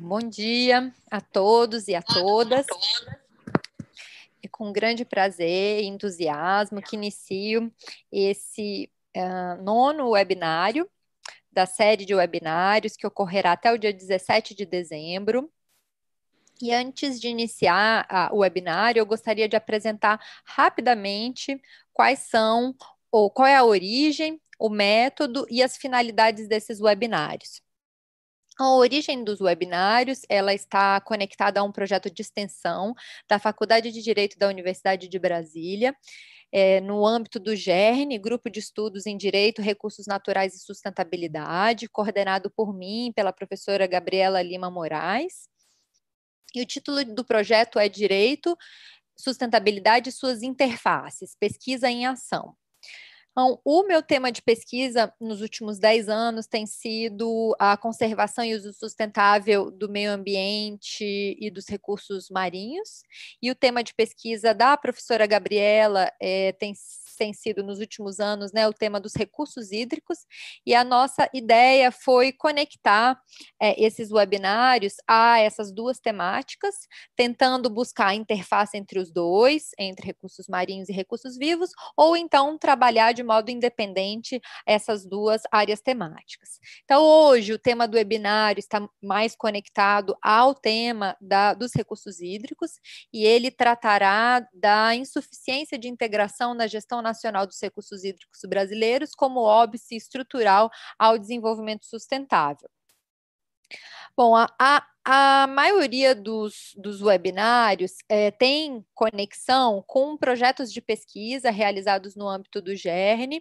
Bom dia a todos e a todas. É com grande prazer e entusiasmo que inicio esse uh, nono webinário da série de webinários que ocorrerá até o dia 17 de dezembro. E antes de iniciar o webinário, eu gostaria de apresentar rapidamente quais são ou qual é a origem, o método e as finalidades desses webinários. A origem dos webinários, ela está conectada a um projeto de extensão da Faculdade de Direito da Universidade de Brasília, é, no âmbito do GERN, Grupo de Estudos em Direito, Recursos Naturais e Sustentabilidade, coordenado por mim, pela professora Gabriela Lima Moraes. E o título do projeto é Direito, Sustentabilidade e suas interfaces, pesquisa em ação. Então, o meu tema de pesquisa nos últimos 10 anos tem sido a conservação e uso sustentável do meio ambiente e dos recursos marinhos. E o tema de pesquisa da professora Gabriela é, tem tem sido nos últimos anos né, o tema dos recursos hídricos, e a nossa ideia foi conectar é, esses webinários a essas duas temáticas, tentando buscar a interface entre os dois, entre recursos marinhos e recursos vivos, ou então trabalhar de modo independente essas duas áreas temáticas. Então, hoje, o tema do webinário está mais conectado ao tema da, dos recursos hídricos, e ele tratará da insuficiência de integração na gestão Nacional dos Recursos Hídricos Brasileiros como óbice estrutural ao desenvolvimento sustentável. Bom, a, a, a maioria dos, dos webinários é, tem conexão com projetos de pesquisa realizados no âmbito do GERN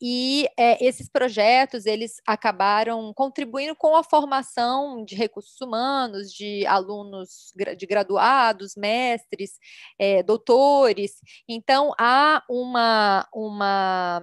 e é, esses projetos eles acabaram contribuindo com a formação de recursos humanos, de alunos de graduados, mestres, é, doutores. Então há uma, uma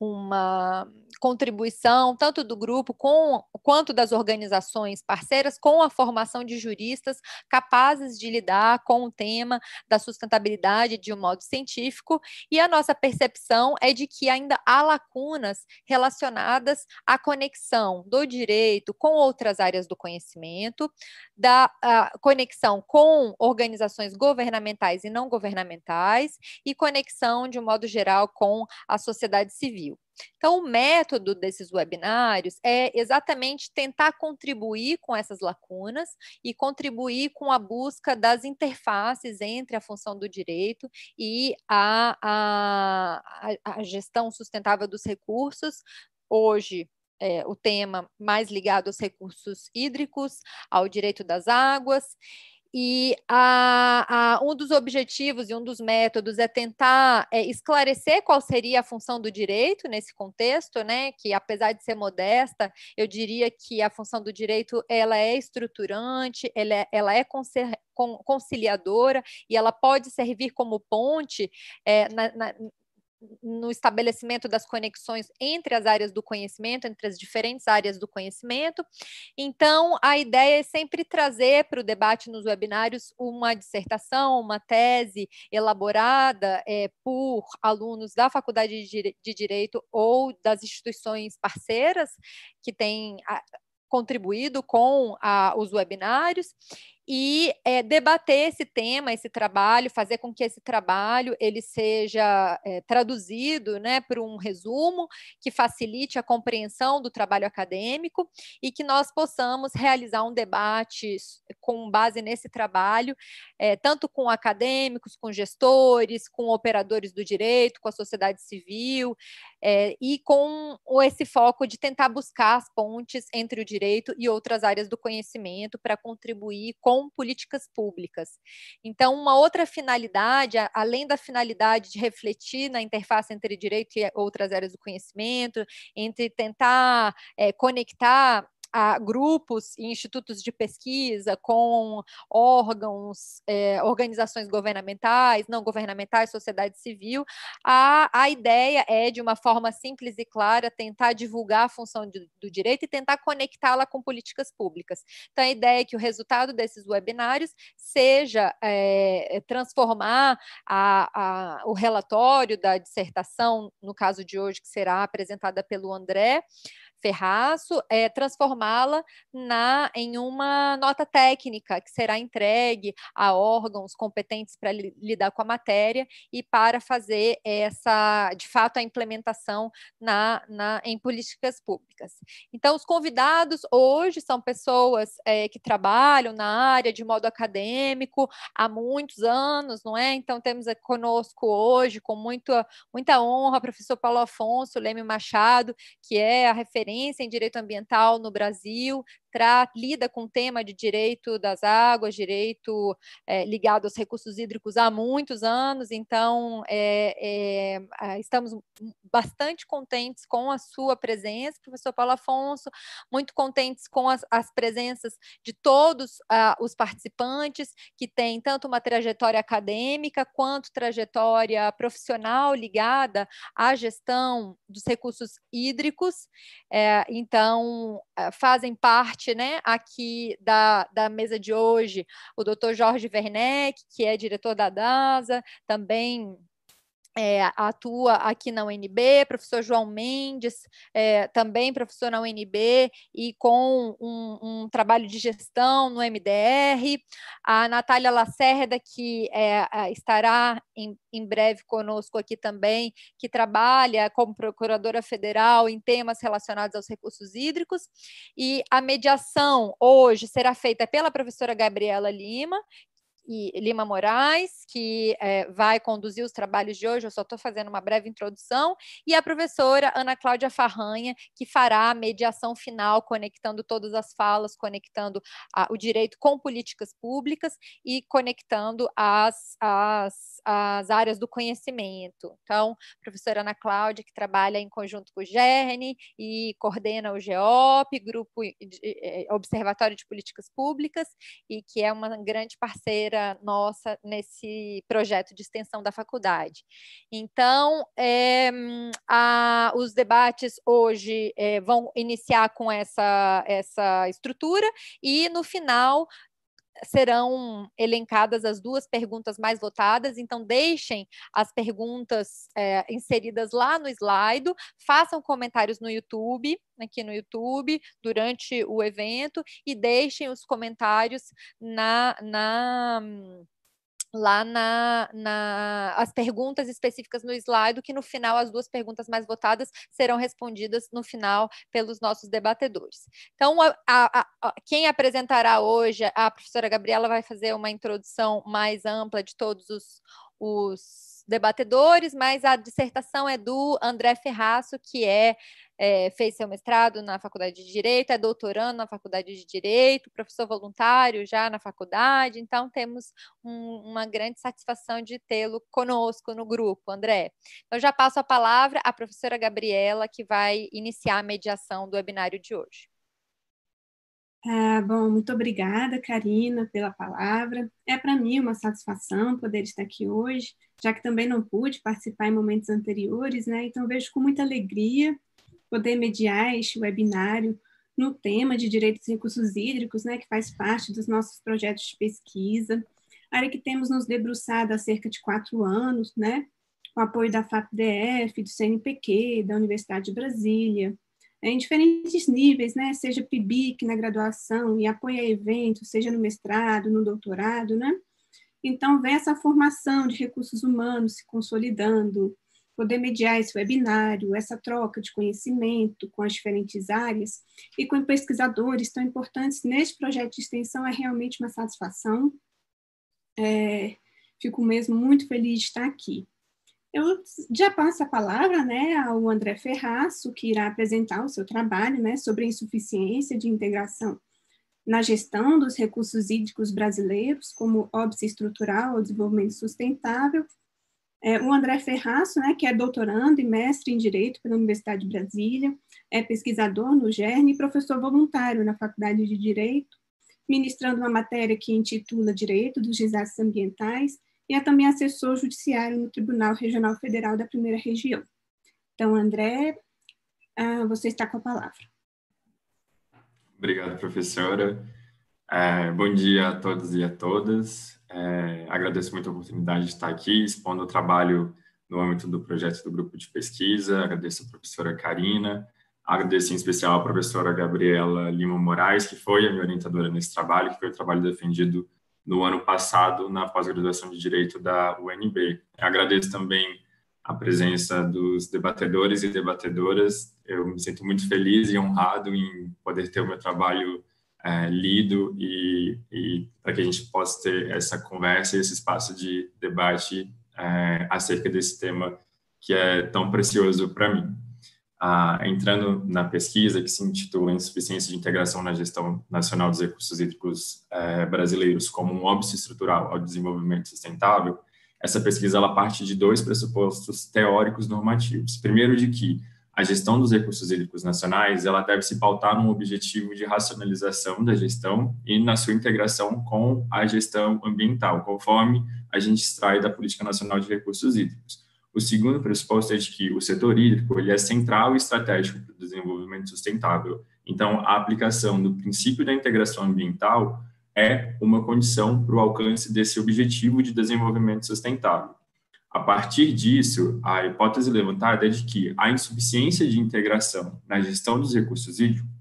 uma contribuição tanto do grupo com, quanto das organizações parceiras com a formação de juristas capazes de lidar com o tema da sustentabilidade de um modo científico e a nossa percepção é de que ainda há lacunas relacionadas à conexão do direito com outras áreas do conhecimento, da conexão com organizações governamentais e não governamentais e conexão de um modo geral com a sociedade civil. Então, o método desses webinários é exatamente tentar contribuir com essas lacunas e contribuir com a busca das interfaces entre a função do direito e a, a, a gestão sustentável dos recursos. Hoje, é, o tema mais ligado aos recursos hídricos, ao direito das águas, e a, a, um dos objetivos e um dos métodos é tentar é, esclarecer qual seria a função do direito nesse contexto, né? Que apesar de ser modesta, eu diria que a função do direito ela é estruturante, ela é, ela é conciliadora e ela pode servir como ponte é, na, na, no estabelecimento das conexões entre as áreas do conhecimento, entre as diferentes áreas do conhecimento. Então, a ideia é sempre trazer para o debate nos webinários uma dissertação, uma tese elaborada é, por alunos da Faculdade de Direito ou das instituições parceiras que têm contribuído com a, os webinários e é, debater esse tema, esse trabalho, fazer com que esse trabalho ele seja é, traduzido né, por um resumo que facilite a compreensão do trabalho acadêmico e que nós possamos realizar um debate com base nesse trabalho, é, tanto com acadêmicos, com gestores, com operadores do direito, com a sociedade civil, e com esse foco de tentar buscar as pontes entre o direito e outras áreas do conhecimento para contribuir com com políticas públicas. Então, uma outra finalidade, além da finalidade de refletir na interface entre direito e outras áreas do conhecimento, entre tentar é, conectar a grupos e institutos de pesquisa com órgãos, é, organizações governamentais, não governamentais, sociedade civil, a, a ideia é, de uma forma simples e clara, tentar divulgar a função de, do direito e tentar conectá-la com políticas públicas. Então, a ideia é que o resultado desses webinários seja é, transformar a, a, o relatório da dissertação, no caso de hoje, que será apresentada pelo André, Ferraço, é, transformá-la na em uma nota técnica que será entregue a órgãos competentes para li, lidar com a matéria e para fazer essa, de fato, a implementação na, na, em políticas públicas. Então, os convidados hoje são pessoas é, que trabalham na área de modo acadêmico há muitos anos, não é? Então, temos conosco hoje, com muita, muita honra, o professor Paulo Afonso Leme Machado, que é a referência em direito ambiental no Brasil, lida com o tema de direito das águas, direito é, ligado aos recursos hídricos há muitos anos, então é, é, estamos bastante contentes com a sua presença, professor Paulo Afonso, muito contentes com as, as presenças de todos uh, os participantes, que têm tanto uma trajetória acadêmica quanto trajetória profissional ligada à gestão dos recursos hídricos, é, então fazem parte parte né, aqui da, da mesa de hoje o doutor Jorge Werneck, que é diretor da DASA, também é, atua aqui na UNB, professor João Mendes, é, também professor na UNB e com um, um, trabalho de gestão no MDR, a Natália Lacerda, que é, estará em, em, breve conosco aqui também, que trabalha como procuradora federal em temas relacionados aos recursos hídricos, e a mediação hoje será feita pela professora Gabriela Lima, e Lima Moraes, que é, vai conduzir os trabalhos de hoje, eu só estou fazendo uma breve introdução, e a professora Ana Cláudia Farranha, que fará a mediação final, conectando todas as falas, conectando a, o direito com políticas públicas e conectando as, as, as áreas do conhecimento. Então, professora Ana Cláudia, que trabalha em conjunto com o GERN e coordena o GEOP, Grupo é, Observatório de Políticas Públicas, e que é uma grande parceira parceira nossa nesse projeto de extensão da faculdade. Então, é, a, os debates hoje é, vão iniciar com essa, essa estrutura e, no final, serão elencadas as duas perguntas mais votadas, então deixem as perguntas é, inseridas lá no slide, façam comentários no YouTube, aqui no YouTube, durante o evento, e deixem os comentários na, na lá na, na, as perguntas específicas no slide, que no final as duas perguntas mais votadas serão respondidas no final pelos nossos debatedores. Então, a, a, a, quem apresentará hoje, a professora Gabriela vai fazer uma introdução mais ampla de todos os, os debatedores, mas a dissertação é do André Ferraço, que é, é, fez seu mestrado na Faculdade de Direito, é doutorando na Faculdade de Direito, professor voluntário já na faculdade, então temos um, uma grande satisfação de tê-lo conosco no grupo, André. Eu já passo a palavra à professora Gabriela, que vai iniciar a mediação do webinário de hoje. Ah, bom, muito obrigada, Karina, pela palavra. É para mim uma satisfação poder estar aqui hoje, já que também não pude participar em momentos anteriores, né? Então vejo com muita alegria poder mediar este webinário no tema de direitos e recursos hídricos, né, que faz parte dos nossos projetos de pesquisa, área que temos nos debruçado há cerca de quatro anos, né, com apoio da FAPDF, do CNPq, da Universidade de Brasília, em diferentes níveis, né? seja PIBIC na graduação e apoio a eventos, seja no mestrado, no doutorado, né? Então, vem essa formação de recursos humanos se consolidando, poder mediar esse webinário, essa troca de conhecimento com as diferentes áreas e com pesquisadores tão importantes neste projeto de extensão é realmente uma satisfação. É, fico mesmo muito feliz de estar aqui. Eu já passo a palavra né, ao André Ferraço, que irá apresentar o seu trabalho né, sobre a insuficiência de integração na gestão dos recursos hídricos brasileiros, como óbice estrutural ao desenvolvimento sustentável. É, o André Ferraço, né, que é doutorando e mestre em Direito pela Universidade de Brasília, é pesquisador no GERN e professor voluntário na Faculdade de Direito, ministrando uma matéria que intitula Direito dos Desastres Ambientais e é também assessor judiciário no Tribunal Regional Federal da Primeira Região. Então, André, uh, você está com a palavra. Obrigado, professora. É, bom dia a todos e a todas. É, agradeço muito a oportunidade de estar aqui expondo o trabalho no âmbito do projeto do grupo de pesquisa. Agradeço a professora Karina, Agradeço em especial a professora Gabriela Lima Moraes, que foi a minha orientadora nesse trabalho, que foi o trabalho defendido no ano passado na pós-graduação de Direito da UNB. Agradeço também a presença dos debatedores e debatedoras. Eu me sinto muito feliz e honrado em poder ter o meu trabalho é, lido e, e para que a gente possa ter essa conversa e esse espaço de debate é, acerca desse tema que é tão precioso para mim. Ah, entrando na pesquisa que se intitula Insuficiência de Integração na Gestão Nacional dos Recursos Hídricos é, Brasileiros como um óbice estrutural ao desenvolvimento sustentável, essa pesquisa ela parte de dois pressupostos teóricos normativos. Primeiro, de que a gestão dos recursos hídricos nacionais ela deve se pautar num objetivo de racionalização da gestão e na sua integração com a gestão ambiental, conforme a gente extrai da Política Nacional de Recursos Hídricos. O segundo pressuposto é de que o setor hídrico ele é central e estratégico para o desenvolvimento sustentável. Então, a aplicação do princípio da integração ambiental é uma condição para o alcance desse objetivo de desenvolvimento sustentável. A partir disso, a hipótese levantada é de que a insuficiência de integração na gestão dos recursos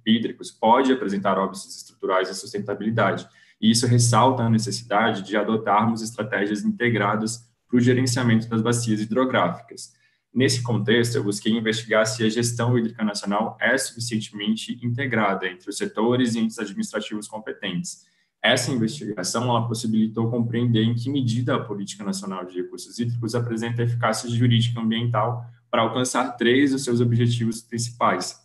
hídricos pode apresentar óbices estruturais de sustentabilidade, e isso ressalta a necessidade de adotarmos estratégias integradas para o gerenciamento das bacias hidrográficas. Nesse contexto, eu busquei investigar se a gestão hídrica nacional é suficientemente integrada entre os setores e entes administrativos competentes, essa investigação ela possibilitou compreender em que medida a Política Nacional de Recursos Hídricos apresenta eficácia jurídica ambiental para alcançar três dos seus objetivos principais: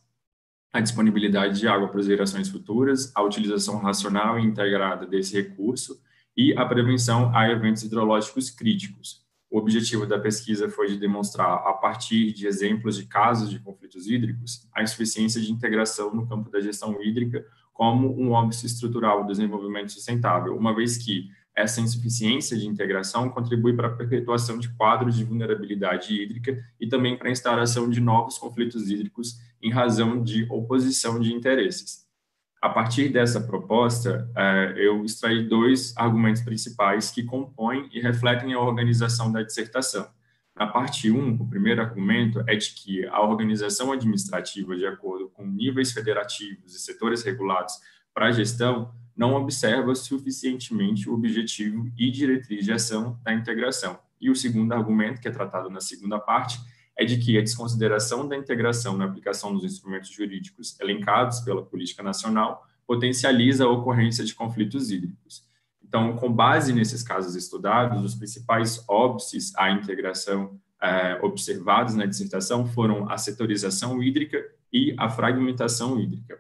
a disponibilidade de água para as gerações futuras, a utilização racional e integrada desse recurso e a prevenção a eventos hidrológicos críticos. O objetivo da pesquisa foi de demonstrar, a partir de exemplos de casos de conflitos hídricos, a insuficiência de integração no campo da gestão hídrica como um óbice estrutural do desenvolvimento sustentável, uma vez que essa insuficiência de integração contribui para a perpetuação de quadros de vulnerabilidade hídrica e também para a instauração de novos conflitos hídricos em razão de oposição de interesses. A partir dessa proposta, é, eu extraí dois argumentos principais que compõem e refletem a organização da dissertação. Na parte 1, o primeiro argumento é de que a organização administrativa, de acordo com níveis federativos e setores regulados para a gestão, não observa suficientemente o objetivo e diretriz de ação da integração. E o segundo argumento, que é tratado na segunda parte, é de que a desconsideração da integração na aplicação dos instrumentos jurídicos elencados pela política nacional potencializa a ocorrência de conflitos hídricos. Então, com base nesses casos estudados, os principais óbices à integração é, observados na dissertação foram a setorização hídrica e a fragmentação hídrica.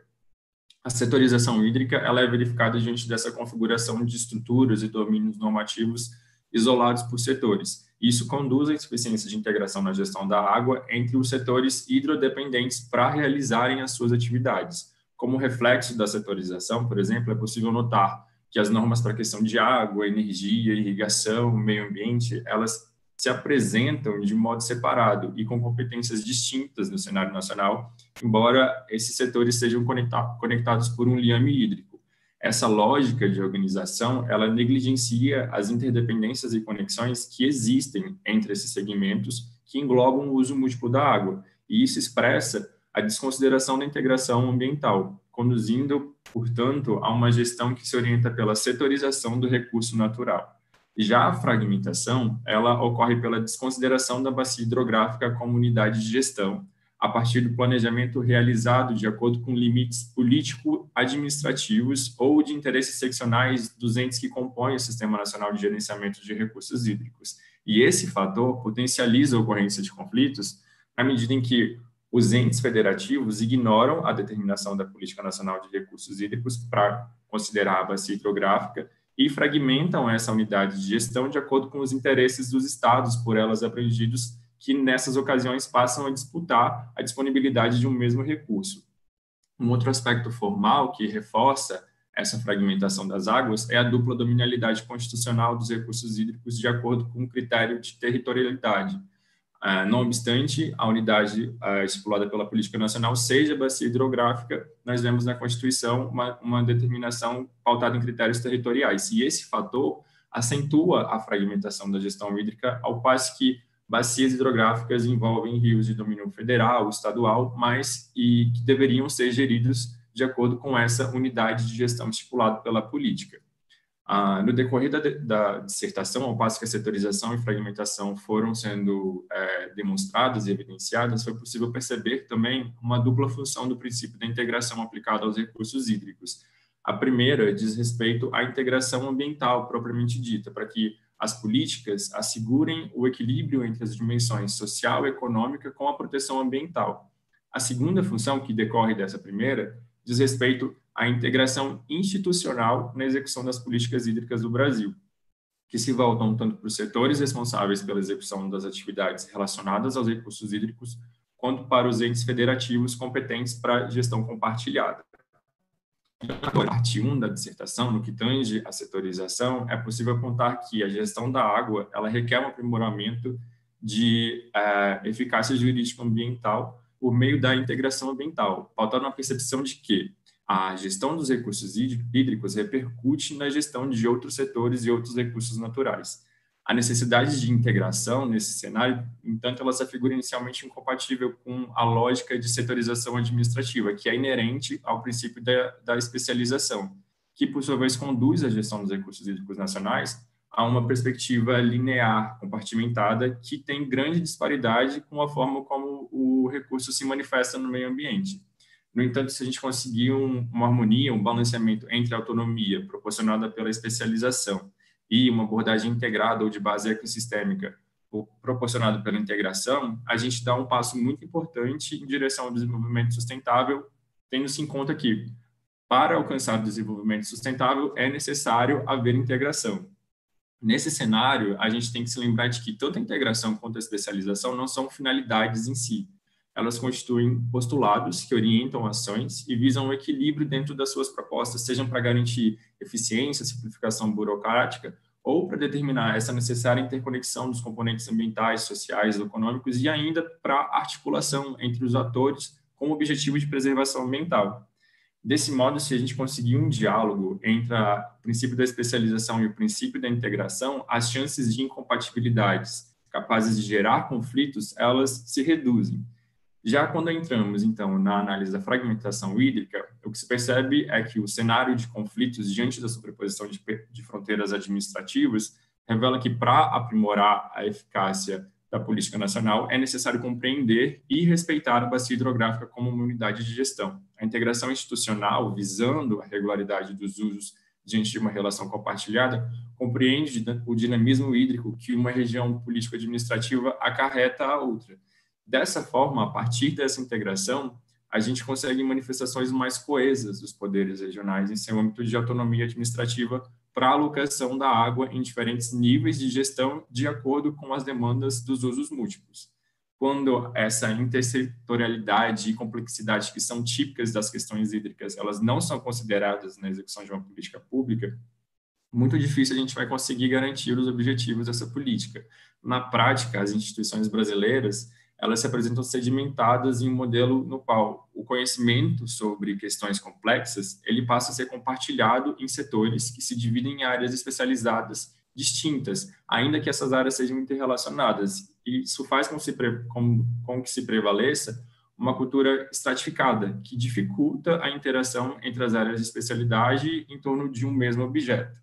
A setorização hídrica ela é verificada diante dessa configuração de estruturas e domínios normativos isolados por setores. Isso conduz à insuficiência de integração na gestão da água entre os setores hidrodependentes para realizarem as suas atividades. Como reflexo da setorização, por exemplo, é possível notar que as normas para a questão de água, energia, irrigação, meio ambiente, elas se apresentam de modo separado e com competências distintas no cenário nacional, embora esses setores sejam conectados por um liame hídrico. Essa lógica de organização, ela negligencia as interdependências e conexões que existem entre esses segmentos que englobam o uso múltiplo da água, e isso expressa a desconsideração da integração ambiental, conduzindo, portanto, a uma gestão que se orienta pela setorização do recurso natural. Já a fragmentação, ela ocorre pela desconsideração da bacia hidrográfica como unidade de gestão, a partir do planejamento realizado de acordo com limites político-administrativos ou de interesses seccionais dos entes que compõem o Sistema Nacional de Gerenciamento de Recursos Hídricos. E esse fator potencializa a ocorrência de conflitos na medida em que os entes federativos ignoram a determinação da Política Nacional de Recursos Hídricos para considerar a bacia hidrográfica e fragmentam essa unidade de gestão de acordo com os interesses dos estados por elas apreendidos, que nessas ocasiões passam a disputar a disponibilidade de um mesmo recurso. Um outro aspecto formal que reforça essa fragmentação das águas é a dupla dominalidade constitucional dos recursos hídricos de acordo com o critério de territorialidade, não obstante a unidade uh, estipulada pela política nacional seja bacia hidrográfica, nós vemos na Constituição uma, uma determinação pautada em critérios territoriais. E esse fator acentua a fragmentação da gestão hídrica, ao passo que bacias hidrográficas envolvem rios de domínio federal, estadual, mas e que deveriam ser geridos de acordo com essa unidade de gestão estipulada pela política. Ah, no decorrer da, da, dissertação, ao passo que a setorização e fragmentação foram sendo é, demonstradas e evidenciadas, foi possível perceber também uma dupla função do princípio da integração aplicada aos recursos hídricos. A primeira diz respeito à integração ambiental propriamente dita, para que as políticas assegurem o equilíbrio entre as dimensões social e econômica com a proteção ambiental. A segunda função, que decorre dessa primeira, diz respeito à integração institucional na execução das políticas hídricas do Brasil, que se voltam tanto para os setores responsáveis pela execução das atividades relacionadas aos recursos hídricos, quanto para os entes federativos competentes para gestão compartilhada. Na parte 1 da dissertação, no que tange à setorização, é possível apontar que a gestão da água ela requer um aprimoramento de uh, eficácia jurídica ambiental por meio da integração ambiental, pautando a percepção de que a gestão dos recursos hídricos repercute na gestão de outros setores e outros recursos naturais. A necessidade de integração nesse cenário, entanto, ela se figura inicialmente incompatível com a lógica de setorização administrativa, que é inerente ao princípio da, da especialização, que, por sua vez, conduz a gestão dos recursos hídricos nacionais a uma perspectiva linear, compartimentada, que tem grande disparidade com a forma como o recurso se manifesta no meio ambiente. No entanto, se a gente conseguir um, uma harmonia, um balanceamento entre a autonomia proporcionada pela especialização e uma abordagem integrada ou de base ecossistêmica proporcionada pela integração, a gente dá um passo muito importante em direção ao desenvolvimento sustentável, tendo-se em conta que, para alcançar o desenvolvimento sustentável, é necessário haver integração. Nesse cenário, a gente tem que se lembrar de que tanto a integração quanto a especialização não são finalidades em si. Elas constituem postulados que orientam ações e visam o equilíbrio dentro das suas propostas, sejam para garantir eficiência, simplificação burocrática ou para determinar essa necessária interconexão dos componentes ambientais, sociais, econômicos e ainda para articulação entre os atores com o objetivo de preservação ambiental. Desse modo, se a gente conseguir um diálogo entre o princípio da especialização e o princípio da integração, as chances de incompatibilidades capazes de gerar conflitos, elas se reduzem. Já quando entramos, então, na análise da fragmentação hídrica, o que se percebe é que o cenário de conflitos diante da sobreposição de, de fronteiras administrativas revela que, para aprimorar a eficácia da política nacional, é necessário compreender e respeitar a bacia hidrográfica como uma unidade de gestão. A integração institucional, visando a regularidade dos usos diante de uma relação compartilhada, compreende o dinamismo hídrico que uma região político-administrativa acarreta a outra. Dessa forma, a partir dessa integração, a gente consegue manifestações mais coesas dos poderes regionais em seu âmbito de autonomia administrativa para a alocação da água em diferentes níveis de gestão de acordo com as demandas dos usos múltiplos. Quando essa intersetorialidade e complexidade que são típicas das questões hídricas, elas não são consideradas na execução de uma política pública, muito difícil a gente vai conseguir garantir os objetivos dessa política. Na prática, as instituições brasileiras elas se apresentam sedimentadas em um modelo no qual o conhecimento sobre questões complexas ele passa a ser compartilhado em setores que se dividem em áreas especializadas distintas, ainda que essas áreas sejam interrelacionadas. E isso faz com, se, com, com que se prevaleça uma cultura estratificada, que dificulta a interação entre as áreas de especialidade em torno de um mesmo objeto.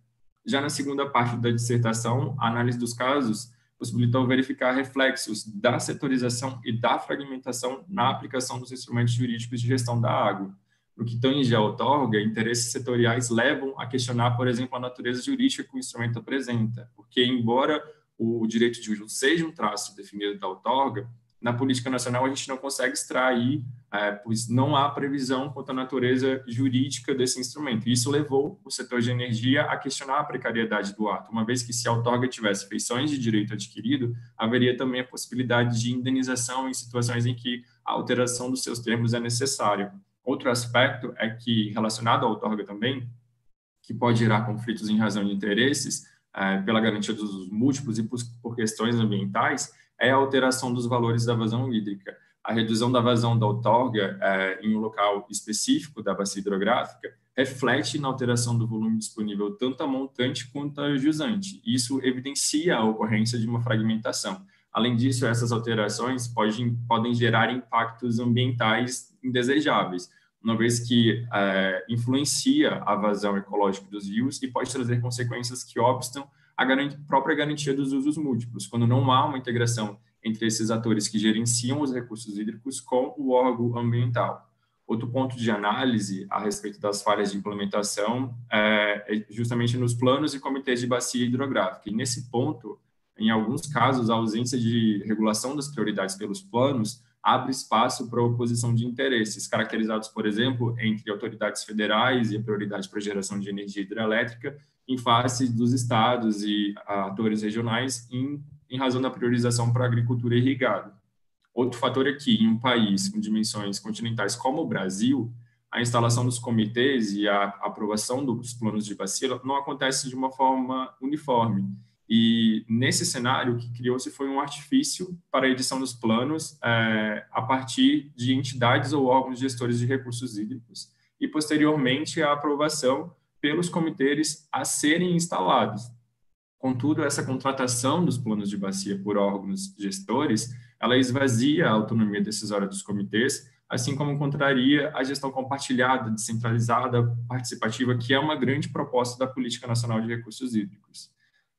Já na segunda parte da dissertação, a análise dos casos possibilitou verificar reflexos da setorização e da fragmentação na aplicação dos instrumentos jurídicos de gestão da água. No que tange a outorga, interesses setoriais levam a questionar, por exemplo, a natureza jurídica que o instrumento apresenta, porque, embora o direito de uso seja um traço definido da outorga, na política nacional a gente não consegue extrair, é, pois não há previsão quanto à natureza jurídica desse instrumento. Isso levou o setor de energia a questionar a precariedade do ato, uma vez que se a outorga tivesse feições de direito adquirido, haveria também a possibilidade de indenização em situações em que a alteração dos seus termos é necessária. Outro aspecto é que, relacionado à outorga também, que pode gerar conflitos em razão de interesses, é, pela garantia dos múltiplos e por, por questões ambientais, é a alteração dos valores da vazão hídrica. A redução da vazão da outorga é, em um local específico da bacia hidrográfica reflete na alteração do volume disponível tanto a montante quanto a jusante. Isso evidencia a ocorrência de uma fragmentação. Além disso, essas alterações podem, podem gerar impactos ambientais indesejáveis, uma vez que é, influencia a vazão ecológica dos rios e pode trazer consequências que obstam a própria garantia dos usos múltiplos, quando não há uma integração entre esses atores que gerenciam os recursos hídricos com o órgão ambiental. Outro ponto de análise a respeito das falhas de implementação é, é justamente nos planos e comitês de bacia hidrográfica. E nesse ponto, em alguns casos, a ausência de regulação das prioridades pelos planos abre espaço para oposição de interesses, caracterizados, por exemplo, entre autoridades federais e a prioridade para a geração de energia hidrelétrica, em face dos estados e atores regionais, em, em razão da priorização para a agricultura irrigada. Outro fator é que, em um país com dimensões continentais como o Brasil, a instalação dos comitês e a aprovação dos planos de bacia não acontece de uma forma uniforme e nesse cenário, o que criou-se foi um artifício para a edição dos planos é, a partir de entidades ou órgãos gestores de recursos hídricos e, posteriormente, a aprovação pelos comitês a serem instalados. Contudo, essa contratação dos planos de bacia por órgãos gestores, ela esvazia a autonomia decisória dos comitês, assim como contraria a gestão compartilhada, descentralizada, participativa, que é uma grande proposta da Política Nacional de Recursos Hídricos.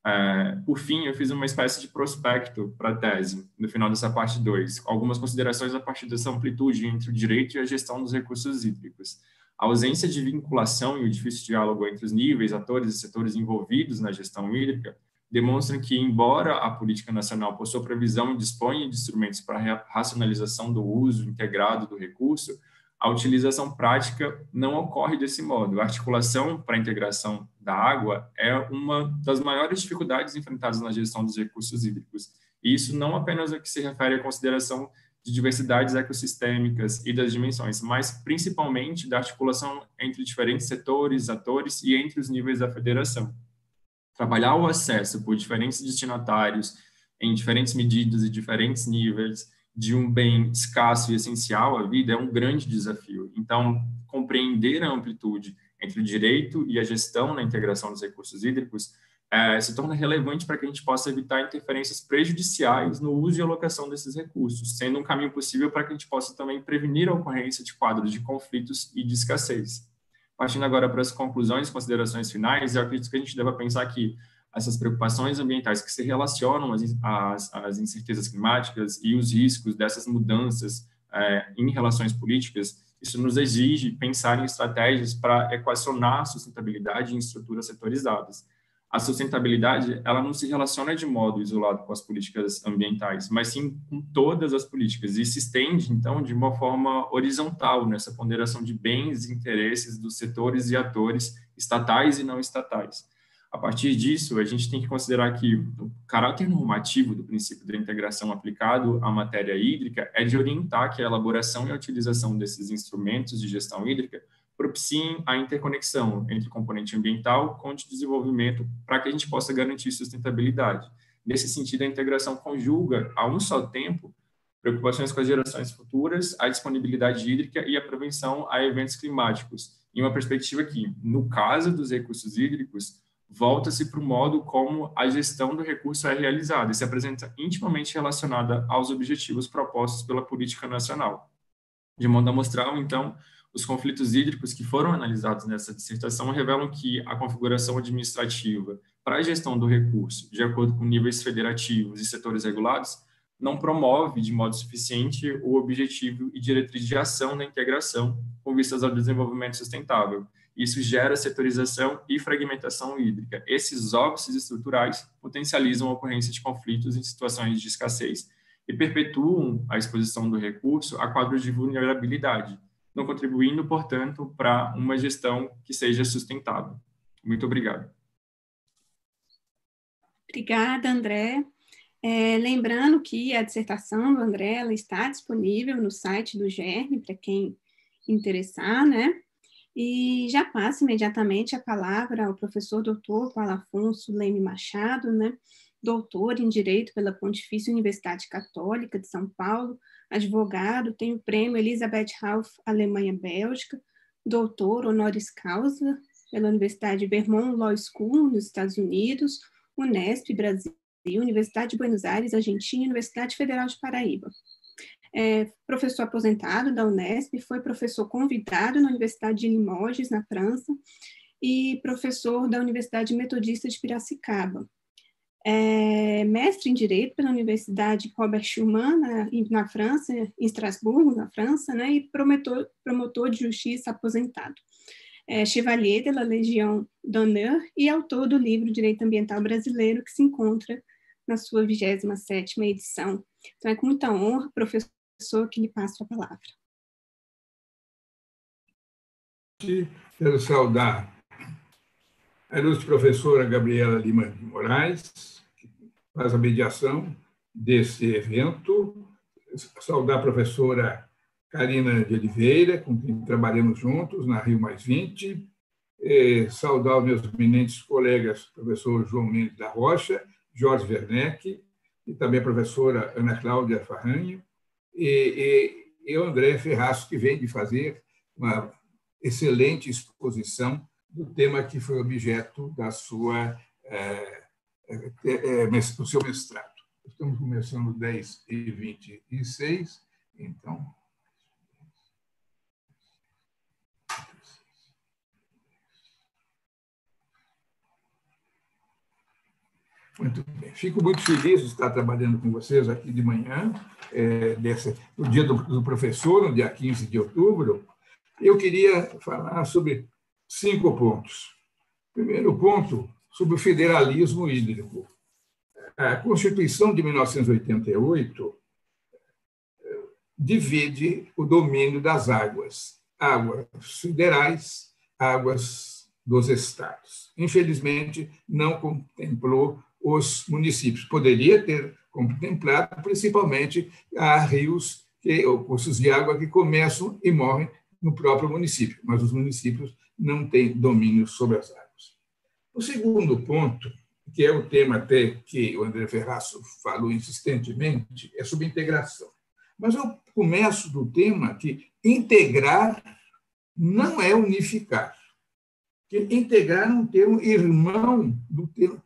É, por fim, eu fiz uma espécie de prospecto para a tese, no final dessa parte 2, algumas considerações a partir dessa amplitude entre o direito e a gestão dos recursos hídricos. A ausência de vinculação e o difícil diálogo entre os níveis, atores e setores envolvidos na gestão hídrica demonstram que, embora a política nacional possua previsão e disponha de instrumentos para a racionalização do uso integrado do recurso, a utilização prática não ocorre desse modo. A articulação para a integração da água é uma das maiores dificuldades enfrentadas na gestão dos recursos hídricos. E isso não apenas no que se refere à consideração de diversidades ecossistêmicas e das dimensões, mas principalmente da articulação entre diferentes setores, atores e entre os níveis da federação. Trabalhar o acesso por diferentes destinatários em diferentes medidas e diferentes níveis de um bem escasso e essencial à vida é um grande desafio. Então, compreender a amplitude entre o direito e a gestão na integração dos recursos hídricos é, se torna relevante para que a gente possa evitar interferências prejudiciais no uso e alocação desses recursos, sendo um caminho possível para que a gente possa também prevenir a ocorrência de quadros de conflitos e de escassez. Partindo agora para as conclusões considerações finais, eu acredito que a gente deva pensar que essas preocupações ambientais que se relacionam às, às, às incertezas climáticas e os riscos dessas mudanças é, em relações políticas, isso nos exige pensar em estratégias para equacionar a sustentabilidade em estruturas setorizadas. A sustentabilidade, ela não se relaciona de modo isolado com as políticas ambientais, mas sim com todas as políticas e se estende, então, de uma forma horizontal nessa ponderação de bens e interesses dos setores e atores estatais e não estatais. A partir disso, a gente tem que considerar que o caráter normativo do princípio da integração aplicado à matéria hídrica é de orientar que a elaboração e a utilização desses instrumentos de gestão hídrica propiciem a interconexão entre componente ambiental com o de desenvolvimento para que a gente possa garantir sustentabilidade. Nesse sentido, a integração conjuga, a um só tempo, preocupações com as gerações futuras, a disponibilidade hídrica e a prevenção a eventos climáticos, em uma perspectiva que, no caso dos recursos hídricos, volta-se para o modo como a gestão do recurso é realizada e se apresenta intimamente relacionada aos objetivos propostos pela política nacional. De modo amostral, então, os conflitos hídricos que foram analisados nessa dissertação revelam que a configuração administrativa para a gestão do recurso, de acordo com níveis federativos e setores regulados, não promove de modo suficiente o objetivo e diretriz de ação da integração com vistas ao desenvolvimento sustentável, isso gera setorização e fragmentação hídrica. Esses óbices estruturais potencializam a ocorrência de conflitos em situações de escassez e perpetuam a exposição do recurso a quadros de vulnerabilidade, não contribuindo, portanto, para uma gestão que seja sustentável. Muito obrigado. Obrigada, André. É, lembrando que a dissertação do André está disponível no site do GERN, para quem interessar, né? E já passo imediatamente a palavra ao professor doutor Paulo Afonso Leme Machado, né? doutor em Direito pela Pontifícia Universidade Católica de São Paulo, advogado, tem o prêmio Elizabeth Ralph Alemanha-Bélgica, doutor honoris causa pela Universidade Vermont Law School, nos Estados Unidos, Unesp Brasil, Universidade de Buenos Aires, Argentina e Universidade Federal de Paraíba. É professor aposentado da Unesp, foi professor convidado na Universidade de Limoges, na França, e professor da Universidade Metodista de Piracicaba. É mestre em Direito pela Universidade Robert Schumann, na, na França, em Estrasburgo, na França, né, e promotor, promotor de justiça aposentado. É Chevalier de la Legion d'Honneur e autor do livro Direito Ambiental Brasileiro, que se encontra na sua 27ª edição. Então, é com muita honra, professor, que lhe passo a palavra. Quero saudar a ilustre professora Gabriela Lima de Moraes, que faz a mediação desse evento, saudar a professora Karina de Oliveira, com quem trabalhamos juntos na Rio Mais 20, saudar os meus eminentes colegas, professor João Mendes da Rocha, Jorge Werneck, e também a professora Ana Cláudia Farranho, e, e, e o André Ferraço, que vem de fazer uma excelente exposição do tema que foi objeto da sua, é, é, é, do seu mestrado. Estamos começando 10 e 26, então. Muito bem. Fico muito feliz de estar trabalhando com vocês aqui de manhã, é, no dia do, do professor, no dia 15 de outubro. Eu queria falar sobre cinco pontos. Primeiro ponto, sobre o federalismo hídrico. A Constituição de 1988 eh, divide o domínio das águas, águas federais, águas dos estados. Infelizmente, não contemplou os municípios. Poderia ter contemplado, principalmente, a rios, que, ou cursos de água que começam e morrem no próprio município, mas os municípios não têm domínio sobre as águas. O segundo ponto, que é o tema até que o André Ferraço falou insistentemente, é sobre integração. Mas eu começo do tema que integrar não é unificar. Que integrar é um termo irmão do termo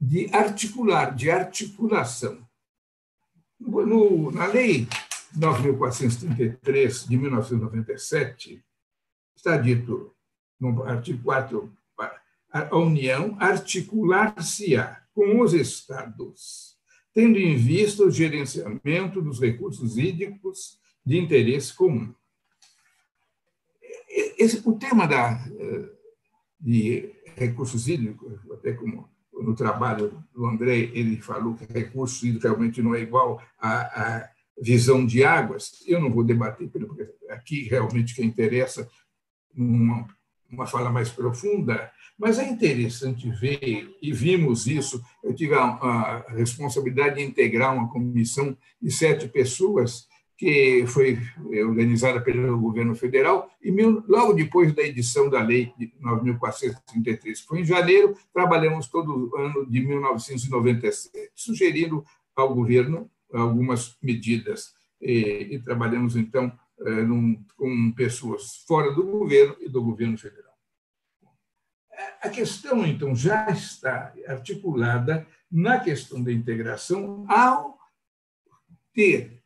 de articular, de articulação. No, na lei 9.433 de 1997, está dito no artigo 4, a União articular-se-á com os Estados, tendo em vista o gerenciamento dos recursos hídricos de interesse comum. Esse, o tema da, eh, de recursos hídricos, até como no trabalho do André, ele falou que recursos hídricos realmente não é igual à, à visão de águas, eu não vou debater, porque aqui realmente que interessa uma, uma fala mais profunda, mas é interessante ver, e vimos isso, eu tive a, a responsabilidade de integrar uma comissão de sete pessoas, que foi organizada pelo governo federal, e logo depois da edição da lei de 9.433, foi em janeiro, trabalhamos todo o ano de 1997, sugerindo ao governo algumas medidas, e, e trabalhamos, então, eh, num, com pessoas fora do governo e do governo federal. A questão, então, já está articulada na questão da integração ao ter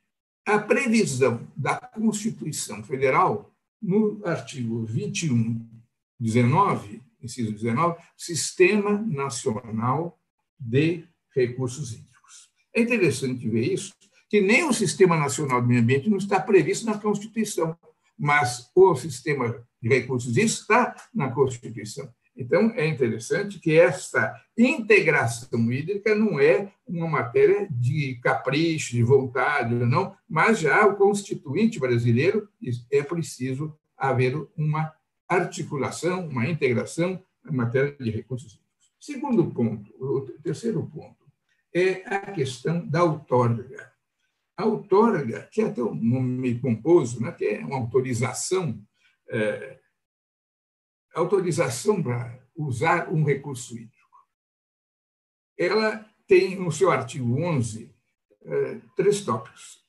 a previsão da Constituição Federal, no artigo 21, 19, inciso 19, Sistema Nacional de Recursos Hídricos. É interessante ver isso, que nem o Sistema Nacional do Meio Ambiente não está previsto na Constituição, mas o Sistema de Recursos Hídricos está na Constituição. Então, é interessante que essa integração hídrica não é uma matéria de capricho, de vontade, não, mas já o constituinte brasileiro é preciso haver uma articulação, uma integração na matéria de recursos hídricos. Segundo ponto, o terceiro ponto, é a questão da outorga. A outorga, que é até um nome pomposo, né, que é uma autorização é, autorização para usar um recurso hídrico. Ela tem, no seu artigo 11, eh, três tópicos.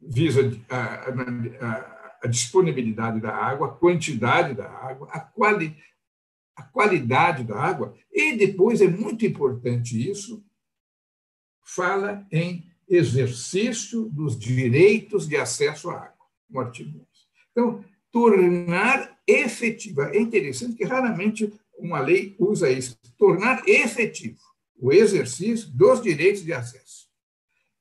Visa a, a, a disponibilidade da água, a quantidade da água, a, quali, a qualidade da água, e depois é muito importante isso, fala em exercício dos direitos de acesso à água, no artigo 11. Então, tornar efetiva. É interessante que raramente uma lei usa isso. Tornar efetivo o exercício dos direitos de acesso.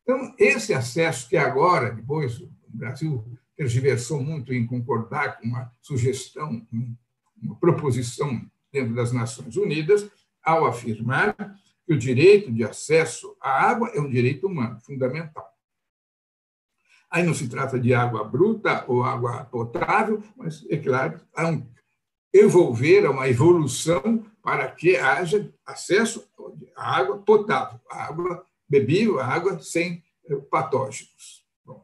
Então, esse acesso que agora, depois, o Brasil tergiversou muito em concordar com uma sugestão, uma proposição dentro das Nações Unidas, ao afirmar que o direito de acesso à água é um direito humano, fundamental. Aí não se trata de água bruta ou água potável, mas, é claro, há um evolver, uma evolução para que haja acesso à água potável, à água bebível, à água sem eh, patógenos. Bom,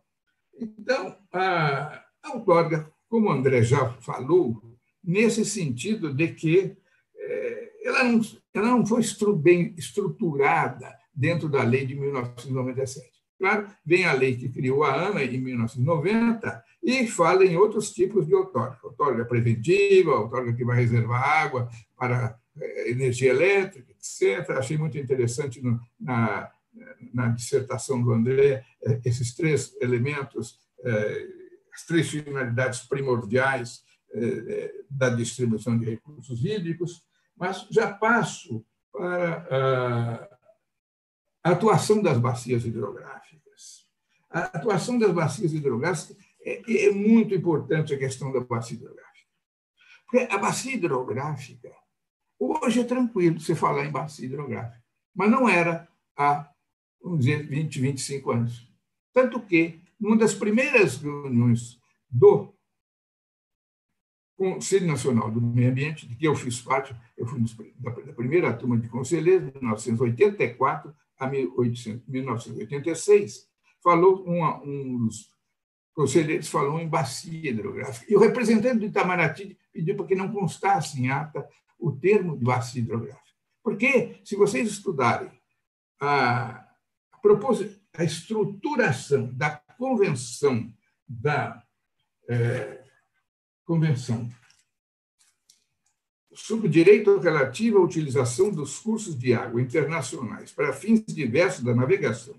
então, a outorga, como o André já falou, nesse sentido de que eh, ela não, ela não foi bem estruturada dentro da lei de 1997. Claro, vem a lei que criou a ANA em 1990 e fala em outros tipos de outorga. Outorga preventiva, outorga que vai reservar água para eh, energia elétrica, etc. Achei muito interessante no, na, na dissertação do André eh, esses três elementos, eh, as três finalidades primordiais da distribuição de recursos hídricos, mas já passo para a atuação das bacias hidrográficas. A atuação das bacias hidrográficas é, é muito importante a questão da bacia hidrográfica. Porque a bacia hidrográfica, hoje é tranquilo você falar em bacia hidrográfica, mas não era há, vamos dizer, 20, 25 anos. Tanto que, numa das primeiras reuniões do Conselho Nacional do Meio Ambiente, de que eu fiz parte, eu fui da primeira turma de conselheiros, de 1984 a 1986, falou uma, um dos conselheiros falou em bacia hidrográfica. E o representante do Itamaraty pediu para que não constasse em ata o termo de bacia hidrográfica. Porque, se vocês estudarem a, a, a estruturação da convenção da é, convenção sobre o direito relativo à utilização dos cursos de água internacionais para fins diversos da navegação,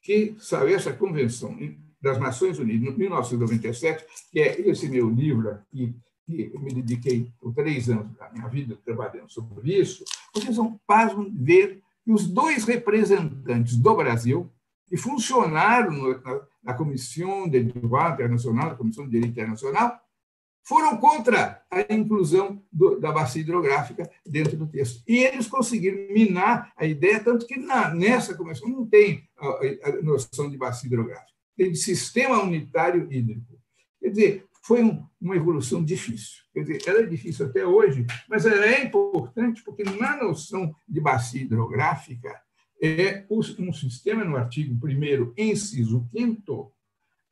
que saiu essa convenção das Nações Unidas, em 1997, que é esse meu livro aqui, que me dediquei por três anos da minha vida trabalhando sobre isso, vocês vão pasmem ver que os dois representantes do Brasil, que funcionaram na, na Comissão de Direito Internacional, na Comissão de Direito Internacional, foram contra a inclusão do, da bacia hidrográfica dentro do texto. E eles conseguiram minar a ideia, tanto que na, nessa comissão não tem a, a noção de bacia hidrográfica, tem de sistema unitário hídrico. Quer dizer, foi um, uma evolução difícil. Quer dizer, ela é difícil até hoje, mas ela é importante porque na noção de bacia hidrográfica é um sistema no artigo 1 inciso 5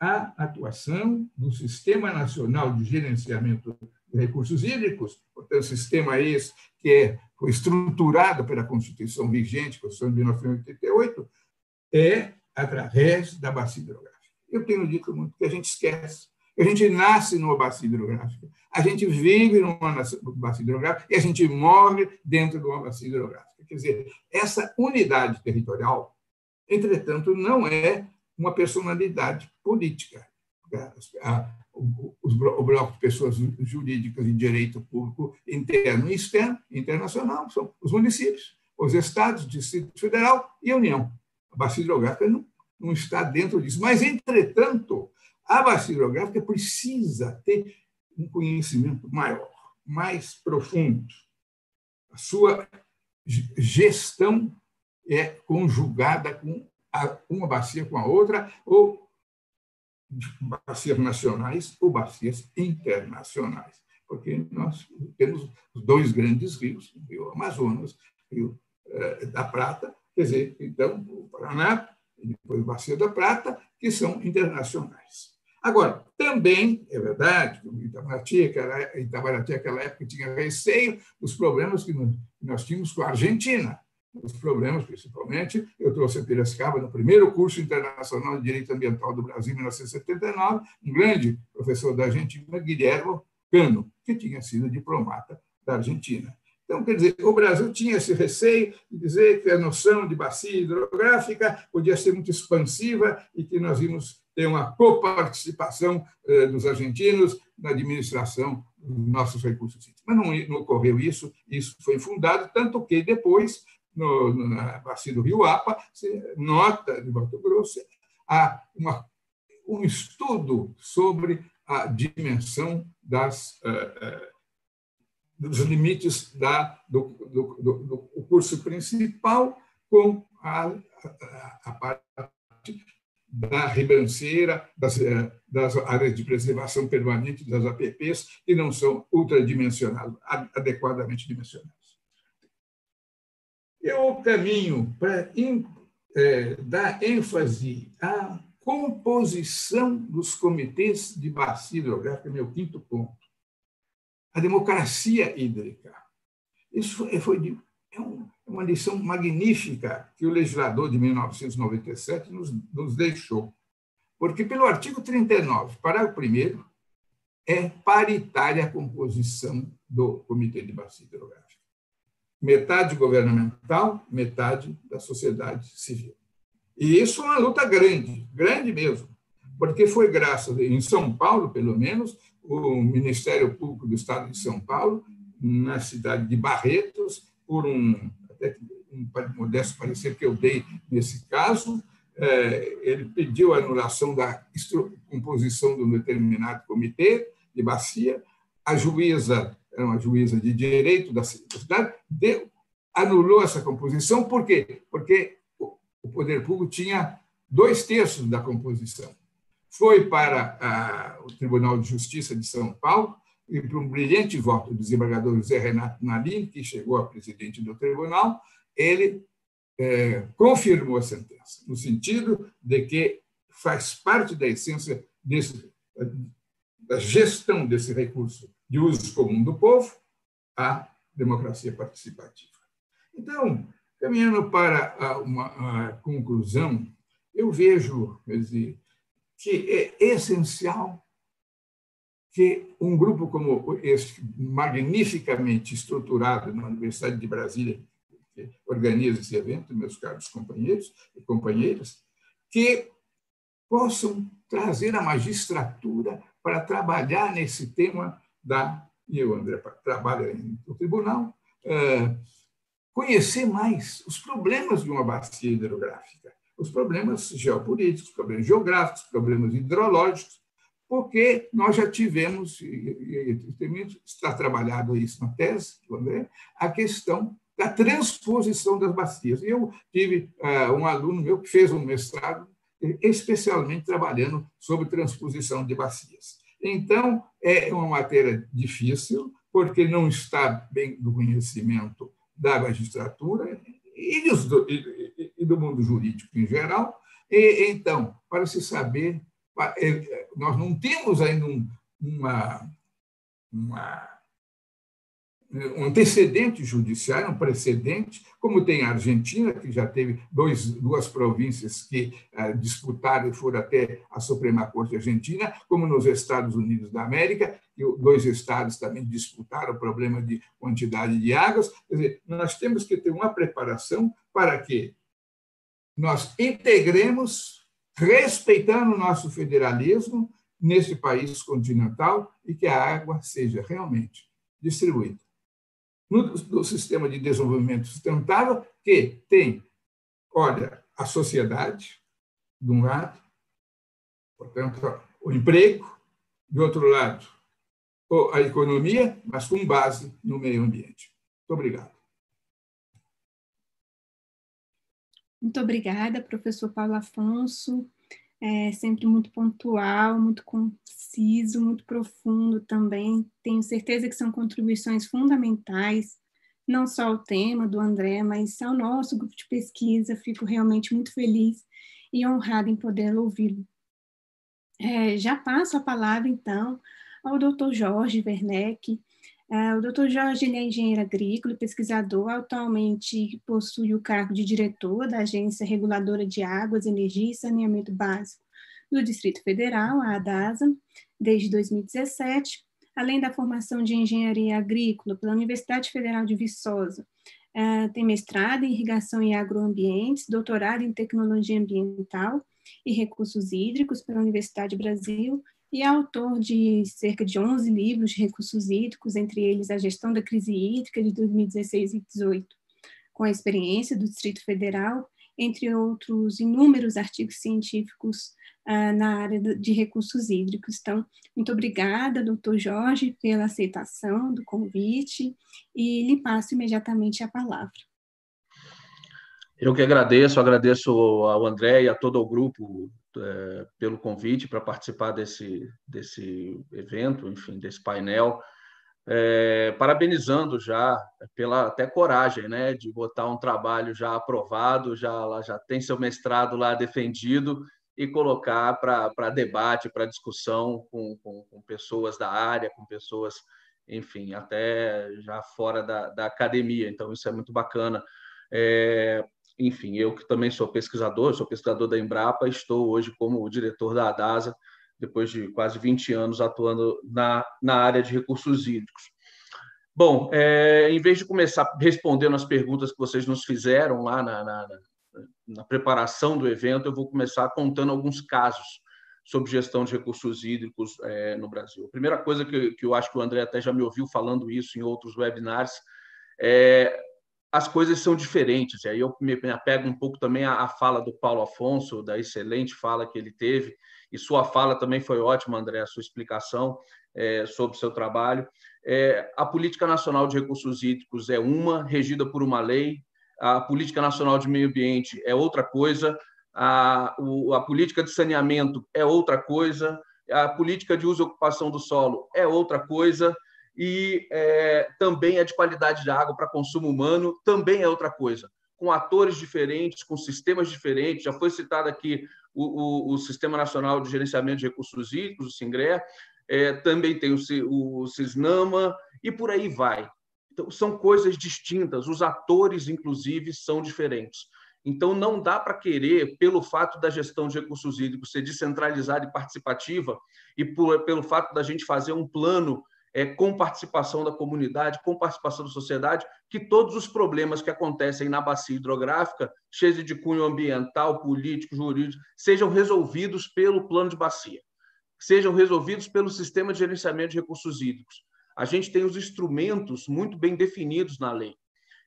a atuação do Sistema Nacional de Gerenciamento de Recursos Hídricos, portanto, sistema esse que é, foi estruturado pela Constituição vigente, Constituição de 1988, é através da bacia hidrográfica. Eu tenho dito muito que a gente esquece. A gente nasce numa bacia hidrográfica, a gente vive numa bacia hidrográfica e a gente morre dentro de uma bacia hidrográfica. Quer dizer, essa unidade territorial, entretanto, não é uma personalidade política. O bloco de pessoas jurídicas de direito público interno e externo, internacional, são os municípios, os estados, o Distrito Federal e a União. A bacia hidrográfica não, não está dentro disso. Mas, entretanto, a bacia hidrográfica precisa ter um conhecimento maior, mais profundo. A sua gestão é conjugada com uma bacia com a outra, ou bacias nacionais ou bacias internacionais, porque nós temos dois grandes rios, o Rio Amazonas, o eh, da Prata, quer dizer, então, o Paraná e depois a Bacia da Prata, que são internacionais. Agora, também é verdade que o Itamaraty, aquela, Itamaraty, naquela época, tinha receio dos problemas que nós tínhamos com a Argentina, os problemas, principalmente. Eu trouxe a Piracicaba no primeiro curso internacional de Direito Ambiental do Brasil, em 1979, um grande professor da Argentina, Guilherme Cano, que tinha sido diplomata da Argentina. Então, quer dizer, o Brasil tinha esse receio de dizer que a noção de bacia hidrográfica podia ser muito expansiva e que nós íamos ter uma coparticipação eh, dos argentinos na administração dos nossos recursos Mas não, não ocorreu isso, isso foi infundado, tanto que depois, no, na bacia do Rio Apa, se nota de Mato Grosso, há uma, um estudo sobre a dimensão das, uh, uh, dos limites da, do, do, do, do, curso principal com a, a, a parte da ribanceira, das, eh, das, áreas de preservação permanente, das APPs, que não são ultradimensionadas, adequadamente dimensionadas. Eu caminho para é, dar ênfase à composição dos comitês de bacia hidrográfica, meu quinto ponto. A democracia hídrica. Isso foi, foi é um, uma lição magnífica que o legislador de 1997 nos, nos deixou. Porque, pelo artigo 39, parágrafo 1, é paritária a composição do Comitê de Bacia Hidrográfica. Metade governamental, metade da sociedade civil. E isso é uma luta grande, grande mesmo, porque foi graças, em São Paulo, pelo menos, o Ministério Público do Estado de São Paulo, na cidade de Barretos, por um até um modesto parecer que eu dei nesse caso, é, ele pediu a anulação da composição de um determinado comitê de bacia, a juíza, era uma juíza de direito da cidade, deu, anulou essa composição, por quê? Porque o poder público tinha dois terços da composição. Foi para a, o Tribunal de Justiça de São Paulo, e para um brilhante voto do desembargador José Renato Nalim, que chegou a presidente do tribunal, ele é, confirmou a sentença, no sentido de que faz parte da essência desse, da gestão desse recurso de uso comum do povo a democracia participativa. Então, caminhando para uma conclusão, eu vejo dizer, que é essencial que um grupo como este, magnificamente estruturado na Universidade de Brasília, que organiza esse evento, meus caros companheiros e companheiras, que possam trazer a magistratura para trabalhar nesse tema da. E o André trabalha no tribunal, é, conhecer mais os problemas de uma bacia hidrográfica, os problemas geopolíticos, os problemas geográficos, os problemas hidrológicos, porque nós já tivemos, e, está trabalhado isso na tese do André, a questão da transposição das bacias. Eu tive uh, um aluno meu que fez um mestrado especialmente trabalhando sobre transposição de bacias. Então, é uma matéria difícil, porque não está bem do conhecimento da magistratura e do, e do mundo jurídico em geral. E, então, para se saber é, nós não temos ainda um, uma, uma, um antecedente judiciário, um precedente, como tem a Argentina, que já teve dois, duas províncias que uh, disputaram e foram até a Suprema Corte Argentina, como nos Estados Unidos da América, que dois estados também disputaram o problema de quantidade de águas. Quer dizer, nós temos que ter uma preparação para que nós integremos respeitando o nosso federalismo nesse país continental e que a água seja realmente distribuída. No, no sistema de desenvolvimento sustentável, que tem, olha, a sociedade, de um lado, portanto, o emprego, de outro lado, a economia, mas com base no meio ambiente. Muito obrigado. Muito obrigada, professor Paulo Afonso. É sempre muito pontual, muito conciso, muito profundo também. Tenho certeza que são contribuições fundamentais, não só ao tema do André, mas ao nosso grupo de pesquisa. Fico realmente muito feliz e honrada em poder ouvi-lo. É, já passo a palavra, então, ao doutor Jorge Werneck, Uh, o Dr. Jorge é engenheiro agrícola e pesquisador, atualmente possui o cargo de diretor da Agência Reguladora de Águas, Energia e Saneamento Básico do Distrito Federal, a ADASA, desde 2017. além da formação de engenharia agrícola pela Universidade Federal de Viçosa, é, tem mestrado em irrigação e agroambientes, doutorado em tecnologia ambiental e recursos hídricos pela Universidade Brasil e é autor de cerca de 11 livros de recursos hídricos, entre eles A Gestão da Crise Hídrica de 2016 e 2018, com a experiência do Distrito Federal, entre outros inúmeros artigos científicos uh, na área de recursos hídricos. Então, muito obrigada, doutor Jorge, pela aceitação do convite e lhe passo imediatamente a palavra. Eu que agradeço, agradeço ao André e a todo o grupo é, pelo convite para participar desse, desse evento, enfim, desse painel. É, parabenizando já pela até coragem, né, de botar um trabalho já aprovado, já ela já tem seu mestrado lá defendido e colocar para debate, para discussão com, com, com, pessoas da área, com pessoas, enfim, até já fora da, da academia. Então isso é muito bacana. É, enfim, eu que também sou pesquisador, sou pesquisador da Embrapa, estou hoje como diretor da ADASA, depois de quase 20 anos atuando na, na área de recursos hídricos. Bom, é, em vez de começar respondendo as perguntas que vocês nos fizeram lá na, na, na preparação do evento, eu vou começar contando alguns casos sobre gestão de recursos hídricos é, no Brasil. A primeira coisa que, que eu acho que o André até já me ouviu falando isso em outros webinars é as coisas são diferentes. E aí eu me apego um pouco também à, fala do Paulo Afonso, da excelente fala que ele teve, e sua fala também foi ótima, André, a sua explicação é, sobre o seu trabalho. É, a Política Nacional de Recursos Hídricos é uma, regida por uma lei, a Política Nacional de Meio Ambiente é outra coisa, a, o, a política de saneamento é outra coisa, a política de uso e ocupação do solo é outra coisa, e é, também é de qualidade de água para consumo humano, também é outra coisa. Com atores diferentes, com sistemas diferentes, já foi citado aqui o, o, o Sistema Nacional de Gerenciamento de Recursos Hídricos, o SINGRE, é, também tem o, o CISNAMA, e por aí vai. Então, são coisas distintas, os atores, inclusive, são diferentes. Então, não dá para querer, pelo fato da gestão de recursos hídricos ser descentralizada e participativa, e por, pelo fato da gente fazer um plano é, com participação da comunidade, com participação da sociedade, que todos os problemas que acontecem na bacia hidrográfica, cheios de cunho ambiental, político, jurídico, sejam resolvidos pelo plano de bacia, sejam resolvidos pelo sistema de gerenciamento de recursos hídricos. A gente tem os instrumentos muito bem definidos na lei.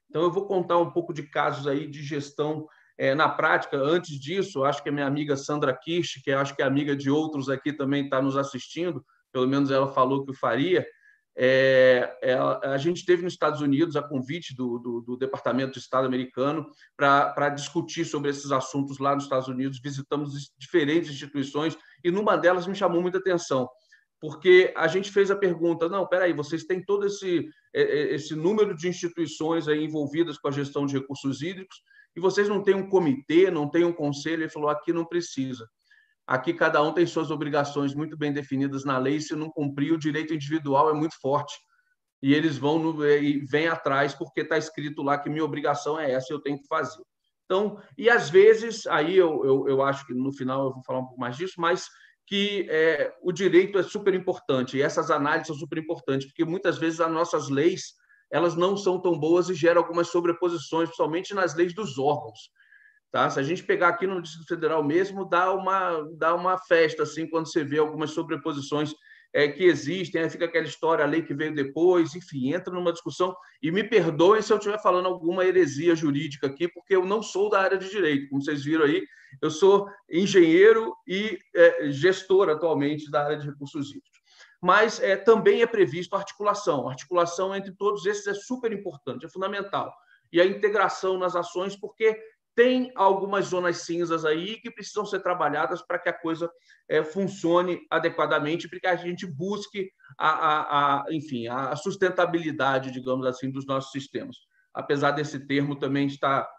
Então, eu vou contar um pouco de casos aí de gestão é, na prática. Antes disso, acho que a minha amiga Sandra Kirsch, que acho que é amiga de outros aqui também está nos assistindo, pelo menos ela falou que o faria, é, é, a gente teve nos Estados Unidos a convite do, do, do Departamento de Estado americano para discutir sobre esses assuntos lá nos Estados Unidos. Visitamos diferentes instituições e numa delas me chamou muita atenção, porque a gente fez a pergunta: não, peraí, vocês têm todo esse, é, é, esse número de instituições aí envolvidas com a gestão de recursos hídricos e vocês não têm um comitê, não têm um conselho? Ele falou: aqui não precisa. Aqui cada um tem suas obrigações muito bem definidas na lei, se não cumprir, o direito individual é muito forte. E eles vão no, e vêm atrás porque está escrito lá que minha obrigação é essa, eu tenho que fazer. Então, e às vezes, aí eu, eu, eu acho que no final eu vou falar um pouco mais disso, mas que é, o direito é super importante e essas análises são super importantes, porque muitas vezes as nossas leis elas não são tão boas e geram algumas sobreposições, principalmente nas leis dos órgãos. Tá? Se a gente pegar aqui no Distrito Federal mesmo, dá uma, dá uma festa assim quando você vê algumas sobreposições é, que existem, aí fica aquela história, a lei que veio depois, enfim, entra numa discussão. E me perdoem se eu estiver falando alguma heresia jurídica aqui, porque eu não sou da área de direito, como vocês viram aí, eu sou engenheiro e é, gestor atualmente da área de recursos hídricos. Mas é, também é previsto articulação. Articulação entre todos esses é super importante, é fundamental. E a integração nas ações, porque tem algumas zonas cinzas aí que precisam ser trabalhadas para que a coisa é, funcione adequadamente, para que a gente busque a, a, a, enfim, a sustentabilidade, digamos assim, dos nossos sistemas. Apesar desse termo também estar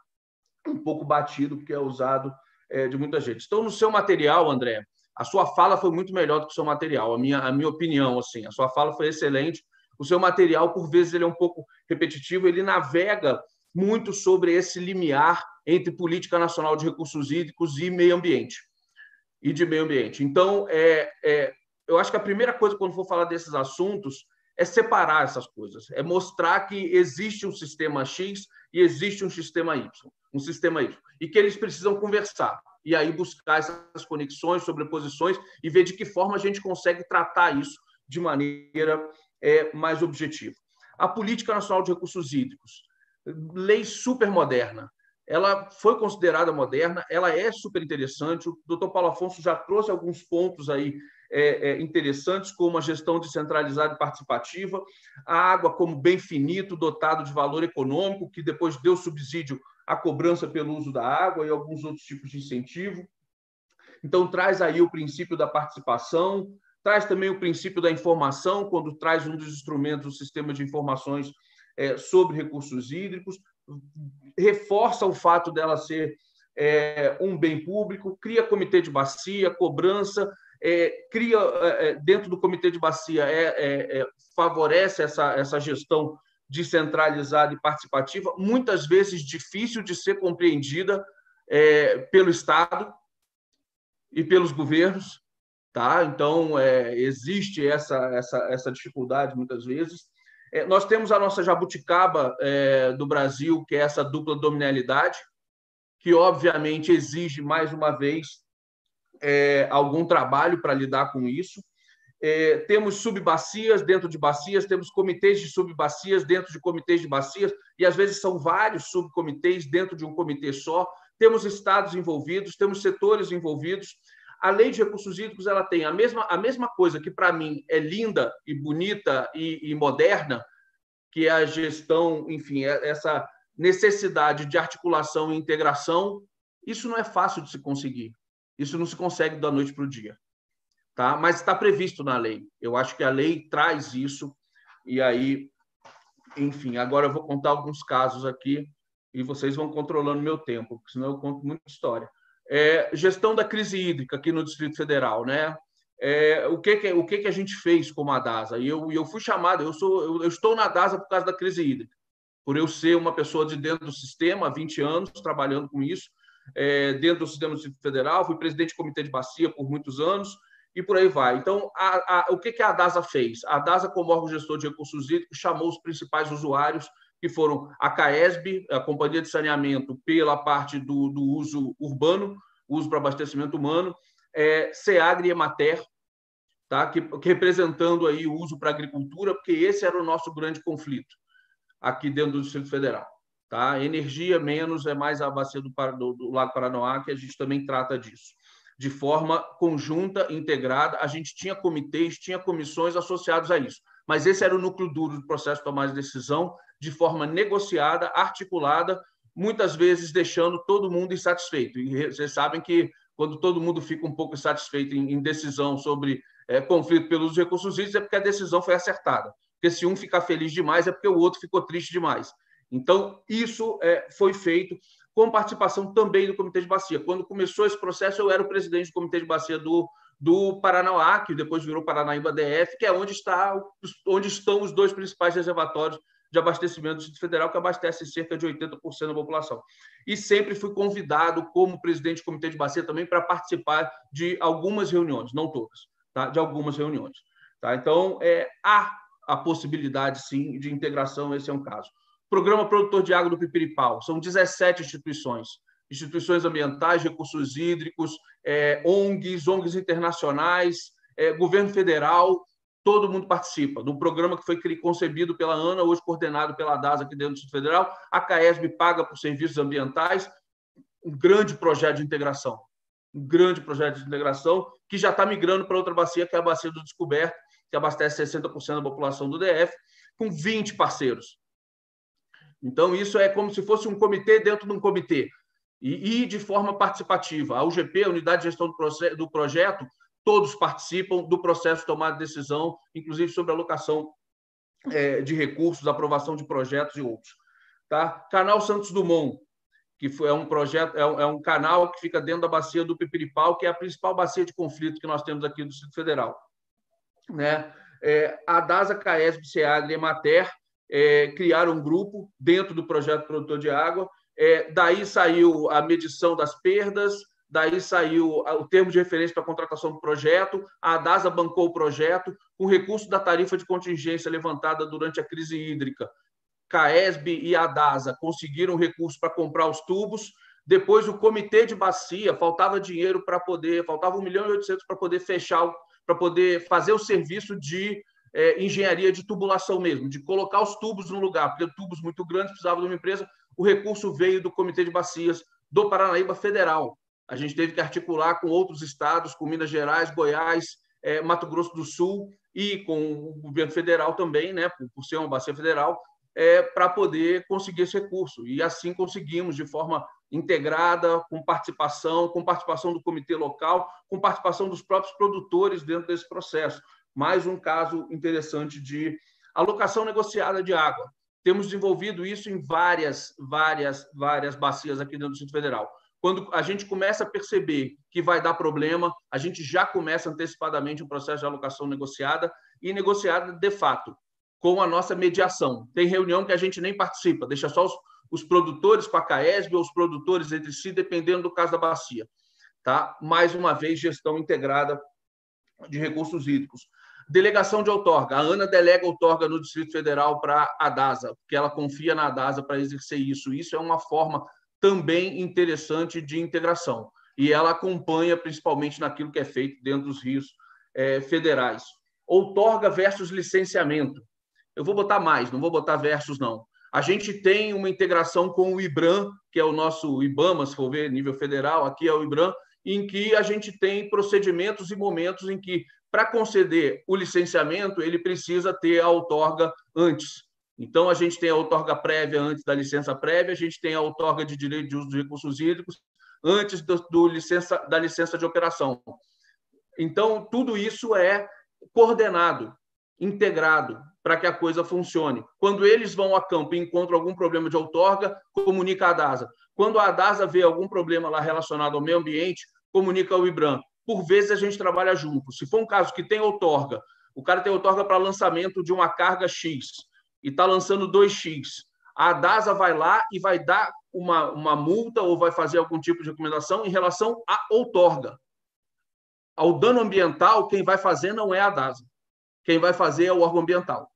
um pouco batido, porque é usado é, de muita gente. Então, no seu material, André, a sua fala foi muito melhor do que o seu material, a minha, a minha opinião, assim, a sua fala foi excelente. O seu material, por vezes, ele é um pouco repetitivo, ele navega muito sobre esse limiar entre política nacional de recursos hídricos e meio ambiente e de meio ambiente. Então, é, é eu acho que a primeira coisa quando for falar desses assuntos é separar essas coisas, é mostrar que existe um sistema X e existe um sistema Y, um sistema Y, e que eles precisam conversar e aí buscar essas conexões, sobreposições e ver de que forma a gente consegue tratar isso de maneira é, mais objetiva. A Política Nacional de Recursos Hídricos, lei super moderna, ela foi considerada moderna, ela é super interessante. O doutor Paulo Afonso já trouxe alguns pontos aí é, é, interessantes, como a gestão descentralizada e participativa, a água como bem finito, dotado de valor econômico, que depois deu subsídio à cobrança pelo uso da água e alguns outros tipos de incentivo. Então, traz aí o princípio da participação, traz também o princípio da informação, quando traz um dos instrumentos do sistema de informações é, sobre recursos hídricos, reforça o fato dela ser é, um bem público, cria comitê de bacia, cobrança, é, cria é, é dentro do comitê de bacia, é, favorece essa, essa gestão descentralizada e participativa, muitas vezes difícil de ser compreendida pelo Estado e pelos governos, tá? Então existe essa, essa, essa dificuldade muitas vezes. É, nós temos a nossa jabuticaba é, do Brasil, que é essa dupla dominalidade, que obviamente exige, mais uma vez, é, algum trabalho para lidar com isso. É, temos subbacias dentro de bacias, temos comitês de subbacias dentro de comitês de bacias, e às vezes são vários subcomitês dentro de um comitê só. Temos estados envolvidos, temos setores envolvidos. A lei de recursos hídricos ela tem a mesma, a mesma coisa que, para mim, é linda e bonita e, e moderna, que é a gestão, enfim, é essa necessidade de articulação e integração. Isso não é fácil de se conseguir. Isso não se consegue da noite para o dia. Tá? Mas está previsto na lei. Eu acho que a lei traz isso. E aí, enfim, agora eu vou contar alguns casos aqui e vocês vão controlando meu tempo, porque senão eu conto muita história. É, gestão da crise hídrica aqui no Distrito Federal, né? É, o que, que o que, que a gente fez como a DASA? E eu, eu fui chamado, eu sou eu, eu, estou na DASA por causa da crise hídrica, por eu ser uma pessoa de dentro do sistema há 20 anos trabalhando com isso, é, dentro do sistema do Distrito Federal, fui presidente do comitê de bacia por muitos anos e por aí vai. Então, a, a, o que, que a DASA fez? A DASA, como órgão gestor de recursos hídricos, chamou os principais usuários que foram a CAESB, a Companhia de Saneamento, pela parte do, do uso urbano, uso para abastecimento humano, é, SEAGRE e Emater, tá? que, que representando aí o uso para agricultura, porque esse era o nosso grande conflito aqui dentro do Distrito Federal. Tá? Energia menos é mais a bacia do, do, do Lago Paranoá, que a gente também trata disso. De forma conjunta, integrada, a gente tinha comitês, tinha comissões associados a isso. Mas esse era o núcleo duro do processo de tomada de decisão, de forma negociada, articulada, muitas vezes deixando todo mundo insatisfeito. E vocês sabem que quando todo mundo fica um pouco insatisfeito em, decisão sobre é, conflito pelos recursos hídricos, é porque a decisão foi acertada. Porque se um ficar feliz demais, é porque o outro ficou triste demais. Então, isso é, foi feito com participação também do Comitê de Bacia. Quando começou esse processo, eu era o presidente do Comitê de Bacia do, do Paranauá, que depois virou Paranaíba DF, que é onde, está, onde estão os dois principais reservatórios de abastecimento do Distrito Federal, que abastece cerca de 80% da população. E sempre fui convidado, como presidente do Comitê de Bacia, também para participar de algumas reuniões, não todas, tá? de algumas reuniões. Tá? Então, é, há a possibilidade, sim, de integração, esse é um caso. Programa Produtor de Água do Pipiripau, são 17 instituições, instituições ambientais, recursos hídricos, é, ONGs, ONGs internacionais, é, governo federal, todo mundo participa. Do programa que foi concebido pela ANA, hoje coordenado pela DASA aqui dentro do Distrito Federal, a CAESB paga por serviços ambientais, um grande projeto de integração. Um grande projeto de integração que já está migrando para outra bacia, que é a Bacia do Descoberto, que abastece 60% da população do DF, com 20 parceiros. Então, isso é como se fosse um comitê dentro de um comitê. E, e de forma participativa. A UGP, a Unidade de Gestão do, do Projeto, todos participam do processo de tomada de decisão, inclusive sobre alocação é, de recursos, aprovação de projetos e outros. Tá? Canal Santos Dumont, que foi, é um projeto, é um, é um, canal que fica dentro da bacia do Pipiripau, que é a principal bacia de conflito que nós temos aqui no Distrito Federal. Né? É, a DASA, CAESB, SEAG e Emater é, criaram um grupo dentro do projeto produtor de água. É, daí saiu a medição das perdas, daí saiu o termo de referência para a contratação do projeto, a ADASA bancou o projeto, com recurso da tarifa de contingência levantada durante a crise hídrica. CAESB e a ADASA conseguiram recurso para comprar os tubos, depois o comitê de bacia, faltava dinheiro para poder, faltava 1 milhão e 800 para poder fechar, para poder fazer o serviço de é, engenharia de tubulação mesmo, de colocar os tubos no lugar, porque tubos muito grandes precisavam de uma empresa, o recurso veio do comitê de bacias do Paranaíba Federal. A gente teve que articular com outros estados, com Minas Gerais, Goiás, é, Mato Grosso do Sul e com o governo federal também, né, por, por ser uma bacia federal, é, para poder conseguir esse recurso. E assim conseguimos, de forma integrada, com participação, com participação do comitê local, com participação dos próprios produtores dentro desse processo. Mais um caso interessante de alocação negociada de água. Temos desenvolvido isso em várias, várias, várias bacias aqui dentro do Distrito Federal. Quando a gente começa a perceber que vai dar problema, a gente já começa antecipadamente o um processo de alocação negociada e negociada de fato, com a nossa mediação. Tem reunião que a gente nem participa, deixa só os, os produtores com a CAESB ou os produtores entre si, dependendo do caso da bacia. Tá? Mais uma vez, gestão integrada de recursos hídricos. Delegação de outorga. A Ana delega outorga no Distrito Federal para a DASA, porque ela confia na DASA para exercer isso. Isso é uma forma também interessante de integração. E ela acompanha principalmente naquilo que é feito dentro dos rios é, federais. Outorga versus licenciamento. Eu vou botar mais, não vou botar versus, não. A gente tem uma integração com o IBRAM, que é o nosso IBAMA, se for ver nível federal, aqui é o IBRAM, em que a gente tem procedimentos e momentos em que, para conceder o licenciamento, ele precisa ter a outorga antes. Então, a gente tem a outorga prévia antes da licença prévia, a gente tem a outorga de direito de uso dos recursos hídricos antes do, do licença, da licença de operação. Então, tudo isso é coordenado, integrado, para que a coisa funcione. Quando eles vão a campo e encontram algum problema de outorga, comunica a DASA. Quando a DASA vê algum problema lá relacionado ao meio ambiente, comunica ao IBRAM. Por vezes a gente trabalha junto. Se for um caso que tem outorga, o cara tem outorga para lançamento de uma carga X e está lançando 2X, a DASA vai lá e vai dar uma, uma multa ou vai fazer algum tipo de recomendação em relação à outorga. Ao dano ambiental, quem vai fazer não é a DASA. Quem vai fazer é o órgão ambiental.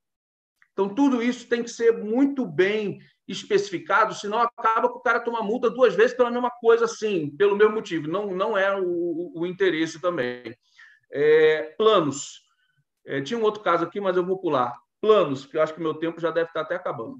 Então, tudo isso tem que ser muito bem especificado, senão acaba com o cara tomar multa duas vezes pela mesma coisa, assim, pelo mesmo motivo. Não, não é o, o interesse também. É, planos. É, tinha um outro caso aqui, mas eu vou pular. Planos, que eu acho que meu tempo já deve estar até acabando.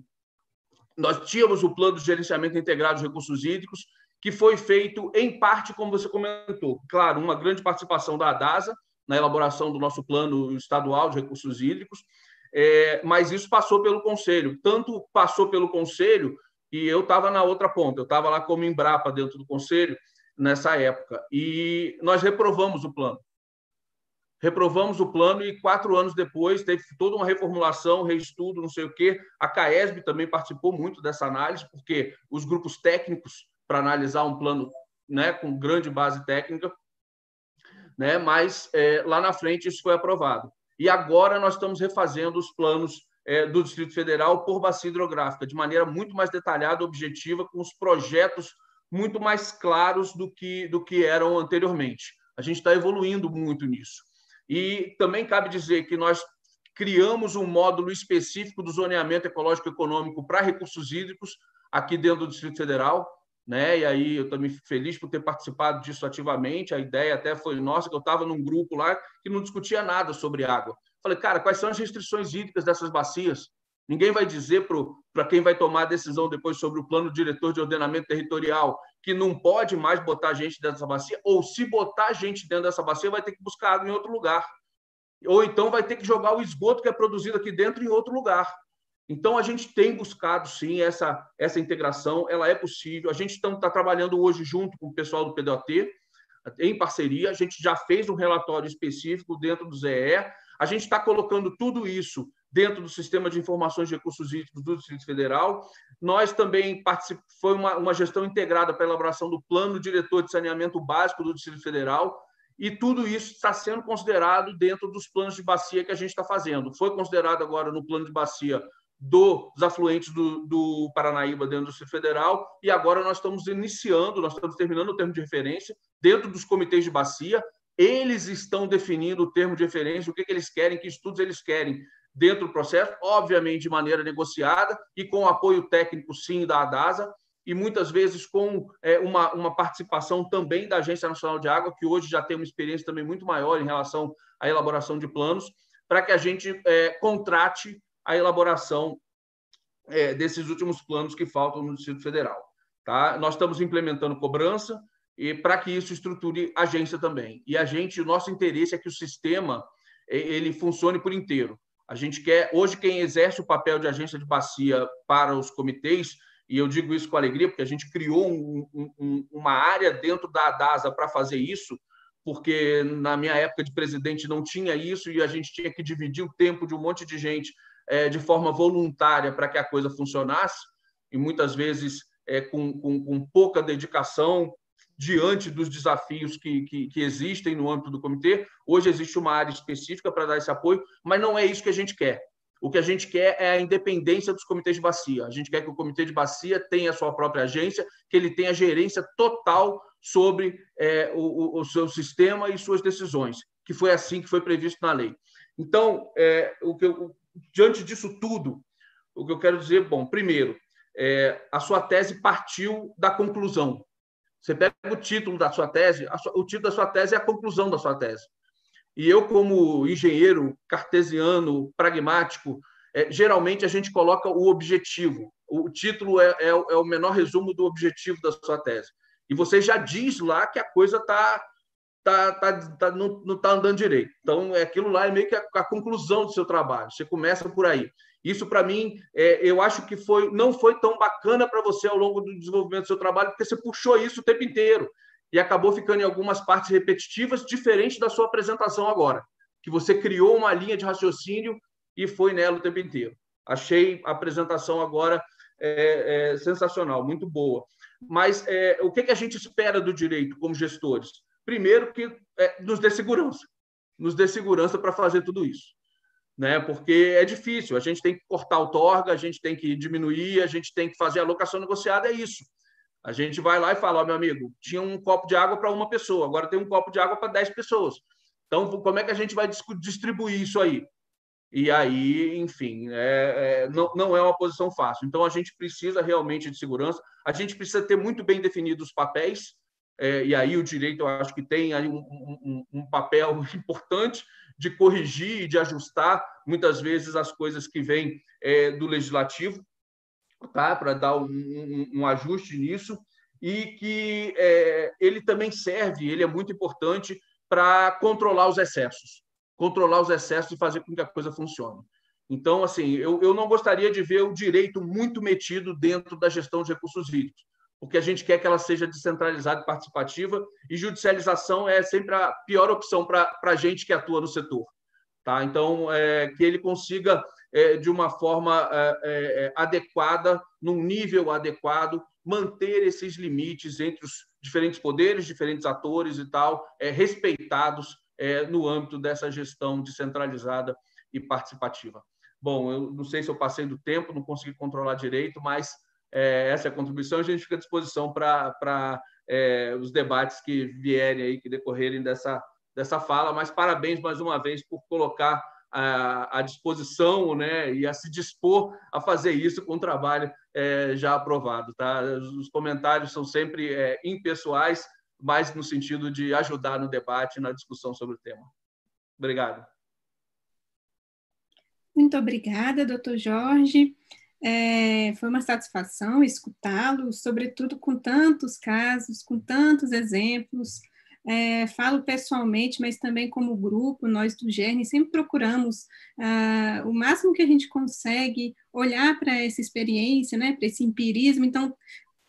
Nós tínhamos o plano de gerenciamento integrado de recursos hídricos, que foi feito em parte, como você comentou. Claro, uma grande participação da ADASA na elaboração do nosso plano estadual de recursos hídricos, é, mas isso passou pelo Conselho. Tanto passou pelo Conselho e eu estava na outra ponta, eu estava lá como Embrapa dentro do Conselho nessa época. E nós reprovamos o plano. Reprovamos o plano e quatro anos depois teve toda uma reformulação, reestudo, não sei o quê. A CAESB também participou muito dessa análise, porque os grupos técnicos para analisar um plano né, com grande base técnica, né, mas é, lá na frente isso foi aprovado. E agora nós estamos refazendo os planos é, do Distrito Federal por bacia hidrográfica, de maneira muito mais detalhada, objetiva, com os projetos muito mais claros do que, do que eram anteriormente. A gente está evoluindo muito nisso. E também cabe dizer que nós criamos um módulo específico do zoneamento ecológico econômico para recursos hídricos aqui dentro do Distrito Federal, né? E aí eu também fico feliz por ter participado disso ativamente. A ideia até foi nossa, que eu estava num grupo lá que não discutia nada sobre água. Falei, cara, quais são as restrições hídricas dessas bacias? Ninguém vai dizer para quem vai tomar a decisão depois sobre o plano diretor de ordenamento territorial que não pode mais botar gente dentro dessa bacia, ou se botar gente dentro dessa bacia, vai ter que buscar água em outro lugar. Ou então vai ter que jogar o esgoto que é produzido aqui dentro em outro lugar. Então, a gente tem buscado, sim, essa, essa integração, ela é possível. A gente está tá trabalhando hoje junto com o pessoal do PDOT, em parceria. A gente já fez um relatório específico dentro do ZE. A gente está colocando tudo isso dentro do Sistema de Informações de Recursos Hídricos do Distrito Federal. Nós também participamos, foi uma, uma gestão integrada para a elaboração do Plano Diretor de Saneamento Básico do Distrito Federal, e tudo isso está sendo considerado dentro dos planos de bacia que a gente está fazendo. Foi considerado agora no plano de bacia dos afluentes do, do Paranaíba dentro do Distrito Federal, e agora nós estamos iniciando, nós estamos terminando o termo de referência dentro dos comitês de bacia, eles estão definindo o termo de referência, o que, que eles querem, que estudos eles querem dentro do processo, obviamente de maneira negociada e com apoio técnico, sim, da ADASA, e muitas vezes com é, uma, uma participação também da Agência Nacional de Água, que hoje já tem uma experiência também muito maior em relação à elaboração de planos, para que a gente é, contrate a elaboração é, desses últimos planos que faltam no Distrito Federal. Tá? Nós estamos implementando cobrança e para que isso estruture a agência também. E a gente, o nosso interesse é que o sistema ele funcione por inteiro. A gente quer, hoje, quem exerce o papel de agência de bacia para os comitês, e eu digo isso com alegria, porque a gente criou um, um, uma área dentro da DASA para fazer isso, porque na minha época de presidente não tinha isso e a gente tinha que dividir o tempo de um monte de gente é, de forma voluntária para que a coisa funcionasse, e muitas vezes é, com, com, com pouca dedicação, diante dos desafios que, que, que, existem no âmbito do comitê. Hoje existe uma área específica para dar esse apoio, mas não é isso que a gente quer. O que a gente quer é a independência dos comitês de bacia. A gente quer que o comitê de bacia tenha a sua própria agência, que ele tenha gerência total sobre é, o, o, seu sistema e suas decisões, que foi assim que foi previsto na lei. Então, é, o que eu, diante disso tudo, o que eu quero dizer, bom, primeiro, é, a sua tese partiu da conclusão. Você pega o título da sua tese, sua, o título da sua tese é a conclusão da sua tese. E eu, como engenheiro cartesiano, pragmático, é, geralmente a gente coloca o objetivo. O título é, é, é, o menor resumo do objetivo da sua tese. E você já diz lá que a coisa está tá, tá, tá, não está andando direito. Então, é aquilo lá é meio que a, a conclusão do seu trabalho. Você começa por aí. Isso, para mim, é, eu acho que foi, não foi tão bacana para você ao longo do desenvolvimento do seu trabalho, porque você puxou isso o tempo inteiro e acabou ficando em algumas partes repetitivas, diferente da sua apresentação agora, que você criou uma linha de raciocínio e foi nela o tempo inteiro. Achei a apresentação agora é, é, sensacional, muito boa. Mas é, o que, que a gente espera do direito como gestores? Primeiro, que é, nos dê segurança, nos dê segurança para fazer tudo isso né? Porque é difícil, a gente tem que cortar o torga, a gente tem que diminuir, a gente tem que fazer a alocação negociada, é isso. A gente vai lá e fala, ó, meu amigo, tinha um copo de água para uma pessoa, agora tem um copo de água para 10 pessoas. Então, como é que a gente vai distribuir isso aí? E aí, enfim, é, é, não, não é uma posição fácil. Então, a gente precisa realmente de segurança, a gente precisa ter muito bem definidos os papéis, é, e aí o direito, eu acho que tem um, um, um papel importante, de corrigir e de ajustar muitas vezes as coisas que vêm é, do legislativo, tá? para dar um, um, um, ajuste nisso, e que é, ele também serve, ele é muito importante para controlar os excessos, controlar os excessos e fazer com que a coisa funcione. Então, assim, eu, eu não gostaria de ver o direito muito metido dentro da gestão de recursos hídricos porque a gente quer que ela seja descentralizada e participativa, e judicialização é sempre a pior opção para a gente que atua no setor. Tá? Então, é, que ele consiga, é, de uma forma é, é adequada, num nível adequado, manter esses limites entre os diferentes poderes, diferentes atores e tal, é, respeitados é, no âmbito dessa gestão descentralizada e participativa. Bom, eu não sei se eu passei do tempo, não consegui controlar direito, mas é, essa é contribuição. A gente fica à disposição para é, os debates que vierem aí, que decorrerem dessa, dessa fala. Mas parabéns mais uma vez por colocar à, disposição né, e a se dispor a fazer isso com o trabalho é, já aprovado. Tá? Os comentários são sempre é, impessoais, mas no sentido de ajudar no debate, na discussão sobre o tema. Obrigado. Muito obrigada, doutor Jorge. É, foi uma satisfação escutá-lo, sobretudo com tantos casos, com tantos exemplos. É, falo pessoalmente, mas também como grupo, nós do GERN sempre procuramos ah, o máximo que a gente consegue olhar para essa experiência, né, para esse empirismo, então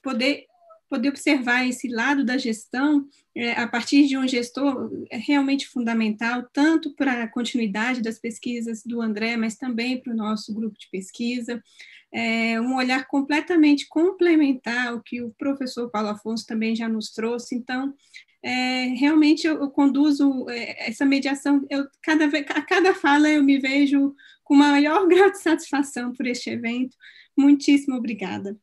poder poder observar esse lado da gestão é, a partir de um gestor é realmente fundamental, tanto para a continuidade das pesquisas do André, mas também para o nosso grupo de pesquisa. É um olhar completamente complementar ao que o professor Paulo Afonso também já nos trouxe. Então, é, realmente eu, eu conduzo é, essa mediação, eu, cada, a cada fala eu me vejo com maior grau de satisfação por este evento. Muitíssimo obrigada.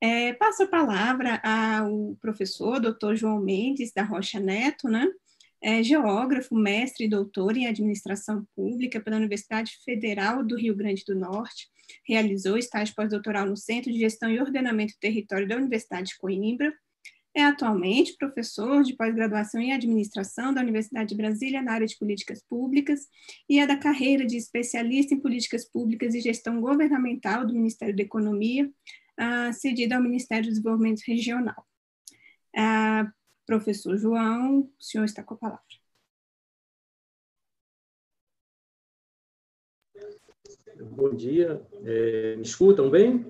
É, passo a palavra ao professor Dr. João Mendes da Rocha Neto, né? É geógrafo, mestre e doutor em administração pública pela Universidade Federal do Rio Grande do Norte. Realizou estágio pós-doutoral no Centro de Gestão e Ordenamento do Território da Universidade de Coimbra. É atualmente professor de pós-graduação em administração da Universidade de Brasília na área de políticas públicas e é da carreira de especialista em políticas públicas e gestão governamental do Ministério da Economia, uh, cedida ao Ministério do Desenvolvimento Regional. Uh, professor João, o senhor está com a palavra. Bom dia, é, me escutam bem?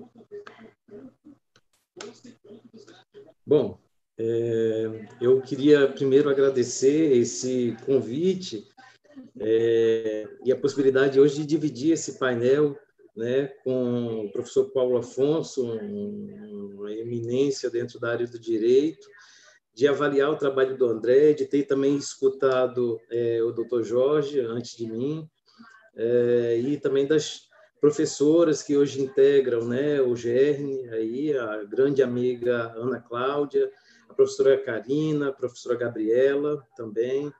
Bom, é, eu queria primeiro agradecer esse convite é, e a possibilidade hoje de dividir esse painel né, com o professor Paulo Afonso, uma eminência dentro da área do direito, de avaliar o trabalho do André, de ter também escutado é, o doutor Jorge antes de mim, é, e também das professoras que hoje integram né, o GERN, aí, a grande amiga Ana Cláudia, a professora Karina, a professora Gabriela também,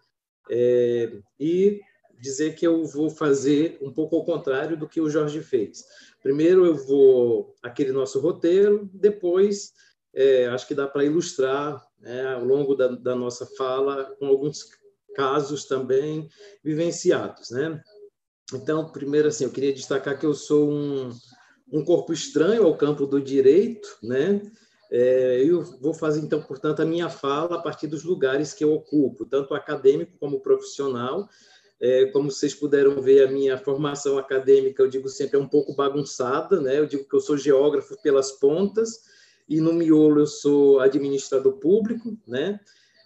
é, e dizer que eu vou fazer um pouco ao contrário do que o Jorge fez. Primeiro eu vou aquele nosso roteiro, depois é, acho que dá para ilustrar né, ao longo da, da, nossa fala com alguns casos também vivenciados, né? Então, primeiro assim, eu queria destacar que eu sou um, um corpo estranho ao campo do direito, né? É, eu vou fazer, então, portanto, a minha fala a partir dos lugares que eu ocupo, tanto acadêmico como profissional, é, como vocês puderam ver, a minha formação acadêmica, eu digo sempre, é um pouco bagunçada, né? Eu digo que eu sou geógrafo pelas pontas e no miolo eu sou administrador público, né?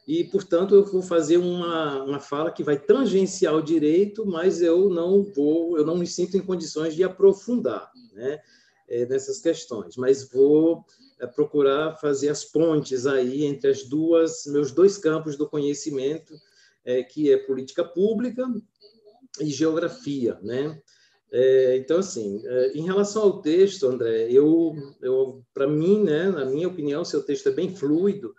E, portanto, eu vou fazer uma, uma fala que vai tangenciar o direito, mas eu não vou, eu não me sinto em condições de aprofundar, né? É, nessas questões, mas vou é, procurar fazer as pontes aí entre as duas, meus dois campos do conhecimento, é, que é política pública e geografia, né? É, então, assim, é, em relação ao texto, André, eu, eu para mim, né, na minha opinião, seu texto é bem fluido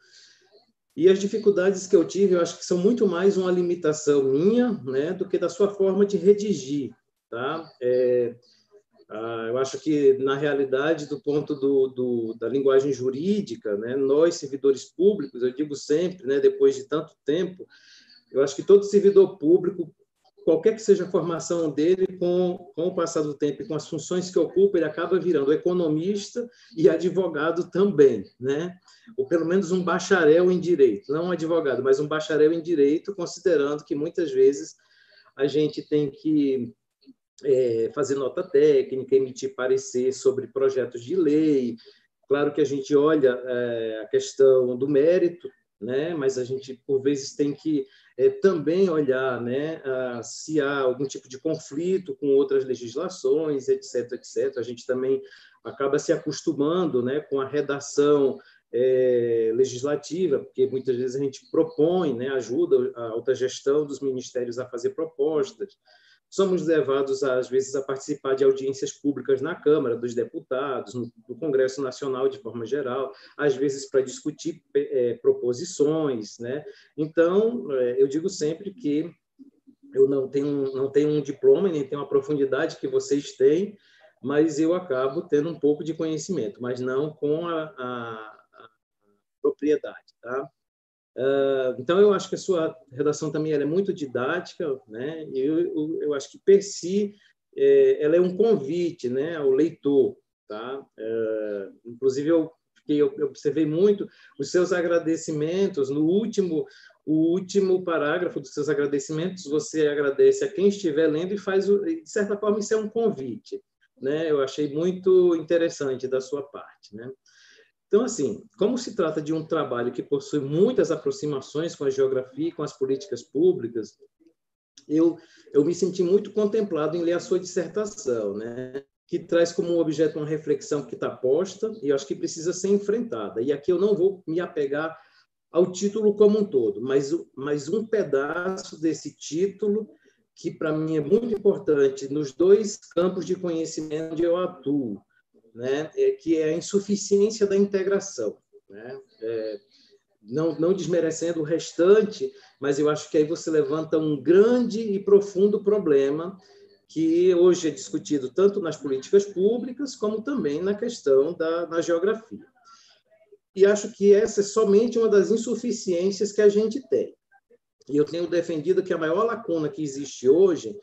e as dificuldades que eu tive, eu acho que são muito mais uma limitação minha, né, do que da sua forma de redigir, tá? É, ah, eu acho que, na realidade, do ponto do, do, da linguagem jurídica, né, nós, servidores públicos, eu digo sempre, né, depois de tanto tempo, eu acho que todo servidor público, qualquer que seja a formação dele, com, com o passar do tempo e com as funções que ocupa, ele acaba virando economista e advogado também, né? Ou pelo menos um bacharel em direito, não um advogado, mas um bacharel em direito, considerando que muitas vezes a gente tem que é, fazer nota técnica, emitir parecer sobre projetos de lei. Claro que a gente olha é, a questão do mérito, né? mas a gente, por vezes, tem que é, também olhar né, a, se há algum tipo de conflito com outras legislações, etc., etc. A gente também acaba se acostumando né, com a redação é, legislativa, porque muitas vezes a gente propõe, né, ajuda a autogestão dos ministérios a fazer propostas, somos levados, às vezes, a participar de audiências públicas na Câmara dos Deputados, no, no Congresso Nacional de forma geral, às vezes para discutir é, proposições. Né? Então, é, eu digo sempre que eu não tenho, não tenho um diploma, nem tenho a profundidade que vocês têm, mas eu acabo tendo um pouco de conhecimento, mas não com a, a, a propriedade. Tá? Uh, então, eu acho que a sua redação também é muito didática, né? Eu, eu, eu, acho que, per si, é, ela é um convite né, ao leitor, tá? Uh, inclusive, eu, eu, eu observei muito os seus agradecimentos. No último, o último parágrafo dos seus agradecimentos, você agradece a quem estiver lendo e faz, de certa forma, isso é um convite, né? Eu achei muito interessante da sua parte, né? Então, assim, como se trata de um trabalho que possui muitas aproximações com a geografia e com as políticas públicas, eu, eu me senti muito contemplado em ler a sua dissertação, né? que traz como objeto uma reflexão que está posta e acho que precisa ser enfrentada. E aqui eu não vou me apegar ao título como um todo, mas, mas um pedaço desse título que para mim é muito importante nos dois campos de conhecimento onde eu atuo, né, é, que é a insuficiência da integração. Né? É, não, não desmerecendo o restante, mas eu acho que aí você levanta um grande e profundo problema que hoje é discutido tanto nas políticas públicas como também na questão da na geografia. E acho que essa é somente uma das insuficiências que a gente tem. E eu tenho defendido que a maior lacuna que existe hoje,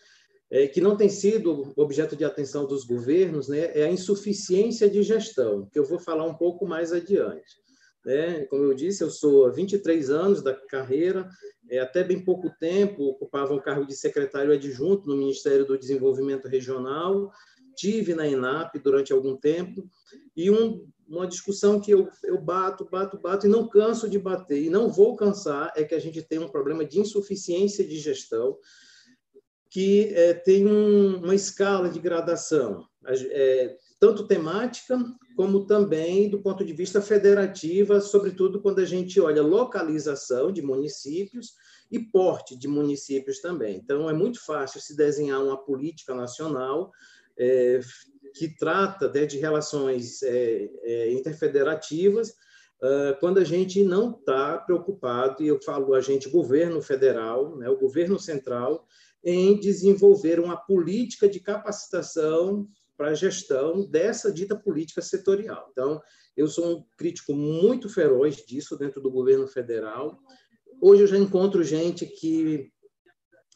é, que não tem sido objeto de atenção dos governos, né, é a insuficiência de gestão, que eu vou falar um pouco mais adiante. Né? Como eu disse, eu sou há 23 anos da carreira, é, até bem pouco tempo ocupava o cargo de secretário adjunto no Ministério do Desenvolvimento Regional, tive na ENAP durante algum tempo, e um, uma discussão que eu, eu bato, bato, bato e não canso de bater, e não vou cansar, é que a gente tem um problema de insuficiência de gestão, que é, tem um, uma escala de gradação, é, tanto temática como também do ponto de vista federativa, sobretudo quando a gente olha localização de municípios e porte de municípios também. Então, é muito fácil se desenhar uma política nacional é, que trata né, de relações é, é, interfederativas, uh, quando a gente não está preocupado, e eu falo a gente, governo federal, né, o governo central, em desenvolver uma política de capacitação para a gestão dessa dita política setorial. Então, eu sou um crítico muito feroz disso dentro do governo federal. Hoje eu já encontro gente que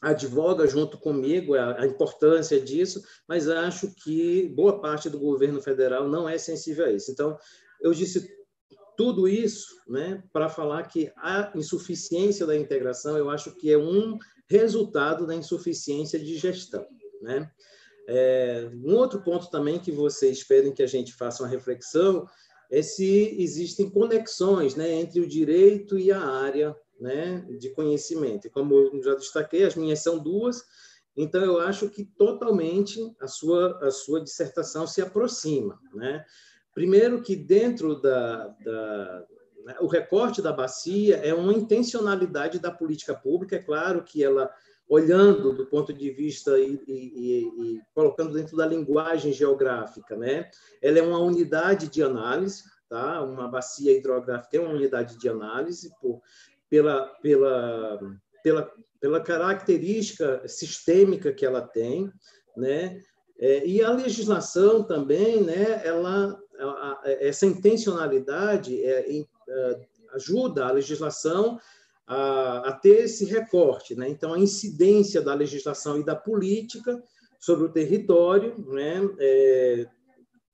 advoga junto comigo a, importância disso, mas acho que boa parte do governo federal não é sensível a isso. Então, eu disse tudo isso né, para falar que a insuficiência da integração, eu acho que é um resultado da insuficiência de gestão. Né? É, um outro ponto também que vocês esperem que a gente faça uma reflexão é se existem conexões né, entre o direito e a área né, de conhecimento. E como eu já destaquei, as minhas são duas, então eu acho que totalmente a sua, a sua dissertação se aproxima. Né? Primeiro que dentro da, da o recorte da bacia é uma intencionalidade da política pública, é claro que ela olhando do ponto de vista e, e, e, colocando dentro da linguagem geográfica, né? Ela é uma unidade de análise, tá? Uma bacia hidrográfica é uma unidade de análise por pela, pela, pela, pela característica sistêmica que ela tem, né? É, e a legislação também, né? Ela, a, a, essa intencionalidade é, ajuda a legislação a, a, ter esse recorte, né? Então a incidência da legislação e da política sobre o território, né? É,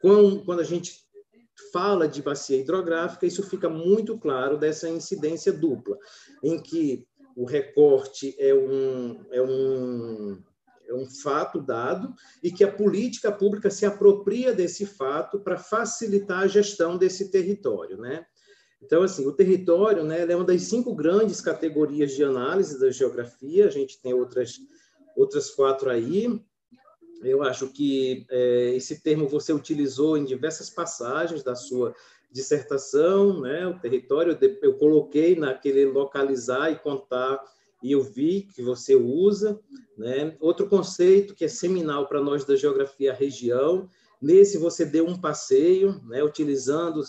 quando, quando a gente fala de bacia hidrográfica, isso fica muito claro dessa incidência dupla, em que o recorte é um, é um, é um fato dado e que a política pública se apropria desse fato para facilitar a gestão desse território, né? Então, assim, o território né, é uma das cinco grandes categorias de análise da geografia, a gente tem outras, outras quatro aí, eu acho que é, esse termo você utilizou em diversas passagens da sua dissertação, né? O território eu coloquei naquele localizar e contar e eu vi que você usa, né? Outro conceito que é seminal para nós da geografia região, nesse você deu um passeio, né? Utilizando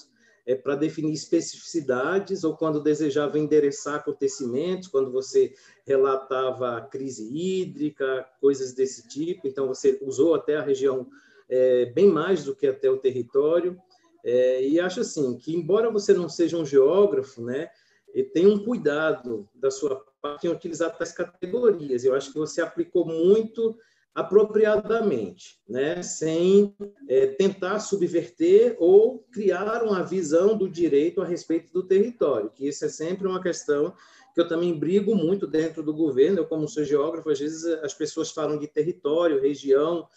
é, para definir especificidades ou quando desejava endereçar acontecimentos, quando você relatava crise hídrica, coisas desse tipo. Então, você usou até a região é, bem mais do que até o território. É, e acho assim que, embora você não seja um geógrafo, né, tenha um cuidado da sua parte em utilizar tais categorias. Eu acho que você aplicou muito apropriadamente, né? sem é, tentar subverter ou criar uma visão do direito a respeito do território, que isso é sempre uma questão que eu também brigo muito dentro do governo. Eu, como sou geógrafo, às vezes as pessoas falam de território, região.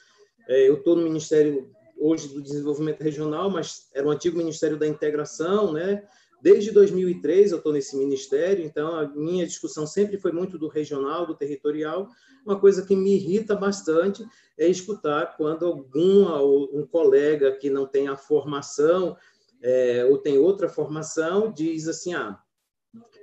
É, eu estou no Ministério hoje do Desenvolvimento Regional, mas era o antigo Ministério da Integração, né? Desde 2003 eu estou nesse ministério, então a minha discussão sempre foi muito do regional, do territorial. Uma coisa que me irrita bastante é escutar quando algum um colega que não tem a formação é, ou tem outra formação diz assim, ah,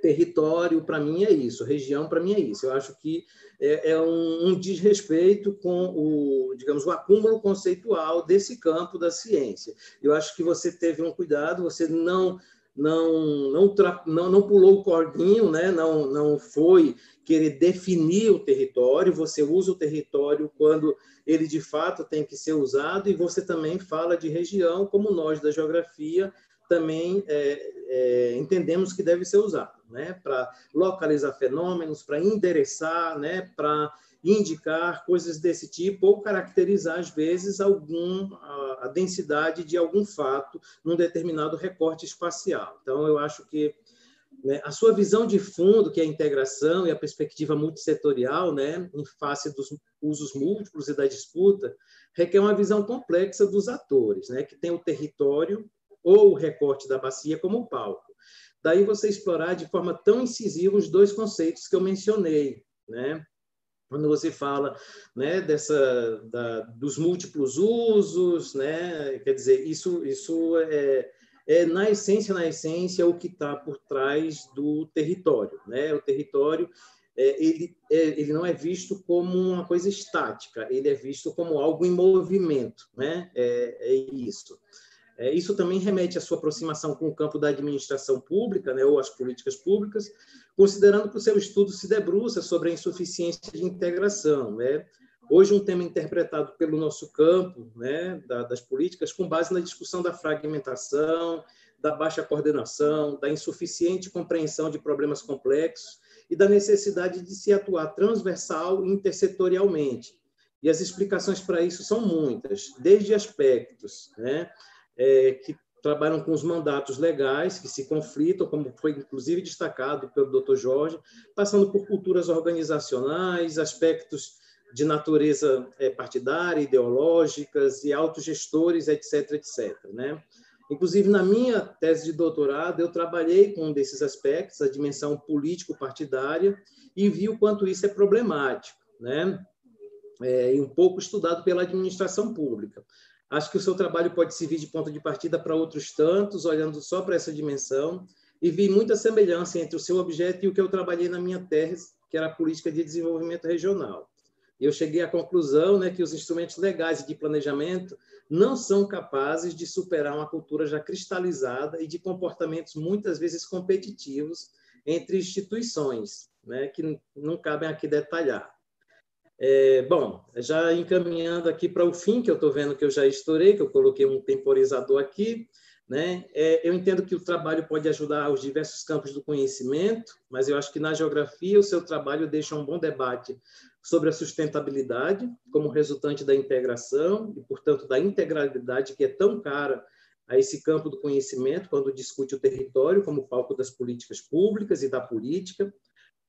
território para mim é isso, região para mim é isso. Eu acho que é, é um, um, desrespeito com o, digamos, o acúmulo conceitual desse campo da ciência. Eu acho que você teve um cuidado, você não não não, não, não pulou o cordinho, né? não, não foi querer definir o território, você usa o território quando ele de fato tem que ser usado, e você também fala de região, como nós da geografia também é, é, entendemos que deve ser usado, né? para localizar fenômenos, para endereçar, né? para indicar coisas desse tipo ou caracterizar às vezes algum a, densidade de algum fato num determinado recorte espacial. Então eu acho que né, a sua visão de fundo, que é a integração e a perspectiva multissetorial, né, em face dos usos múltiplos e da disputa, requer uma visão complexa dos atores, né, que tem o território ou o recorte da bacia como palco. Daí você explorar de forma tão incisiva os dois conceitos que eu mencionei, né? Quando você fala né, dessa, da, dos múltiplos usos, né, quer dizer, isso, isso é, é, na essência, na essência, o que está por trás do território. Né? O território é, ele, é, ele não é visto como uma coisa estática, ele é visto como algo em movimento. Né? É, é isso. É, isso também remete à sua aproximação com o campo da administração pública, né, ou as políticas públicas, considerando que o seu estudo se debruça sobre a insuficiência de integração. Né? Hoje, um tema interpretado pelo nosso campo né, das políticas com base na discussão da fragmentação, da baixa coordenação, da insuficiente compreensão de problemas complexos e da necessidade de se atuar transversal e intersetorialmente. E as explicações para isso são muitas, desde aspectos né, é, que trabalham com os mandatos legais que se conflitam, como foi inclusive destacado pelo Dr. Jorge, passando por culturas organizacionais, aspectos de natureza é, partidária, ideológicas e autogestores, etc, etc, né? Inclusive, na minha tese de doutorado, eu trabalhei com um desses aspectos, a dimensão político-partidária, e vi o quanto isso é problemático, né? É, e um pouco estudado pela administração pública. Acho que o seu trabalho pode servir de ponto de partida para outros tantos, olhando só para essa dimensão, e vi muita semelhança entre o seu objeto e o que eu trabalhei na minha tese, que era a política de desenvolvimento regional. Eu cheguei à conclusão né, que os instrumentos legais de planejamento não são capazes de superar uma cultura já cristalizada e de comportamentos muitas vezes competitivos entre instituições, né, que não cabem aqui detalhar. É, bom, já encaminhando aqui para o fim, que eu estou vendo que eu já estourei, que eu coloquei um temporizador aqui, né? É, eu entendo que o trabalho pode ajudar aos diversos campos do conhecimento, mas eu acho que na geografia o seu trabalho deixa um bom debate sobre a sustentabilidade como resultante da integração e, portanto, da integralidade que é tão cara a esse campo do conhecimento quando discute o território como palco das políticas públicas e da política,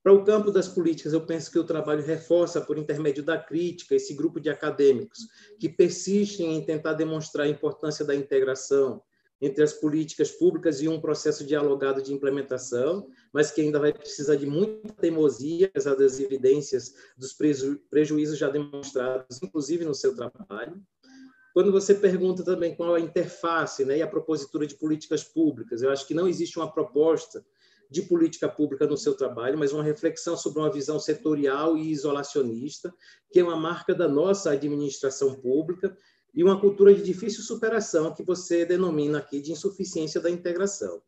para o campo das políticas, eu penso que o trabalho reforça, por intermédio da crítica, esse grupo de acadêmicos que persistem em tentar demonstrar a importância da integração entre as políticas públicas e um processo dialogado de implementação, mas que ainda vai precisar de muita teimosia, apesar das evidências dos preju prejuízos já demonstrados, inclusive no seu trabalho. Quando você pergunta também qual a interface né, e a propositura de políticas públicas, eu acho que não existe uma proposta de política pública no seu trabalho, mas uma reflexão sobre uma visão setorial e isolacionista, que é uma marca da nossa administração pública, e uma cultura de difícil superação, que você denomina aqui de insuficiência da integração.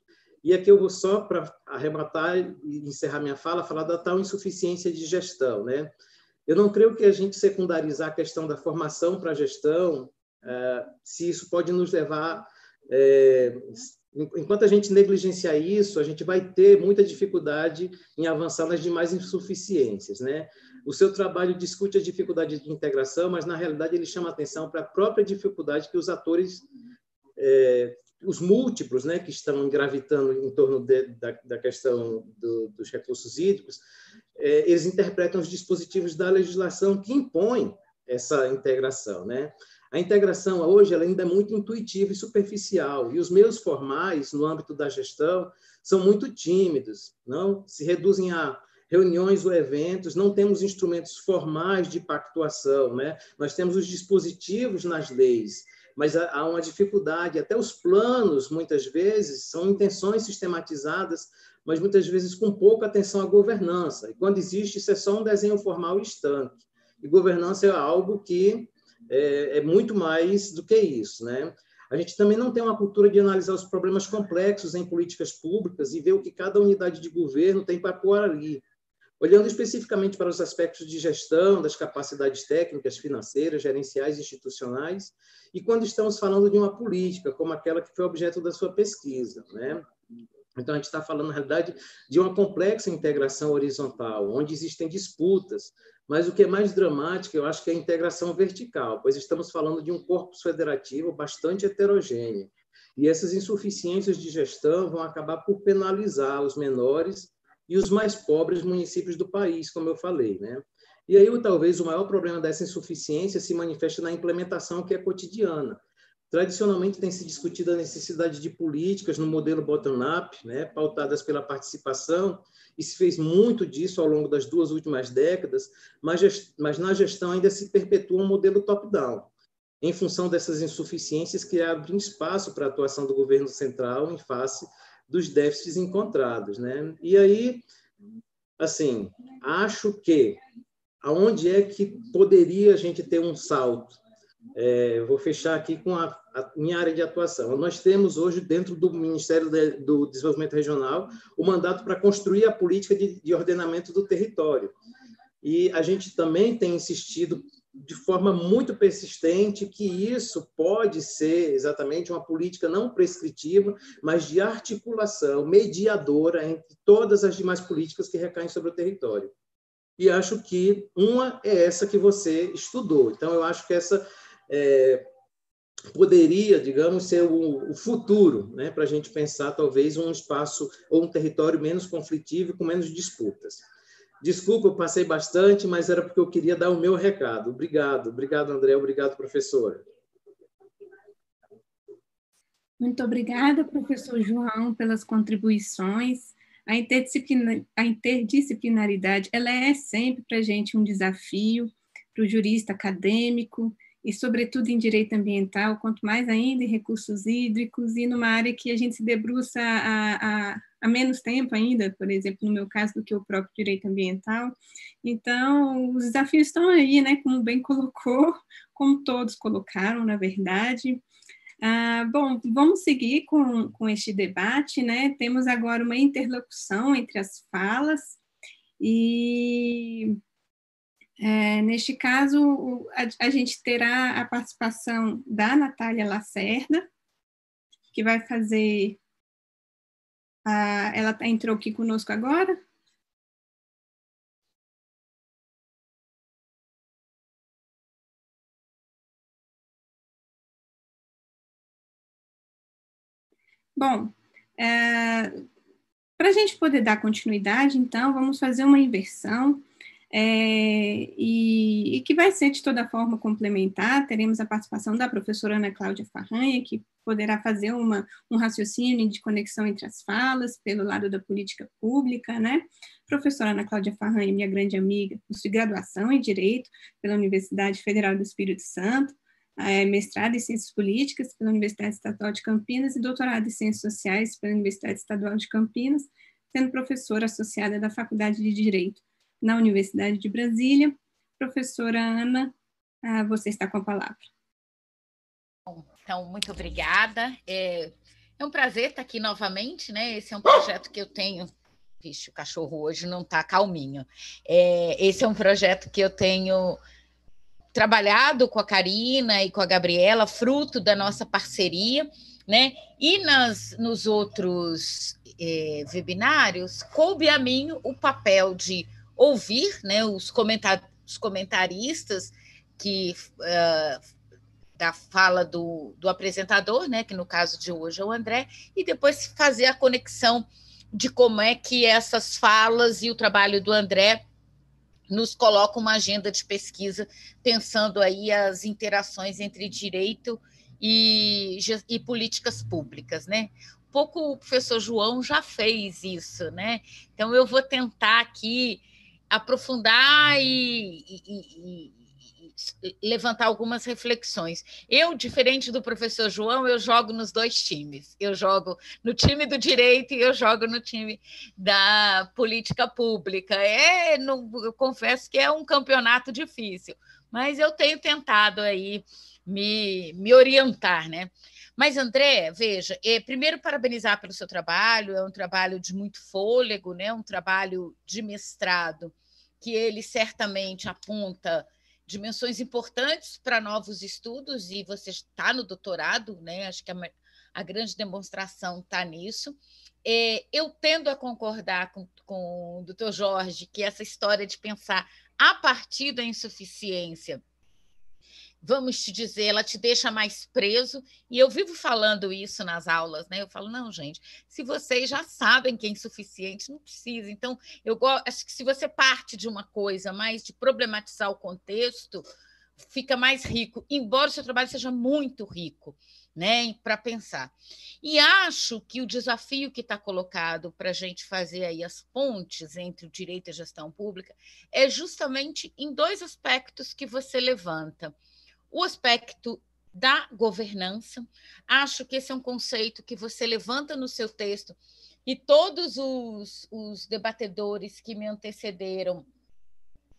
E aqui eu vou só, para arrematar e encerrar minha fala, falar da tal insuficiência de gestão. Né? Eu não creio que a gente secundarizar a questão da formação para a gestão, eh, se isso pode nos levar é, Enquanto a gente negligenciar isso, a gente vai ter muita dificuldade em avançar nas demais insuficiências, né? O seu trabalho discute a dificuldade de integração, mas na realidade ele chama atenção para a própria dificuldade que os atores, é, os múltiplos, né, que estão gravitando em torno de, da, da, questão do, dos recursos hídricos, é, eles interpretam os dispositivos da legislação que impõem essa integração, né? A integração hoje ainda é muito intuitiva e superficial, e os meios formais no âmbito da gestão são muito tímidos, não se reduzem a reuniões ou eventos, não temos instrumentos formais de pactuação, né? Nós temos os dispositivos nas leis, mas há uma dificuldade, até os planos, muitas vezes, são intenções sistematizadas, mas muitas vezes com pouca atenção à governança. E quando existe, isso é só um desenho formal estanque. E governança é algo que é, é muito mais do que isso, né? A gente também não tem uma cultura de analisar os problemas complexos em políticas públicas e ver o que cada unidade de governo tem para pôr ali. Olhando especificamente para os aspectos de gestão, das capacidades técnicas, financeiras, gerenciais, institucionais, e quando estamos falando de uma política, como aquela que foi objeto da sua pesquisa, né? Então, a gente está falando, na realidade, de uma complexa integração horizontal, onde existem disputas, mas o que é mais dramático, eu acho que é a integração vertical, pois estamos falando de um corpus federativo bastante heterogêneo. E essas insuficiências de gestão vão acabar por penalizar os menores e os mais pobres municípios do país, como eu falei. Né? E aí, talvez, o maior problema dessa insuficiência se manifesta na implementação que é cotidiana. Tradicionalmente tem se discutido a necessidade de políticas no modelo bottom-up, né, pautadas pela participação, e se fez muito disso ao longo das duas últimas décadas, mas, mas na gestão ainda se perpetua um modelo top-down, em função dessas insuficiências que abrem espaço para a atuação do governo central em face dos déficits encontrados. Né? E aí, assim, acho que aonde é que poderia a gente ter um salto? É, vou fechar aqui com a, a, minha área de atuação. Nós temos hoje, dentro do Ministério de, do Desenvolvimento Regional, o mandato para construir a política de, de ordenamento do território. E a gente também tem insistido de forma muito persistente que isso pode ser exatamente uma política não prescritiva, mas de articulação mediadora entre todas as demais políticas que recaem sobre o território. E acho que uma é essa que você estudou. Então, eu acho que essa é, poderia, digamos, ser o, o futuro, né, para a gente pensar talvez um espaço ou um território menos conflitivo, com menos disputas. Desculpa, eu passei bastante, mas era porque eu queria dar o meu recado. Obrigado, obrigado, André, obrigado, professora. Muito obrigada, professor João, pelas contribuições. A, interdisciplinar, a interdisciplinaridade, ela é sempre para a gente um desafio, para o jurista acadêmico, e, sobretudo, em direito ambiental, quanto mais ainda em recursos hídricos e numa área que a gente se debruça há, há, há menos tempo ainda, por exemplo, no meu caso, do que o próprio direito ambiental. Então, os desafios estão aí, né, como bem colocou, como todos colocaram, na verdade. Ah, bom, vamos seguir com, com este debate, né? Temos agora uma interlocução entre as falas, e é, neste caso, a, a, gente terá a participação da Natália Lacerda, que vai fazer. A, ela tá, entrou aqui conosco agora. Bom, é, para a gente poder dar continuidade, então, vamos fazer uma inversão é, e, e, que vai ser de toda forma complementar. Teremos a participação da professora Ana Cláudia Farranha, que poderá fazer uma, um raciocínio de conexão entre as falas, pelo lado da política pública, né? Professora Ana Cláudia Farranha, minha grande amiga, de graduação em Direito pela Universidade Federal do Espírito Santo, é, mestrado em Ciências Políticas pela Universidade Estadual de Campinas e doutorado em Ciências Sociais pela Universidade Estadual de Campinas, sendo professora associada da Faculdade de Direito na Universidade de Brasília. Professora Ana, ah, você está com a palavra. Então, muito obrigada. É, é um prazer estar aqui novamente, né? Esse é um projeto que eu tenho. Vixe, o cachorro hoje não está calminho. É, esse é um projeto que eu tenho trabalhado com a Karina e com a Gabriela, fruto da nossa parceria, né? E nas, nos outros é, webinários, coube a mim o papel de ouvir né, os, comentar, os comentaristas que uh, da fala do, do apresentador, né, que no caso de hoje é o André, e depois fazer a conexão de como é que essas falas e o trabalho do André nos coloca uma agenda de pesquisa pensando aí as interações entre direito e, e políticas públicas, né? Pouco o professor João já fez isso, né? Então eu vou tentar aqui aprofundar e, e, levantar algumas reflexões. Eu, diferente do professor João, eu jogo nos dois times. Eu jogo no time do direito e eu jogo no time da política pública. É, não, eu confesso que é um campeonato difícil, mas eu tenho tentado aí me, me orientar, né? Mas, André, veja, é, primeiro parabenizar pelo seu trabalho, é um trabalho de muito fôlego, né? um trabalho de mestrado, que ele certamente aponta dimensões importantes para novos estudos, e você está no doutorado, né? acho que a, a grande demonstração está nisso. É, eu tendo a concordar com, com o doutor Jorge que essa história de pensar a partir da insuficiência vamos te dizer, ela te deixa mais preso. E eu vivo falando isso nas aulas, né? Eu falo, não, gente, se vocês já sabem que é insuficiente, não precisa. Então, eu acho que se você parte de uma coisa mais de problematizar o contexto, fica mais rico, embora o seu trabalho seja muito rico. Né, para pensar. E acho que o desafio que está colocado para a gente fazer aí as pontes entre o direito e a gestão pública é justamente em dois aspectos que você levanta o aspecto da governança. Acho que esse é um conceito que você levanta no seu texto e todos os, os debatedores que me antecederam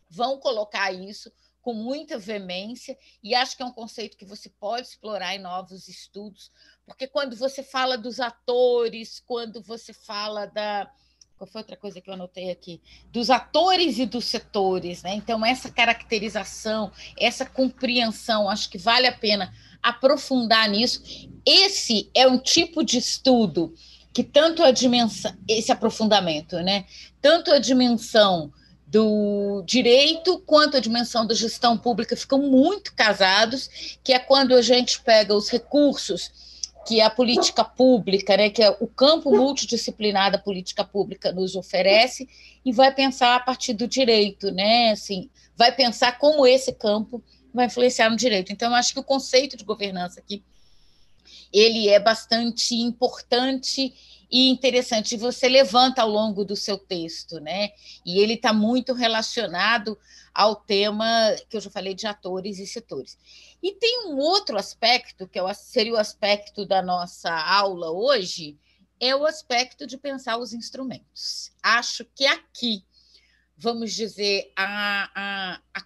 vão colocar isso com muita veemência, e acho que é um conceito que você pode explorar em novos estudos, porque quando você fala dos atores, quando você fala da, qual foi outra coisa que eu anotei aqui? Dos atores e dos setores, né? Então, essa caracterização, essa compreensão, acho que vale a pena aprofundar nisso. Esse é um tipo de estudo que tanto a dimensão, esse aprofundamento, né? Tanto a dimensão do direito quanto a dimensão da gestão pública ficam muito casados, que é quando a gente pega os recursos que a política pública, né, que é o campo multidisciplinar da política pública nos oferece, e vai pensar a partir do direito, né? Assim, vai pensar como esse campo vai influenciar no direito. Então, eu acho que o conceito de governança aqui ele é bastante importante e interessante. Você levanta ao longo do seu texto, né? E ele está muito relacionado ao tema que eu já falei de atores e setores. E tem um outro aspecto, que é seria o aspecto da nossa aula hoje, é o aspecto de pensar os instrumentos. Acho que aqui, vamos dizer, a, a, a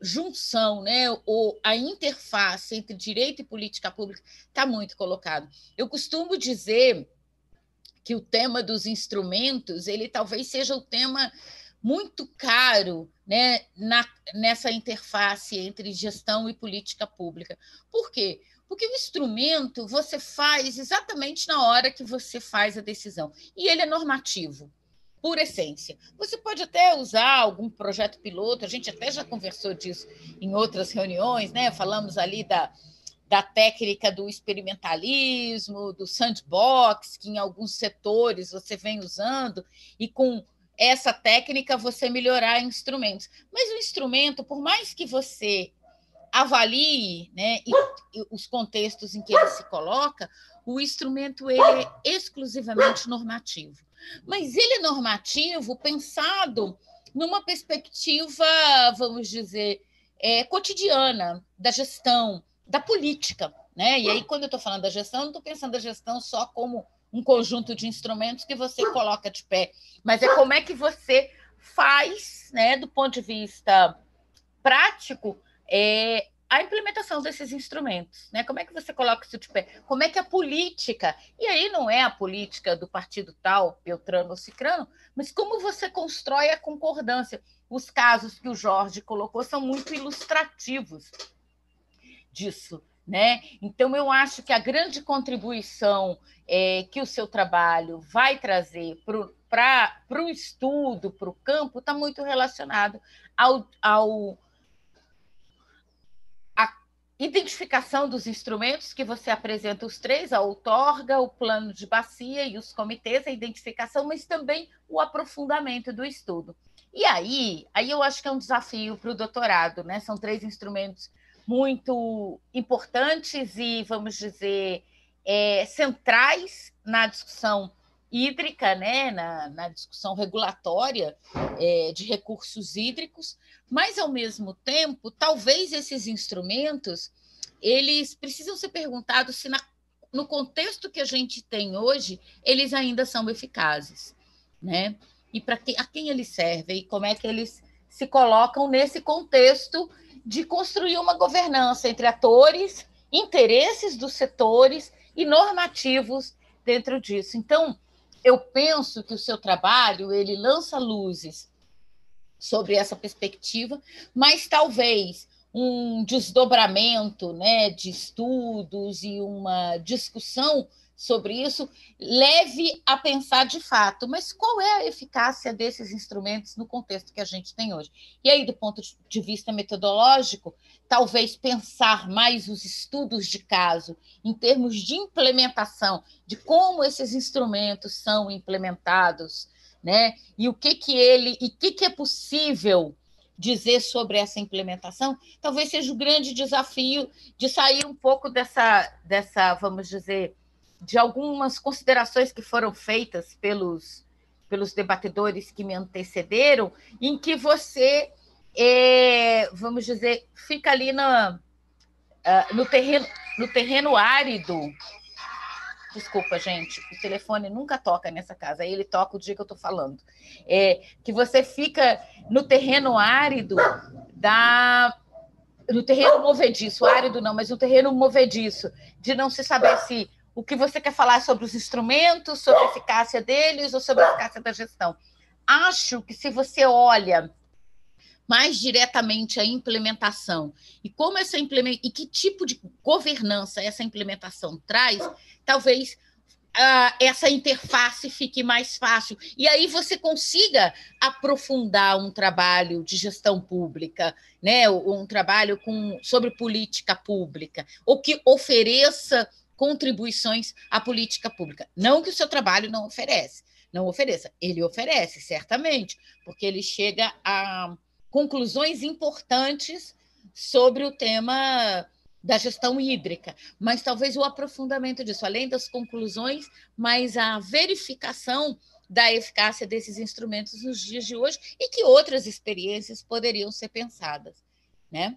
junção, né, ou a interface entre direito e política pública está muito colocado. Eu costumo dizer que o tema dos instrumentos, ele talvez seja o tema muito caro né, na, nessa interface entre gestão e política pública. Por quê? Porque o instrumento você faz exatamente na hora que você faz a decisão. E ele é normativo, por essência. Você pode até usar algum projeto piloto, a gente até já conversou disso em outras reuniões, né? Falamos ali da, da técnica do experimentalismo, do sandbox, que em alguns setores você vem usando, e com essa técnica você melhorar instrumentos. Mas o instrumento, por mais que você avalie né, os contextos em que ele se coloca, o instrumento ele é exclusivamente normativo. Mas ele é normativo pensado numa perspectiva, vamos dizer, é, cotidiana da gestão, da política. Né? E aí, quando eu estou falando da gestão, não estou pensando da gestão só como um conjunto de instrumentos que você coloca de pé, mas é como é que você faz, né, do ponto de vista prático, é, a implementação desses instrumentos, né? Como é que você coloca isso de pé? Como é que a política, e aí não é a política do partido tal, Beltrano ou Cicrano, mas como você constrói a concordância? Os casos que o Jorge colocou são muito ilustrativos disso. Né? Então, eu acho que a grande contribuição é, que o seu trabalho vai trazer para o estudo, para o campo, está muito relacionado ao, ao identificação dos instrumentos que você apresenta os três, a outorga, o plano de bacia e os comitês, a identificação, mas também o aprofundamento do estudo. E aí, aí eu acho que é um desafio para o doutorado, né? São três instrumentos muito importantes e, vamos dizer, é, centrais na discussão hídrica, né? na, na discussão regulatória é, de recursos hídricos, mas, ao mesmo tempo, talvez esses instrumentos eles precisam ser perguntados se na, no contexto que a gente tem hoje, eles ainda são eficazes, né? E para que, a quem eles servem e como é que eles se colocam nesse contexto de construir uma governança entre atores, interesses dos setores e normativos dentro disso. Então, eu penso que o seu trabalho ele lança luzes sobre essa perspectiva, mas talvez um desdobramento né, de estudos e uma discussão sobre isso leve a pensar de fato, mas qual é a eficácia desses instrumentos no contexto que a gente tem hoje? E aí, do ponto de vista metodológico, talvez pensar mais os estudos de caso em termos de implementação, de como esses instrumentos são implementados, né? E o que que ele e que, que é possível dizer sobre essa implementação, talvez seja o grande desafio de sair um pouco dessa, dessa vamos dizer, de algumas considerações que foram feitas pelos, pelos debatedores que me antecederam, em que você, é, vamos dizer, fica ali na, uh, no, terreno, no terreno árido Desculpa, gente, o telefone nunca toca nessa casa, ele toca o dia que eu estou falando. É, que você fica no terreno árido da. No terreno movediço, árido não, mas no terreno movediço, de não se saber se o que você quer falar sobre os instrumentos, sobre a eficácia deles ou sobre a eficácia da gestão. Acho que se você olha mais diretamente a implementação e como essa implementação e que tipo de governança essa implementação traz, talvez uh, essa interface fique mais fácil. E aí você consiga aprofundar um trabalho de gestão pública, né? um trabalho com, sobre política pública, ou que ofereça contribuições à política pública. Não que o seu trabalho não oferece, não ofereça. Ele oferece, certamente, porque ele chega a conclusões importantes sobre o tema da gestão hídrica, mas talvez o aprofundamento disso, além das conclusões, mas a verificação da eficácia desses instrumentos nos dias de hoje e que outras experiências poderiam ser pensadas, né?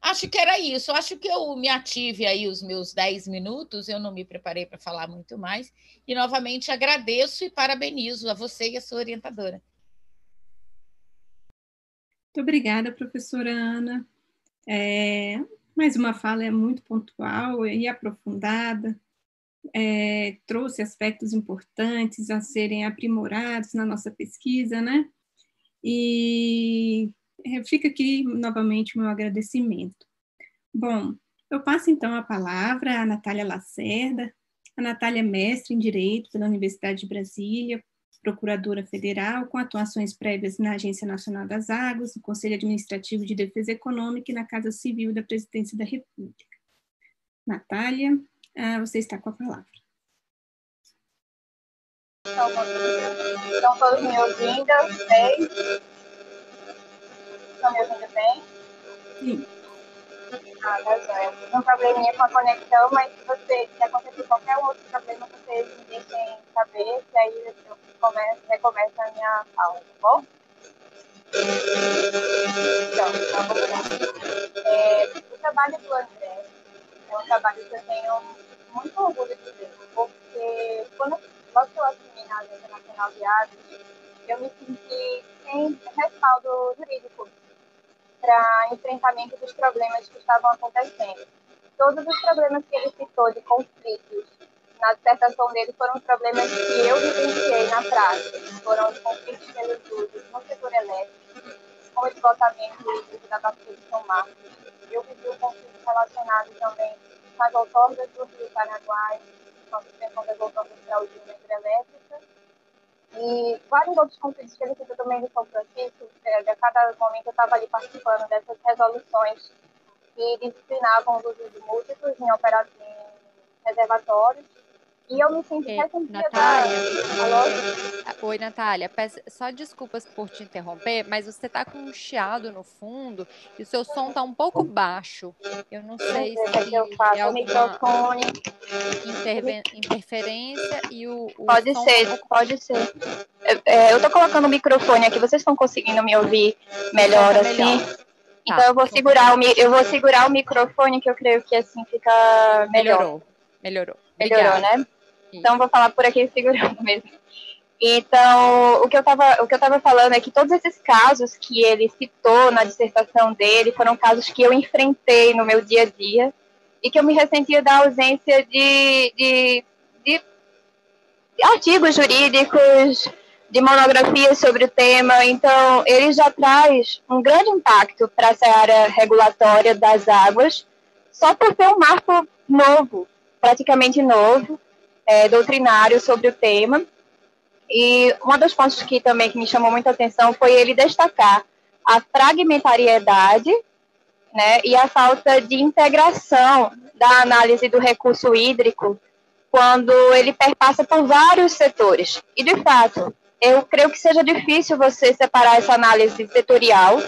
Acho que era isso. Acho que eu me ative aí os meus 10 minutos, eu não me preparei para falar muito mais. E, novamente, agradeço e parabenizo a você e a sua orientadora. Muito obrigada, professora Ana. É, mais uma fala é muito pontual e aprofundada, é, trouxe aspectos importantes a serem aprimorados na nossa pesquisa, né? E fica aqui novamente o meu agradecimento. Bom, eu passo então a palavra à Natália Lacerda. A Natália é mestre em Direito pela Universidade de Brasília, procuradora federal, com atuações prévias na Agência Nacional das Águas, no Conselho Administrativo de Defesa Econômica e na Casa Civil da Presidência da República. Natália, ah, você está com a palavra. Estão todos me ouvindo? Bem? Estão me ouvindo bem? Sim. Ah, tá joia. um probleminha com a conexão, mas se você se acontecer qualquer outro problema, vocês me deixem saber, que aí eu começo, recomeço a minha aula, tá bom? Então, então vamos lá. É, o trabalho do André é um trabalho que eu tenho muito orgulho de ver, porque quando, logo que eu assumi na Agência Nacional de Aves, eu me senti sem respaldo jurídico para enfrentamento dos problemas que estavam acontecendo. Todos os problemas que ele citou de conflitos na dissertação dele foram problemas que eu vivenciei na prática. Foram os conflitos pelos usos no setor elétrico, com esgotamento hídrico da bacia de São Marcos. Eu vivi o conflito relacionado também com as outorgas do Rio Paraguai, com a suspensão das outorgas para usina hidrelétrica e vários outros conflitos que ele citou também de São Francisco, a cada momento eu estava ali participando dessas resoluções que disciplinavam os usos múltiplos em, operações reservatórios E eu me senti é, Natália, da... Oi, Natália. Peço, só desculpas por te interromper, mas você está com um chiado no fundo e o seu som está um pouco baixo. Eu não sei se é, eu faço é alguma microfone. Interferência e o, o Pode ser, tá um pouco... pode ser. É, eu estou colocando o microfone aqui, vocês estão conseguindo me ouvir melhor tá assim? Melhor. Então tá, eu vou segurar o eu vou segurar o microfone que eu creio que assim fica melhor. Melhorou. Melhorou. Melhorou, né? Então, vou falar por aqui segurando mesmo. Então, o que eu estava o que eu tava falando é que todos esses casos que ele citou na dissertação dele foram casos que eu enfrentei no meu dia a dia e que eu me ressentia da ausência de, de, de, de artigos jurídicos, de monografias sobre o tema. Então, ele já traz um grande impacto para essa área regulatória das águas, só por ser um marco novo, praticamente novo, é, doutrinário sobre o tema. E uma das pontos que também que me chamou muita atenção foi ele destacar a fragmentariedade né, e a falta de integração da análise do recurso hídrico quando ele perpassa por vários setores. E, de fato, eu creio que seja difícil você separar essa análise setorial,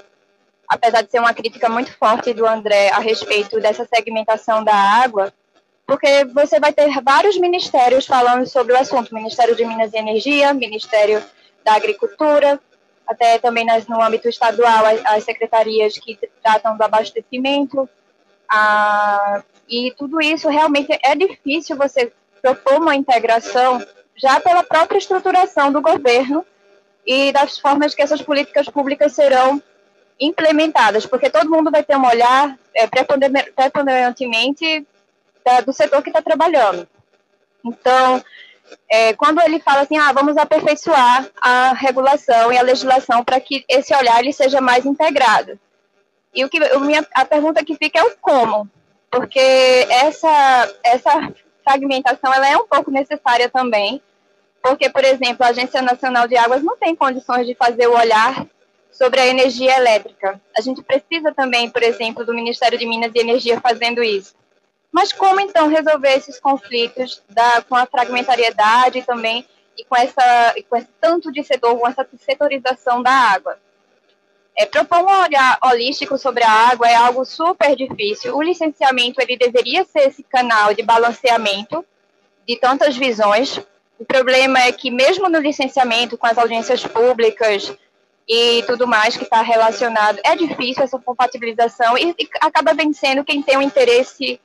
apesar de ser uma crítica muito forte do André a respeito dessa segmentação da água, porque você vai ter vários ministérios falando sobre o assunto, Ministério de Minas e Energia, Ministério da Agricultura, até também nas, no âmbito estadual, as, as, secretarias que tratam do abastecimento, ah, e tudo isso realmente é difícil você propor uma integração já pela própria estruturação do governo e das formas que essas políticas públicas serão implementadas, porque todo mundo vai ter um olhar é, preponderantemente da, do setor que está trabalhando. Então, é, quando ele fala assim, ah, vamos aperfeiçoar a regulação e a legislação para que esse olhar ele seja mais integrado. E o que, a, minha, a pergunta que fica é o como, porque essa, essa fragmentação ela é um pouco necessária também, porque, por exemplo, a Agência Nacional de Águas não tem condições de fazer o olhar sobre a energia elétrica. A gente precisa também, por exemplo, do Ministério de Minas e Energia fazendo isso. Mas como então resolver esses conflitos da, com a fragmentariedade também e com, essa, com esse tanto de setor, com essa setorização da água? É, propor um olhar holístico sobre a água é algo super difícil. O licenciamento ele deveria ser esse canal de balanceamento de tantas visões. O problema é que mesmo no licenciamento, com as audiências públicas e tudo mais que está relacionado, é difícil essa compatibilização e, e acaba vencendo quem tem um interesse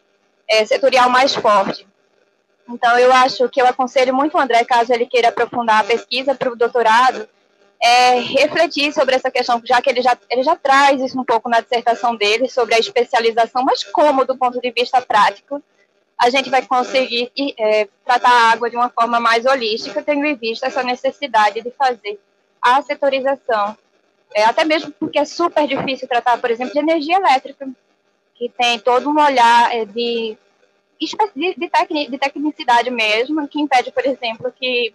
é, setorial mais forte. Então, eu acho que eu aconselho muito o André, caso ele queira aprofundar a pesquisa para o doutorado, é, refletir sobre essa questão, já que ele já, ele já traz isso um pouco na dissertação dele, sobre a especialização, mas como, do ponto de vista prático, a gente vai conseguir é, tratar a água de uma forma mais holística, tendo em vista essa necessidade de fazer a setorização. É, até mesmo porque é super difícil tratar, por exemplo, de energia elétrica que tem todo um olhar é, de, de, de, de tecnicidade mesmo, que impede, por exemplo, que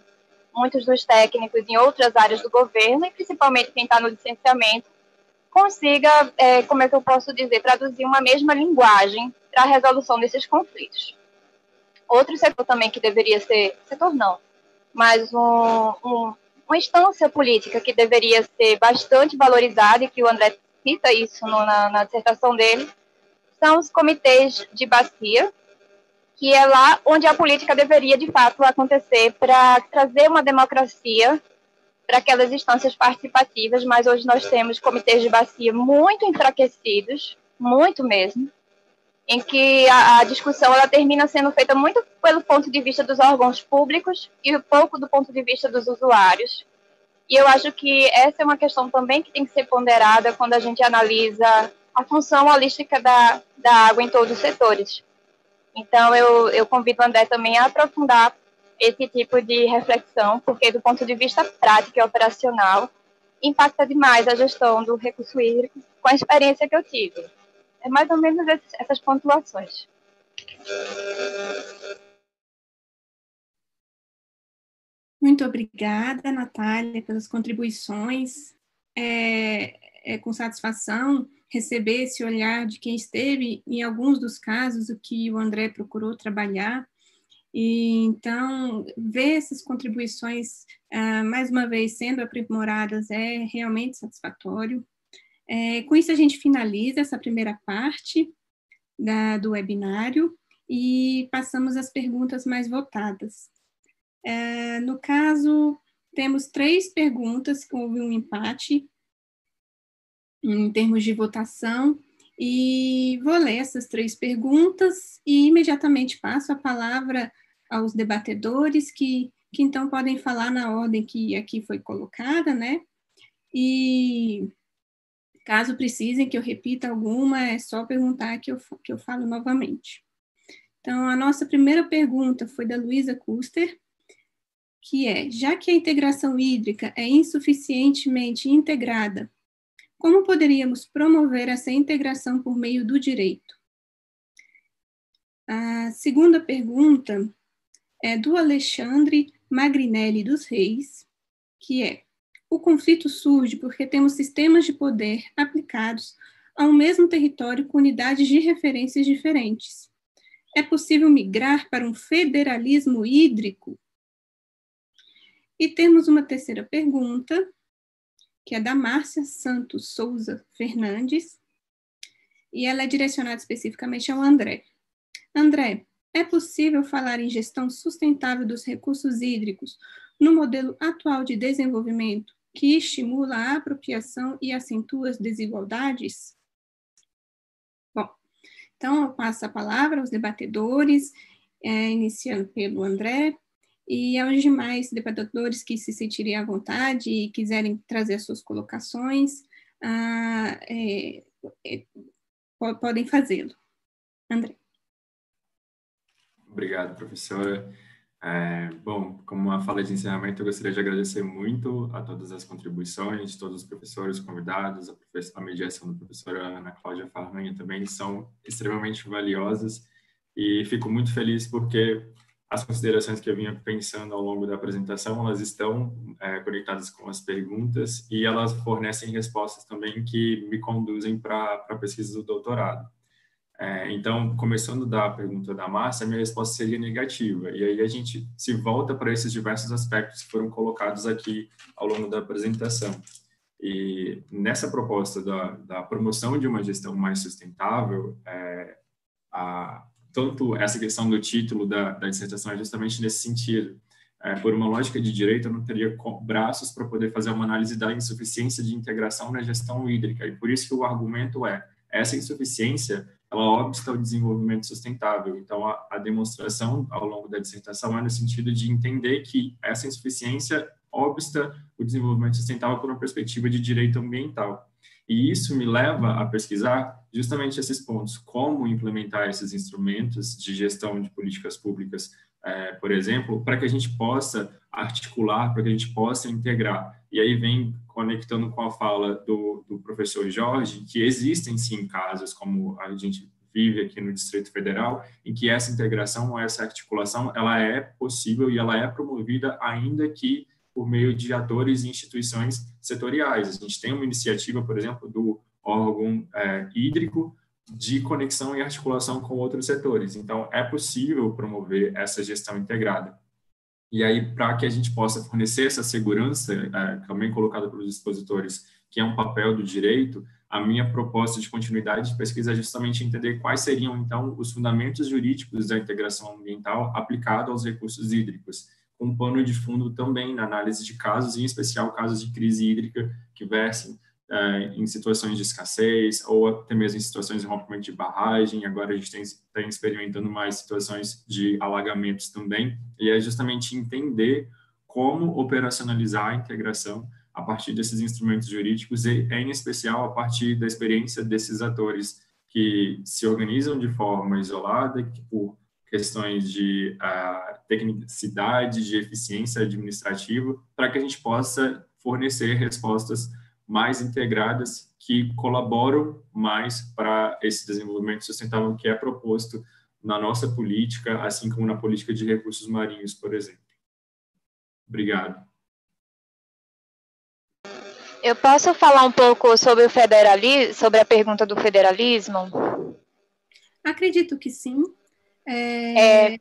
muitos dos técnicos em outras áreas do governo, e principalmente quem está no licenciamento, consiga, é, como é que eu posso dizer, traduzir uma mesma linguagem para a resolução desses conflitos. Outro setor também que deveria ser, setor não, mas um, um, uma instância política que deveria ser bastante valorizada, e que o André cita isso no, na, na dissertação dele, são os comitês de bacia, que é lá onde a política deveria, de fato, acontecer para trazer uma democracia para aquelas instâncias participativas, mas hoje nós temos comitês de bacia muito enfraquecidos, muito mesmo, em que a, a, discussão ela termina sendo feita muito pelo ponto de vista dos órgãos públicos e pouco do ponto de vista dos usuários. E eu acho que essa é uma questão também que tem que ser ponderada quando a gente analisa a função holística da, da água em todos os setores. Então, eu, eu convido o André também a aprofundar esse tipo de reflexão, porque, do ponto de vista prático e operacional, impacta demais a gestão do recurso hídrico com a experiência que eu tive. É mais ou menos essas pontuações. Muito obrigada, Natália, pelas contribuições. É, é com satisfação receber esse olhar de quem esteve em alguns dos casos o que o André procurou trabalhar E então, ver essas contribuições, uh, mais uma vez, sendo aprimoradas é realmente satisfatório. É, com isso, a gente finaliza essa primeira parte da, do webinário e passamos às perguntas mais votadas. É, no caso, temos três perguntas, houve um empate em termos de votação, e vou ler essas três perguntas e imediatamente passo a palavra aos debatedores que, que então podem falar na ordem que aqui foi colocada, né? E caso precisem que eu repita alguma, é só perguntar que eu, que eu falo novamente. Então, a nossa primeira pergunta foi da Luísa Custer, que é: já que a integração hídrica é insuficientemente integrada, como poderíamos promover essa integração por meio do direito? A segunda pergunta é do Alexandre Magrinelli dos Reis, que é: o conflito surge porque temos sistemas de poder aplicados a um mesmo território com unidades de referências diferentes. É possível migrar para um federalismo hídrico? E temos uma terceira pergunta, que é da Márcia Santos Souza Fernandes, e ela é direcionada especificamente ao André. André, é possível falar em gestão sustentável dos recursos hídricos no modelo atual de desenvolvimento que estimula a apropriação e acentua as desigualdades? Bom, então eu passo a palavra aos debatedores, é, iniciando pelo André, e aos demais debatedores que se sentirem à vontade e quiserem trazer as suas colocações, ah, é, é, podem fazê-lo. André. Obrigado, professora. É, bom, como uma fala de encerramento, eu gostaria de agradecer muito a todas as contribuições, todos os professores convidados, a, a mediação da professora Ana Cláudia Farranha também são extremamente valiosas e fico muito feliz porque as considerações que eu vinha pensando ao longo da apresentação, elas estão é, conectadas com as perguntas e elas fornecem respostas também que me conduzem para a pesquisa do doutorado. É, então, começando da pergunta da Márcia, minha resposta seria negativa. E aí a gente se volta para esses diversos aspectos que foram colocados aqui ao longo da apresentação. E nessa proposta da, da promoção de uma gestão mais sustentável, é, a, tanto essa questão do título da, da dissertação é justamente nesse sentido. É, por uma lógica de direito, eu não teria braços para poder fazer uma análise da insuficiência de integração na gestão hídrica. E por isso que o argumento é, essa insuficiência ela obsta o desenvolvimento sustentável. Então, a, a, demonstração ao longo da dissertação é no sentido de entender que essa insuficiência obsta o desenvolvimento sustentável por uma perspectiva de direito ambiental. E isso me leva a pesquisar justamente esses pontos, como implementar esses instrumentos de gestão de políticas públicas, é, por exemplo, para que a gente possa articular, para que a gente possa integrar. E aí vem conectando com a fala do, do professor Jorge, que existem sim casos, como a gente vive aqui no Distrito Federal, em que essa integração essa articulação ela é possível e ela é promovida ainda que por meio de atores e instituições setoriais. A gente tem uma iniciativa, por exemplo, do órgão é, hídrico de conexão e articulação com outros setores. Então, é possível promover essa gestão integrada. E aí, para que a gente possa fornecer essa segurança, é, também colocada pelos expositores, que é um papel do direito, a minha proposta de continuidade de pesquisa é justamente entender quais seriam, então, os fundamentos jurídicos da integração ambiental aplicado aos recursos hídricos, com pano de fundo também na análise de casos, em especial casos de crise hídrica que versem é, em situações de escassez ou até mesmo em situações de rompimento de barragem. Agora a gente tem experimentando mais situações de alagamentos também, e é justamente entender como operacionalizar a integração a partir desses instrumentos jurídicos e, em especial, a partir da experiência desses atores que se organizam de forma isolada, que por questões de uh, tecnicidade, de eficiência administrativa, para que a gente possa fornecer respostas mais integradas que colaboram mais para esse desenvolvimento sustentável que é proposto na nossa política, assim como na política de recursos marinhos, por exemplo. Obrigado. Eu posso falar um pouco sobre o federalismo, sobre a pergunta do federalismo? Acredito que sim. É... É...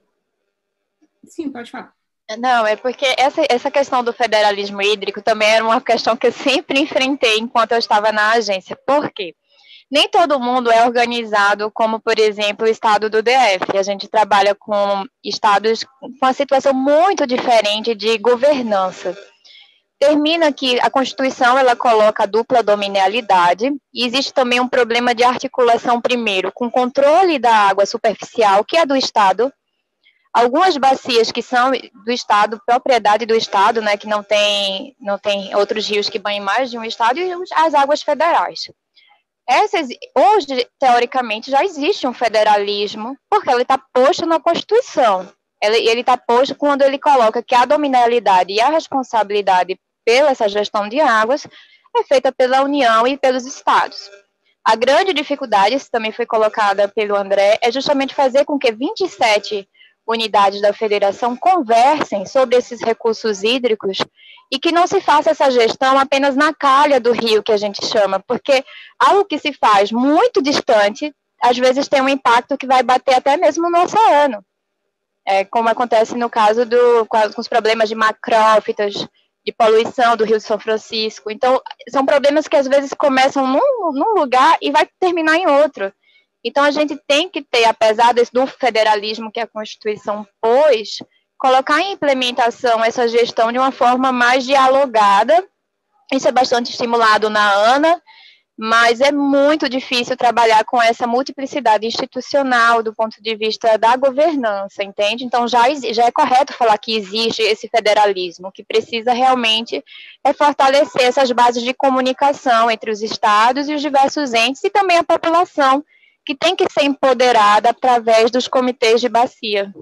Sim, pode falar. Não, é porque essa, essa questão do federalismo hídrico também era uma questão que eu sempre enfrentei enquanto eu estava na agência. Por quê? Nem todo mundo é organizado como, por exemplo, o estado do DF. A gente trabalha com estados com uma situação muito diferente de governança. Termina que a Constituição ela coloca a dupla dominialidade e existe também um problema de articulação primeiro com o controle da água superficial, que é do estado, algumas bacias que são do estado, propriedade do estado, né, que não tem não tem outros rios que banhem mais de um estado e as águas federais. Essas, hoje, teoricamente, já existe um federalismo, porque ele está posto na Constituição. Ele está posto quando ele coloca que a dominalidade e a responsabilidade pela essa gestão de águas é feita pela União e pelos estados. A grande dificuldade, isso também foi colocada pelo André, é justamente fazer com que 27 unidades da federação conversem sobre esses recursos hídricos e que não se faça essa gestão apenas na calha do rio, que a gente chama, porque algo que se faz muito distante, às vezes tem um impacto que vai bater até mesmo no oceano, é, como acontece no caso do, com os problemas de macrófitas, de poluição do Rio de São Francisco. Então, são problemas que às vezes começam num, num lugar e vai terminar em outro. Então, a gente tem que ter, apesar desse, do federalismo que a Constituição pôs, colocar em implementação essa gestão de uma forma mais dialogada. Isso é bastante estimulado na ANA, mas é muito difícil trabalhar com essa multiplicidade institucional do ponto de vista da governança, entende? Então, já, já é correto falar que existe esse federalismo, que precisa realmente é fortalecer essas bases de comunicação entre os estados e os diversos entes e também a população que tem que ser empoderada através dos comitês de bacia.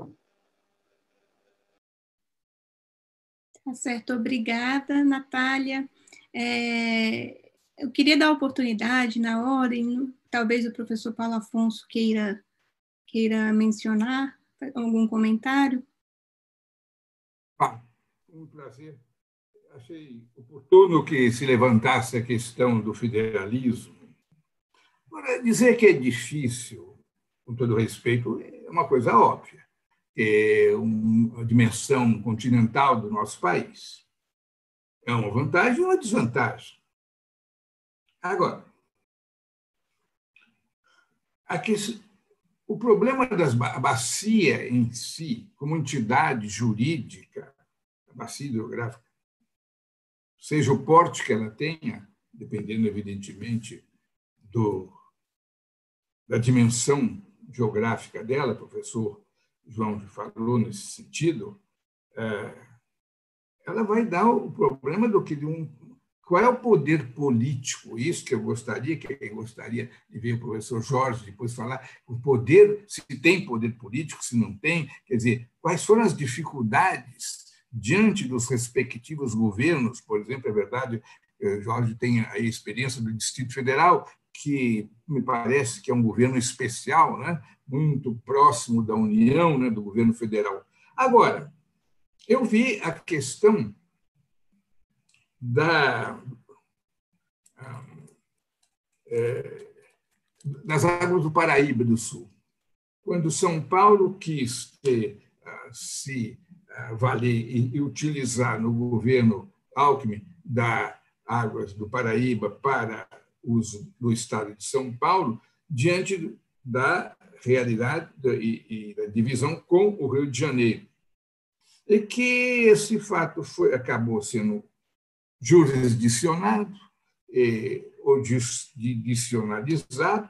Tá certo, obrigada, Natália. É, eu queria dar oportunidade na ordem, talvez o professor Paulo Afonso queira, queira mencionar algum comentário. Ah, um prazer. Achei oportuno que se levantasse a questão do federalismo Agora, dizer que é difícil, com todo respeito, é uma coisa óbvia. É uma dimensão continental do nosso país. É uma vantagem e uma desvantagem. Agora, aqui, o problema da bacia em si, como entidade jurídica, a bacia hidrográfica, seja o porte que ela tenha, dependendo, evidentemente, do da dimensão geográfica dela, o professor João falou nesse sentido, é, ela vai dar o problema do que de um qual é o poder político? Isso que eu gostaria, que eu gostaria de ver o professor Jorge depois falar, o poder, se tem poder político, se não tem, quer dizer, quais foram as dificuldades diante dos respectivos governos, por exemplo, é verdade, eh, Jorge tem a experiência do Distrito Federal, que me parece que é um governo especial, né? muito próximo da União, né? do governo federal. Agora, eu vi a questão da, é, das águas do Paraíba do Sul. Quando São Paulo quis ter, se valer e utilizar no governo Alckmin das águas do Paraíba para uso do Estado de São Paulo diante da realidade e, da divisão com o Rio de Janeiro. E que esse fato foi, acabou sendo jurisdicionado ou judicionalizado,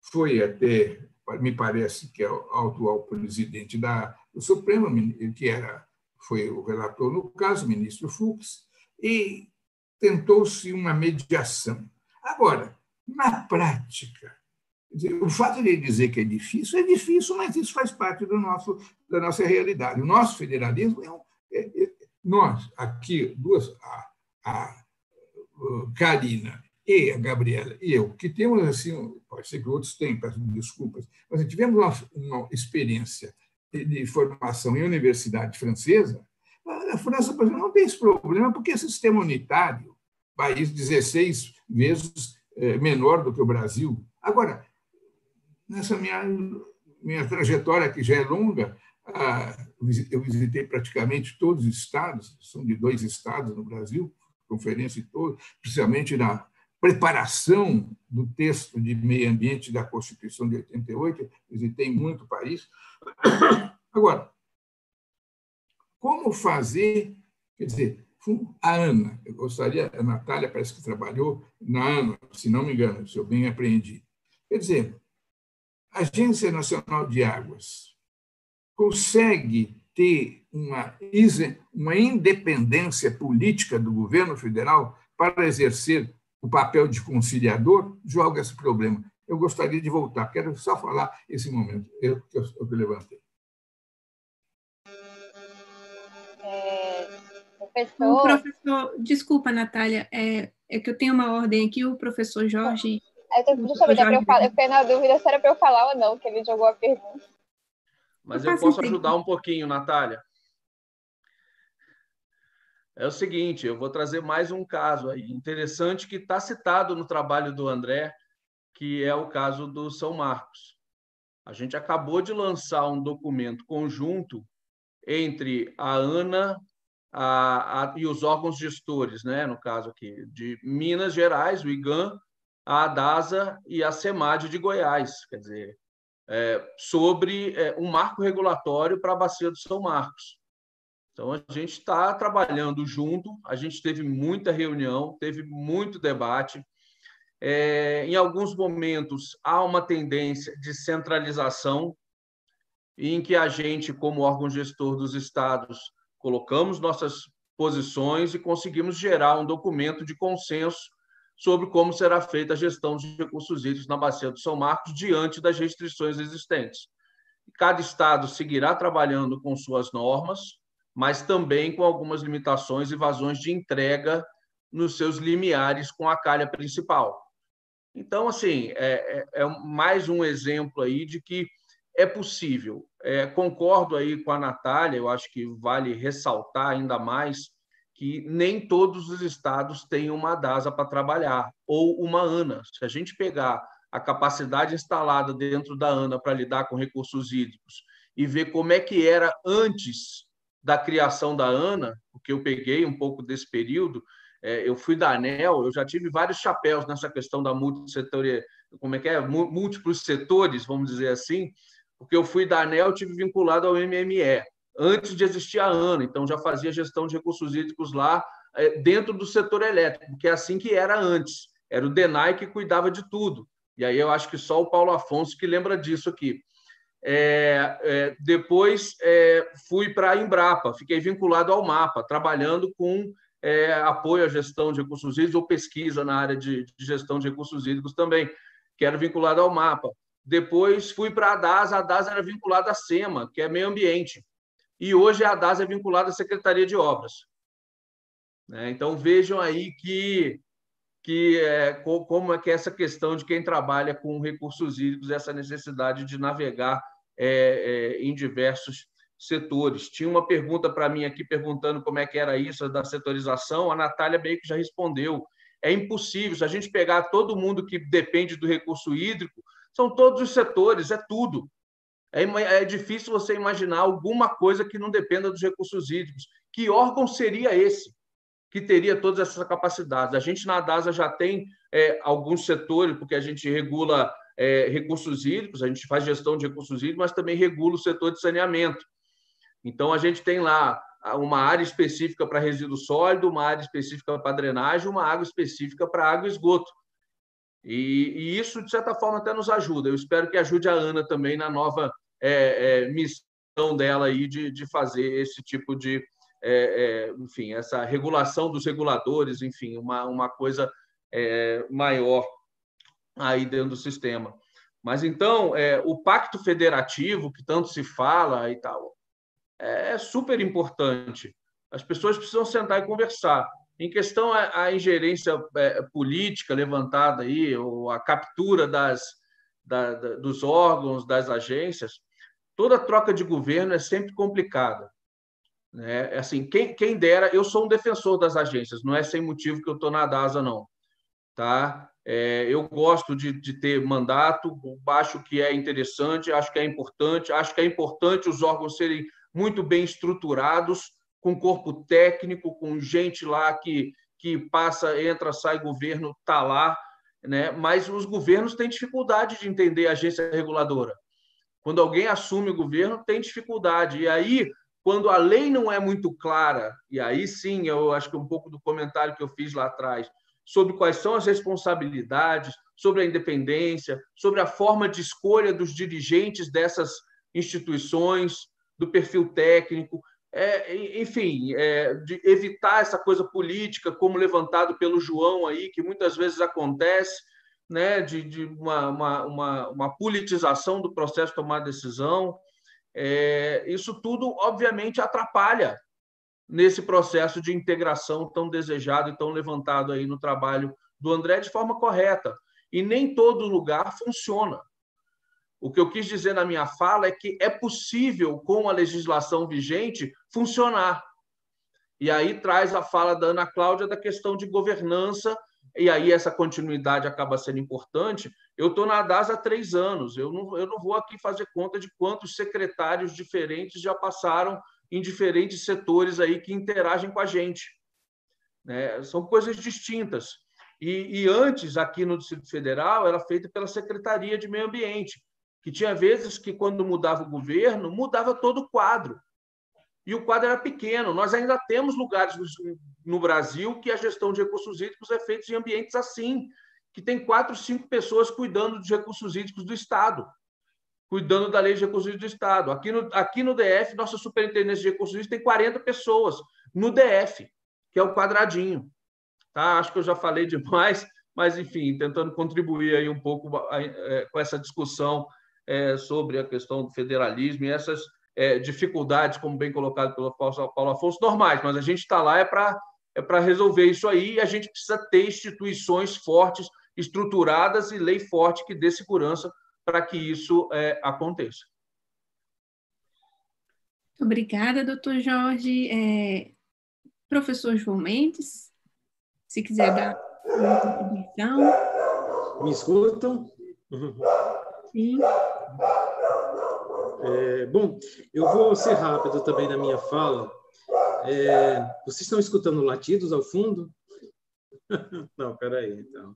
foi até, me parece que é o atual presidente da, do Supremo, que era, foi o relator no caso, o ministro Fux, e tentou-se uma mediação. Agora, na prática, o fato de ele dizer que é difícil, é difícil, mas isso faz parte do nosso, da nossa realidade. O nosso federalismo é, um, é, é nós, aqui, duas, a, a, Karina e a Gabriela e eu, que temos assim, pode ser que outros tenham, peço desculpas, mas tivemos uma, uma experiência de, de, formação em universidade francesa. A França, por exemplo, não tem esse problema, porque é sistema unitário, país 16 vezes é, menor do que o Brasil. Agora, nessa minha, minha trajetória, que já é longa, eu visitei praticamente todos os estados, são de dois estados no Brasil, conferência toda, principalmente na preparação do texto de meio ambiente da Constituição de 88, visitei muito o país. Agora, como fazer, quer dizer, a Ana, eu gostaria, a Natália parece que trabalhou na ANA, se não me engano, se eu bem apreendi. Quer dizer, a Agência Nacional de Águas consegue ter uma, uma independência política do governo federal para exercer o papel de conciliador, joga esse problema. Eu gostaria de voltar, quero só falar esse momento eu, que eu, eu levantei. Professor... O professor, desculpa, Natália, é, é que eu tenho uma ordem aqui, o professor Jorge. É, tô, deixa eu ver, eu, falar, eu fiquei na dúvida se era para eu falar ou não, que ele jogou a pergunta. Mas eu posso ajudar um pouquinho, Natália. É o seguinte, eu vou trazer mais um caso aí interessante que está citado no trabalho do André, que é o caso do São Marcos. A gente acabou de lançar um documento conjunto entre a ANA a, a, e os órgãos gestores, né, no caso aqui, de Minas Gerais, o IGAM, a ADASA e a SEMAD de Goiás. Quer dizer, é, sobre é, um marco regulatório para a bacia do São Marcos. Então, a gente está trabalhando junto, a gente teve muita reunião, teve muito debate. É, em alguns momentos, há uma tendência de centralização, em que a gente, como órgão gestor dos estados, colocamos nossas posições e conseguimos gerar um documento de consenso sobre como será feita a gestão de recursos hídricos na Bacia do São Marcos diante das restrições existentes. Cada estado seguirá trabalhando com suas normas, mas também com algumas limitações e vazões de entrega nos seus limiares com a calha principal. Então, assim, é, é, é mais um exemplo aí de que é possível. É, concordo aí com a Natália, eu acho que vale ressaltar ainda mais que nem todos os estados têm uma DASA para trabalhar, ou uma ANA. Se a gente pegar a capacidade instalada dentro da ANA para lidar com recursos hídricos e ver como é que era antes da criação da ANA, porque eu peguei um pouco desse período, é, eu fui da ANEL, eu já tive vários chapéus nessa questão da multissetor, como é que é? Múltiplos setores, vamos dizer assim, porque eu fui da ANEL, tive vinculado ao MME antes de existir a ANA, então já fazia gestão de recursos hídricos lá é, dentro do setor elétrico, que é assim que era antes. Era o DENAI que cuidava de tudo. E aí eu acho que só o Paulo Afonso que lembra disso aqui. É, é, depois é, fui para a Embrapa, fiquei vinculado ao MAPA, trabalhando com é, apoio à gestão de recursos hídricos ou pesquisa na área de, de gestão de recursos hídricos também, que era vinculado ao MAPA. Depois fui para a DAS, a DAS era vinculada à SEMA, que é meio ambiente e hoje a DAS é vinculada à Secretaria de Obras. Né? Então vejam aí que, que é, como é que é essa questão de quem trabalha com recursos hídricos, essa necessidade de navegar é, é, em diversos setores. Tinha uma pergunta para mim aqui perguntando como é que era isso da setorização. A Natália meio que já respondeu. É impossível. Se a gente pegar todo mundo que depende do recurso hídrico, são todos os setores, é tudo. É, é difícil você imaginar alguma coisa que não dependa dos recursos hídricos. Que órgão seria esse que teria todas essas capacidades? A gente na DASA já tem é, alguns setores, porque a gente regula é, recursos hídricos, a gente faz gestão de recursos hídricos, mas também regula o setor de saneamento. Então, a gente tem lá uma área específica para resíduo sólido, uma área específica para drenagem, uma área específica para água e esgoto. E, e, isso, de certa forma, até nos ajuda. Eu espero que ajude a Ana também na nova é, é, missão dela aí de, de fazer esse tipo de, é, é, enfim, essa regulação dos reguladores, enfim, uma, uma coisa é, maior aí dentro do sistema. Mas então, o pacto federativo, que tanto se fala e tal, é super importante. As pessoas precisam sentar e conversar. Em questão a ingerência é, política levantada aí, ou a captura das, da, da, dos órgãos, das agências, toda troca de governo é sempre complicada. Né? É assim, quem, quem dera, eu sou um defensor das agências, não é sem motivo que eu estou na DASA, não. Tá? É, eu gosto de, de, ter mandato, acho que é interessante, acho que é importante, acho que é importante os órgãos serem muito bem estruturados, com corpo técnico, com gente lá que, que passa, entra, sai governo, está lá, né? mas os governos têm dificuldade de entender a agência reguladora. Quando alguém assume o governo, tem dificuldade. E aí, quando a lei não é muito clara, e aí sim, eu acho que um pouco do comentário que eu fiz lá atrás, sobre quais são as responsabilidades, sobre a independência, sobre a forma de escolha dos dirigentes dessas instituições, do perfil técnico, é, enfim, é, de evitar essa coisa política, como levantado pelo João aí, que muitas vezes acontece, né, de, de uma, uma, uma, uma, politização do processo de tomar decisão. É, isso tudo, obviamente, atrapalha nesse processo de integração tão desejado e tão levantado aí no trabalho do André de forma correta. E nem todo lugar funciona. O que eu quis dizer na minha fala é que é possível, com a legislação vigente, funcionar. E aí traz a fala da Ana Cláudia da questão de governança, e aí essa continuidade acaba sendo importante. Eu estou na DAS há três anos, eu não, eu não vou aqui fazer conta de quantos secretários diferentes já passaram em diferentes setores aí que interagem com a gente. Né? São coisas distintas. E, e antes, aqui no Distrito Federal, era feita pela Secretaria de Meio Ambiente que tinha vezes que, quando mudava o governo, mudava todo o quadro. E o quadro era pequeno. Nós ainda temos lugares no Brasil que a gestão de recursos hídricos é feita em ambientes assim, que tem quatro, cinco pessoas cuidando dos recursos hídricos do Estado, cuidando da lei de recursos hídricos do Estado. Aqui no, aqui no DF, nossa superintendência de recursos hídricos tem 40 pessoas no DF, que é o quadradinho. Tá? Acho que eu já falei demais, mas, enfim, tentando contribuir aí um pouco é, com essa discussão é, sobre a questão do federalismo e essas é, dificuldades, como bem colocado pelo Paulo Afonso, normais, mas a gente está lá é para é para resolver isso aí e a gente precisa ter instituições fortes, estruturadas e lei forte que dê segurança para que isso é, aconteça. Obrigada, doutor Jorge. É, professor João Mendes, se quiser dar uma contribuição. Me escutam? Sim. É, bom, eu vou ser rápido também na minha fala. É, vocês estão escutando latidos ao fundo? Não, peraí, então.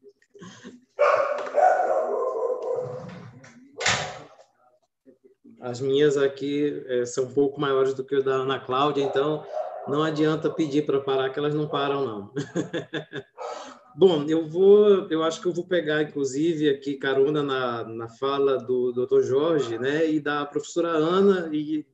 As minhas aqui é, são um pouco maiores do que o da Ana Cláudia, então não adianta pedir para parar, que elas não param, não. Bom, eu vou, eu acho que eu vou pegar, inclusive, aqui carona na, na fala do Dr. Jorge, né, e da professora Ana, e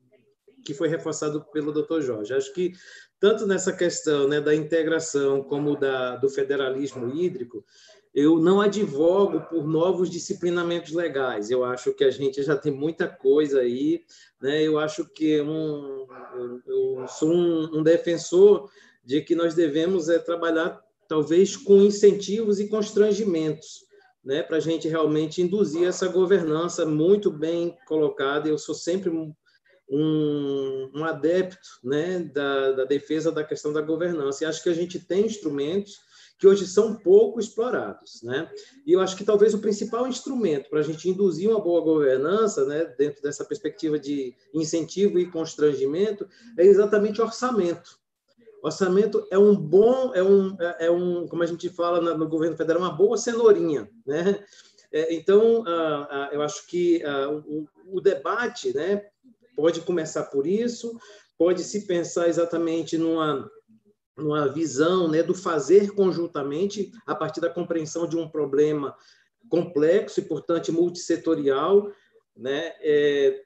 que foi reforçado pelo Dr. Jorge. Acho que tanto nessa questão, né, da integração como da do federalismo hídrico, eu não advogo por novos disciplinamentos legais. Eu acho que a gente já tem muita coisa aí, né? Eu acho que um, eu sou um, um defensor de que nós devemos é, trabalhar talvez com incentivos e constrangimentos, né, para a gente realmente induzir essa governança muito bem colocada. Eu sou sempre um, um, adepto né, da, da, defesa da questão da governança, e acho que a gente tem instrumentos que hoje são pouco explorados. Né? E eu acho que talvez o principal instrumento para a gente induzir uma boa governança, né, dentro dessa perspectiva de incentivo e constrangimento, é exatamente orçamento. Orçamento é um bom, é um, é um como a gente fala no governo federal, uma boa cenourinha, né? É, então, eu acho que o, debate, né, pode começar por isso, pode se pensar exatamente numa numa visão, né, do fazer conjuntamente a partir da compreensão de um problema complexo e, portanto, multissetorial, né? É,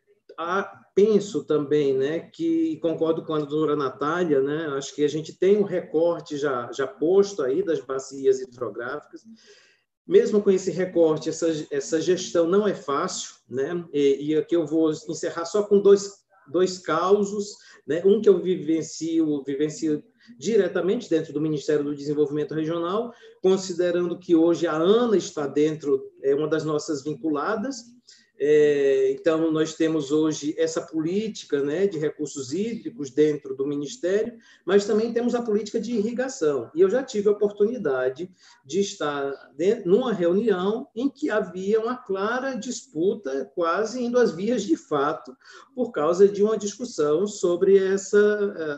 penso também, né, que concordo com a doutora Natália, né, acho que a gente tem um recorte já, já posto aí das bacias hidrográficas. Mesmo com esse recorte, essa, essa gestão não é fácil, né, e, e aqui eu vou encerrar só com dois, dois causos, né, um que eu vivencio, vivencio diretamente dentro do Ministério do Desenvolvimento Regional, considerando que hoje a ANA está dentro, é uma das nossas vinculadas, É, então, nós temos hoje essa política né, de recursos hídricos dentro do Ministério, mas também temos a política de irrigação. E eu já tive a oportunidade de estar dentro, numa reunião em que havia uma clara disputa, quase indo às vias de fato, por causa de uma discussão sobre essa,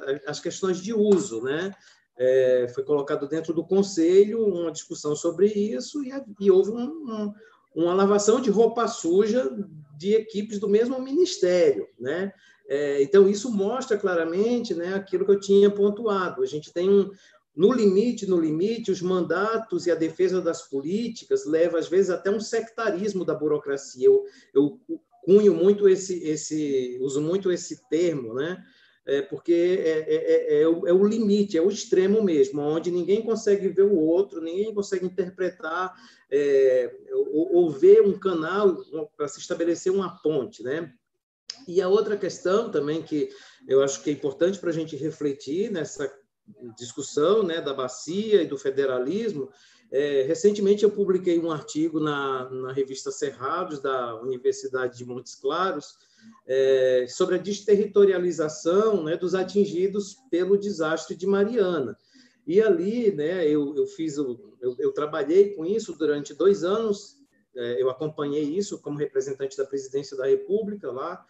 eh, as questões de uso. Né? É, foi colocado dentro do Conselho uma discussão sobre isso e, e houve um, um uma lavação de roupa suja de equipes do mesmo ministério, né? É, então isso mostra claramente, né, aquilo que eu tinha pontuado. A gente tem um no limite, no limite, os mandatos e a defesa das políticas leva às vezes até um sectarismo da burocracia. Eu, eu cunho muito esse, esse, uso muito esse termo, né? É porque é, é, é, é, o, é o limite, é o extremo mesmo, onde ninguém consegue ver o outro, ninguém consegue interpretar é, ou, ou, ver um canal para se estabelecer uma ponte, né? E a outra questão também que eu acho que é importante para a gente refletir nessa discussão né, da bacia e do federalismo, é, recentemente eu publiquei um artigo na, na revista Cerrados, da Universidade de Montes Claros, é, sobre a desterritorialização né, dos atingidos pelo desastre de Mariana. E ali, né, eu, eu fiz, eu, eu trabalhei com isso durante dois anos. É, eu acompanhei isso como representante da Presidência da República lá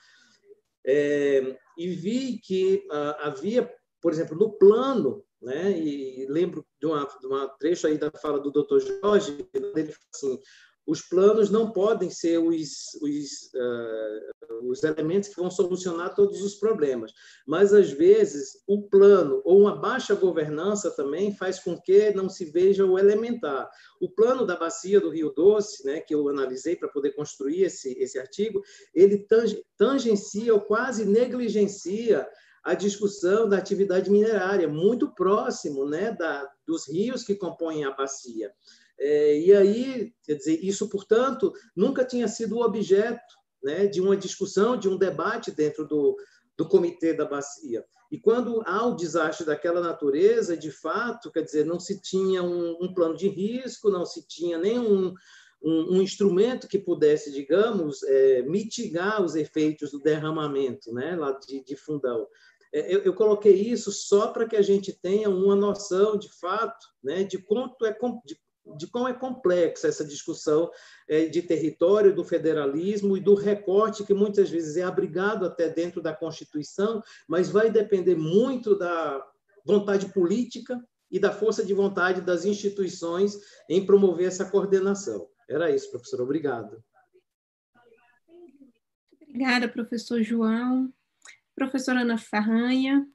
é, e vi que ah, havia, por exemplo, no plano, né, e lembro de uma, de uma trecho aí da fala do Dr. Jorge, ele assim, os planos não podem ser os, os, uh, os elementos que vão solucionar todos os problemas, mas às vezes o plano ou uma baixa governança também faz com que não se veja o elementar. O plano da bacia do Rio Doce, né, que eu analisei para poder construir esse, esse artigo, ele tangencia ou quase negligencia a discussão da atividade minerária, muito próximo né, da, dos rios que compõem a bacia. É, e aí, quer dizer, isso, portanto, nunca tinha sido objeto né, de uma discussão, de um debate dentro do, do comitê da bacia. E quando há o desastre daquela natureza, de fato, quer dizer, não se tinha um, um plano de risco, não se tinha nenhum um, um instrumento que pudesse, digamos, é, mitigar os efeitos do derramamento né, lá de, de fundão. É, eu, eu, coloquei isso só para que a gente tenha uma noção, de fato, né, de quanto é de de quão é complexa essa discussão é, de território, do federalismo e do recorte, que muitas vezes é abrigado até dentro da Constituição, mas vai depender muito da vontade política e da força de vontade das instituições em promover essa coordenação. Era isso, professor. Obrigado. Obrigada, professor João. Professora Ana Farranha.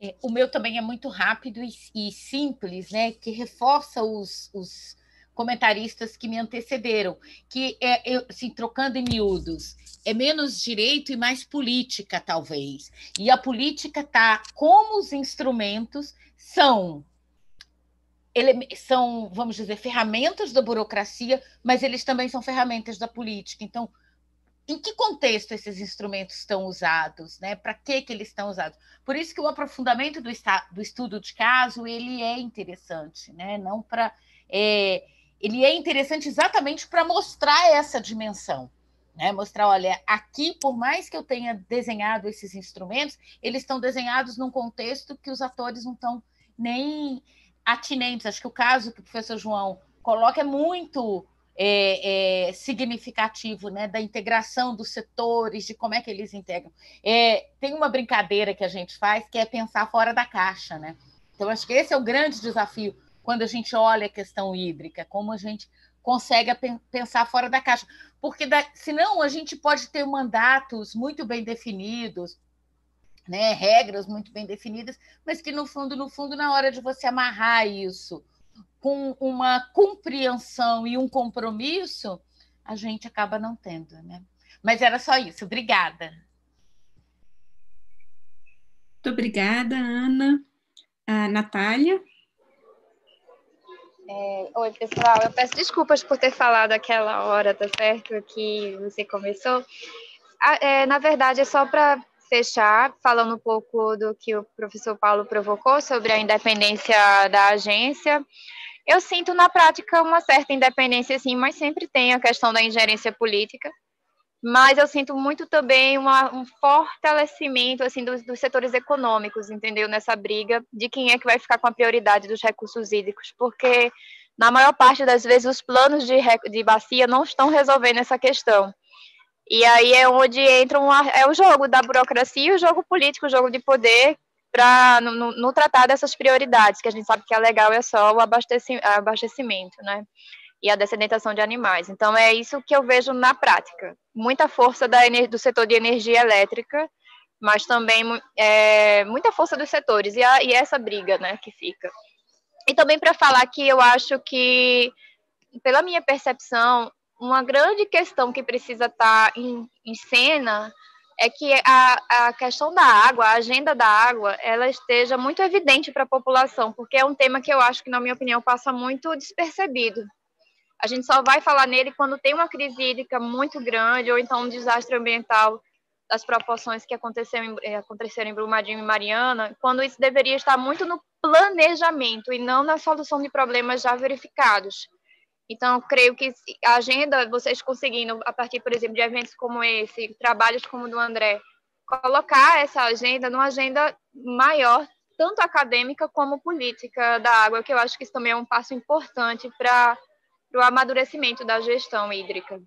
É, o meu também é muito rápido e, e simples, né? Que reforça os, os, comentaristas que me antecederam, que é, eu, assim, trocando em miúdos, é menos direito e mais política, talvez. E a política está como os instrumentos são são, vamos dizer, ferramentas da burocracia, mas eles também são ferramentas da política. Então, em que contexto esses instrumentos estão usados, né? Para que, que eles estão usados? Por isso que o aprofundamento do, do estudo de caso ele é interessante, né? Não para é, ele é interessante exatamente para mostrar essa dimensão, né? Mostrar, olha, aqui por mais que eu tenha desenhado esses instrumentos, eles estão desenhados num contexto que os atores não estão nem atinentes. Acho que o caso que o professor João coloca é muito é, é, significativo né, da integração dos setores, de como é que eles integram. É, tem uma brincadeira que a gente faz que é pensar fora da caixa. Né? Então, acho que esse é o grande desafio quando a gente olha a questão hídrica, como a gente consegue pensar fora da caixa. Porque da, senão a gente pode ter mandatos muito bem definidos, né, regras muito bem definidas, mas que no fundo, no fundo, na hora de você amarrar isso com uma compreensão e um compromisso, a gente acaba não tendo, né? Mas era só isso. Obrigada. Muito obrigada, Ana. A Natália? É, oi, pessoal. Eu peço desculpas por ter falado aquela hora, tá certo? Que você começou. É, na verdade, é só para fechar falando um pouco do que o professor Paulo provocou sobre a independência da agência. Eu sinto na prática uma certa independência, sim, mas sempre tem a questão da ingerência política. mas eu sinto muito também uma, um fortalecimento assim dos, dos, setores econômicos, entendeu? Nessa briga de quem é que vai ficar com a prioridade dos recursos hídricos, porque na maior parte das vezes os planos de, de bacia não estão resolvendo essa questão. E aí é onde entra é o jogo da burocracia, o jogo político, o jogo de poder para no, no, no, tratar dessas prioridades, que a gente sabe que é legal é só o abastecimento, né? e a dessedentação de animais. Então, é isso que eu vejo na prática. Muita força da, do setor de energia elétrica, mas também é, muita força dos setores, e, a, e essa briga né, que fica. E também para falar que eu acho que, pela minha percepção, uma grande questão que precisa estar tá em, em cena é que a, a questão da água, a agenda da água, ela esteja muito evidente para a população, porque é um tema que eu acho que, na minha opinião, passa muito despercebido. A gente só vai falar nele quando tem uma crise hídrica muito grande ou então um desastre ambiental das proporções que aconteceram em, eh, aconteceram em Brumadinho e Mariana, quando isso deveria estar muito no planejamento e não na solução de problemas já verificados. Então, creio que a agenda, vocês conseguindo, a partir, por exemplo, de eventos como esse, trabalhos como o do André, colocar essa agenda numa agenda maior, tanto acadêmica como política da água, que eu acho que isso também é um passo importante para o amadurecimento da gestão hídrica.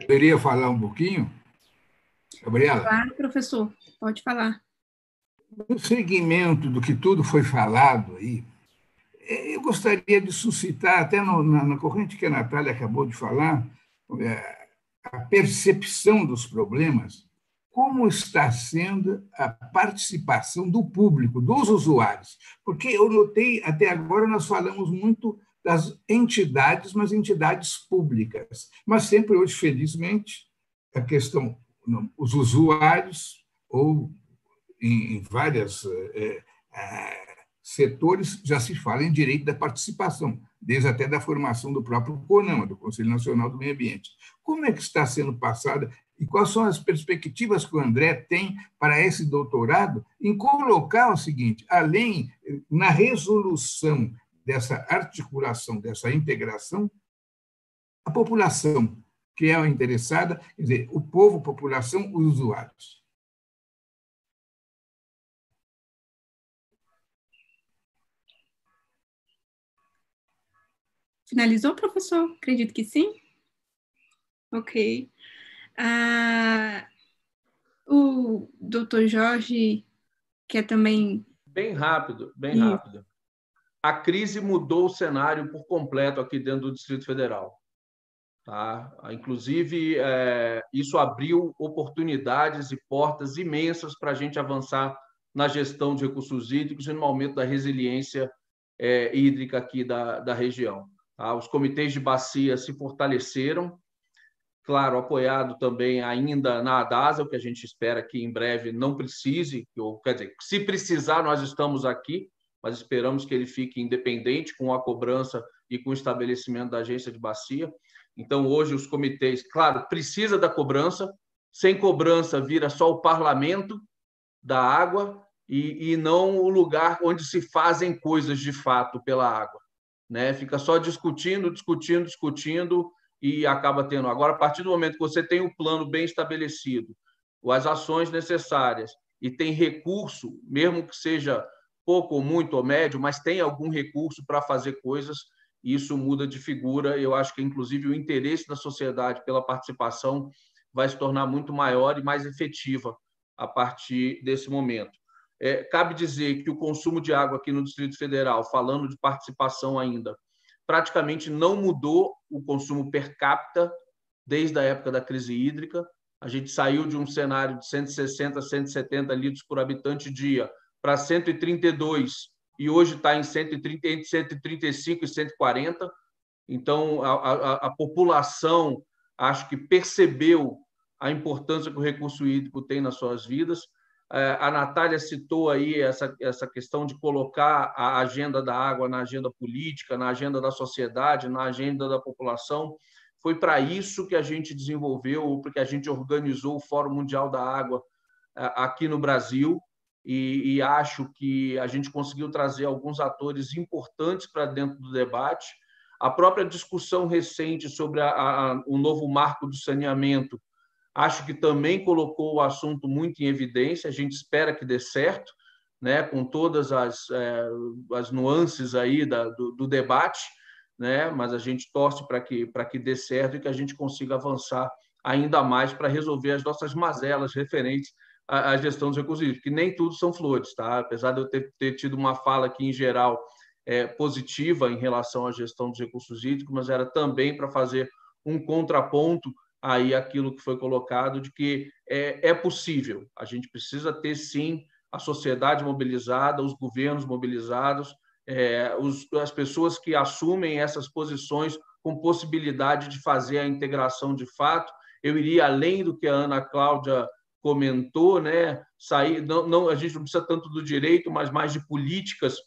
Poderia falar um pouquinho? Gabriela? Claro, professor, pode falar. No seguimento do que tudo foi falado aí, eu gostaria de suscitar, até no, na, na, corrente que a Natália acabou de falar, é, a percepção dos problemas, como está sendo a participação do público, dos usuários. Porque eu notei, até agora, nós falamos muito das entidades, mas entidades públicas. Mas sempre hoje, felizmente, a questão, os usuários, ou em, vários é, é, setores, já se fala em direito da participação, desde até da formação do próprio CONAMA, do Conselho Nacional do Meio Ambiente. Como é que está sendo passada e quais são as perspectivas que o André tem para esse doutorado em colocar o seguinte, além, na resolução dessa articulação, dessa integração, a população que é a interessada, quer dizer, o povo, população, os usuários. Finalizou, professor? Acredito que sim. Ok. Ah, o doutor Jorge quer também. Bem rápido, bem rápido a crise mudou o cenário por completo aqui dentro do Distrito Federal. Tá? Inclusive, é, isso abriu oportunidades e portas imensas para a gente avançar na gestão de recursos hídricos e no aumento da resiliência é, hídrica aqui da, da região. Tá? Os comitês de bacia se fortaleceram, claro, apoiado também ainda na ADASA, o que a gente espera que em breve não precise, ou, quer dizer, se precisar, nós estamos aqui, mas esperamos que ele fique independente com a cobrança e com o estabelecimento da agência de bacia. Então, hoje, os comitês, claro, precisa da cobrança, sem cobrança vira só o parlamento da água e, e não o lugar onde se fazem coisas de fato pela água. Né? Fica só discutindo, discutindo, discutindo e acaba tendo. Agora, a partir do momento que você tem o plano bem estabelecido, as ações necessárias e tem recurso, mesmo que seja pouco ou muito ou médio, mas tem algum recurso para fazer coisas, isso muda de figura. Eu acho que, inclusive, o interesse da sociedade pela participação vai se tornar muito maior e mais efetiva a partir desse momento. É, cabe dizer que o consumo de água aqui no Distrito Federal, falando de participação ainda, praticamente não mudou o consumo per capita desde a época da crise hídrica. A gente saiu de um cenário de 160, 170 litros por habitante dia para 132 e hoje está em 130, entre 135 e 140. Então, a, a, a, população acho que percebeu a importância que o recurso hídrico tem nas suas vidas. É, a Natália citou aí essa, essa questão de colocar a agenda da água na agenda política, na agenda da sociedade, na agenda da população. Foi para isso que a gente desenvolveu, porque a gente organizou o Fórum Mundial da Água é, aqui no Brasil, e, e acho que a gente conseguiu trazer alguns atores importantes para dentro do debate. A própria discussão recente sobre a, a, o novo marco do saneamento, acho que também colocou o assunto muito em evidência. A gente espera que dê certo, né, com todas as, é, as nuances aí da, do, do debate, né, mas a gente torce para que, que dê certo e que a gente consiga avançar ainda mais para resolver as nossas mazelas referentes à, gestão dos recursos hídricos, que nem tudo são flores, tá? Apesar de eu ter, ter tido uma fala aqui em geral é, positiva em relação à gestão dos recursos hídricos, mas era também para fazer um contraponto aí aquilo que foi colocado de que é, é possível. A gente precisa ter sim a sociedade mobilizada, os governos mobilizados, é, os, as pessoas que assumem essas posições com possibilidade de fazer a integração de fato eu iria além do que a Ana Cláudia comentou, né? Sair, não, não, a gente não precisa tanto do direito, mas mais de políticas.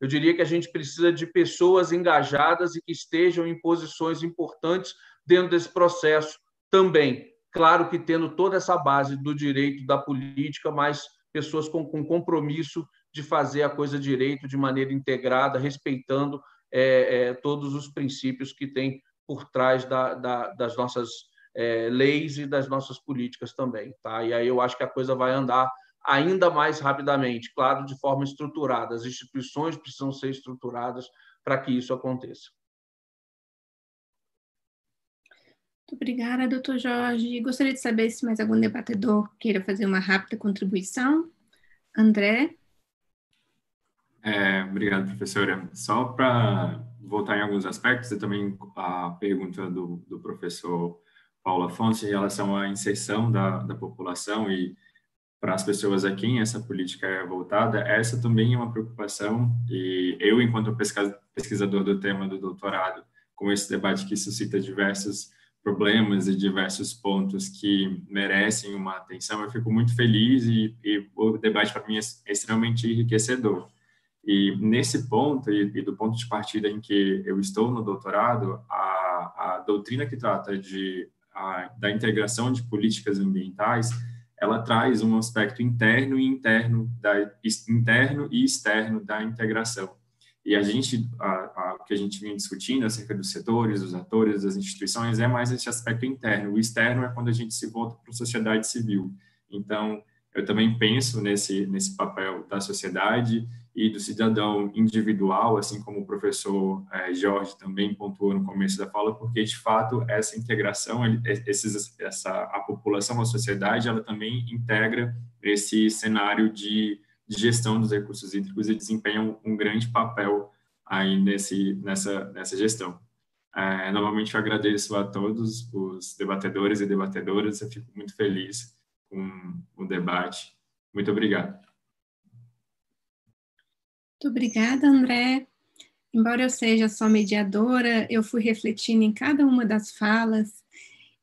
Eu diria que a gente precisa de pessoas engajadas e que estejam em posições importantes dentro desse processo também. Claro que tendo toda essa base do direito, da política, mas pessoas com, com compromisso de fazer a coisa direito de maneira integrada, respeitando é, é, todos os princípios que tem por trás da, da, das nossas é, leis e das nossas políticas também. Tá? E aí eu acho que a coisa vai andar ainda mais rapidamente, claro, de forma estruturada. As instituições precisam ser estruturadas para que isso aconteça. Muito obrigada, doutor Jorge. Gostaria de saber se mais algum debatedor queira fazer uma rápida contribuição. André? É, obrigado, professora. Só para voltar em alguns aspectos, e também a pergunta do, do professor Paulo Afonso em relação à inserção da, da população e para as pessoas a quem essa política é voltada, essa também é uma preocupação e eu, enquanto pesquisador do tema do doutorado, com esse debate que suscita diversos problemas e diversos pontos que merecem uma atenção, eu fico muito feliz e, e o debate para mim é extremamente enriquecedor. E nesse ponto, e, e, do ponto de partida em que eu estou no doutorado, a, a doutrina que trata de a, da integração de políticas ambientais, ela traz um aspecto interno e interno da interno e externo da integração. E a gente, o que a gente vem discutindo acerca dos setores, dos atores, das instituições, é mais esse aspecto interno. O externo é quando a gente se volta para a sociedade civil. Então, eu também penso nesse nesse papel da sociedade e do cidadão individual, assim como o professor eh, Jorge também pontuou no começo da fala, porque de fato essa integração, esses, essa a população, a sociedade, ela também integra esse cenário de, de gestão dos recursos hídricos e desempenha um, um grande papel aí nesse nessa nessa gestão. É, novamente eu agradeço a todos os debatedores e debatedoras, eu fico muito feliz com o debate. Muito obrigado. Muito obrigada, André. Embora eu seja só mediadora, eu fui refletindo em cada uma das falas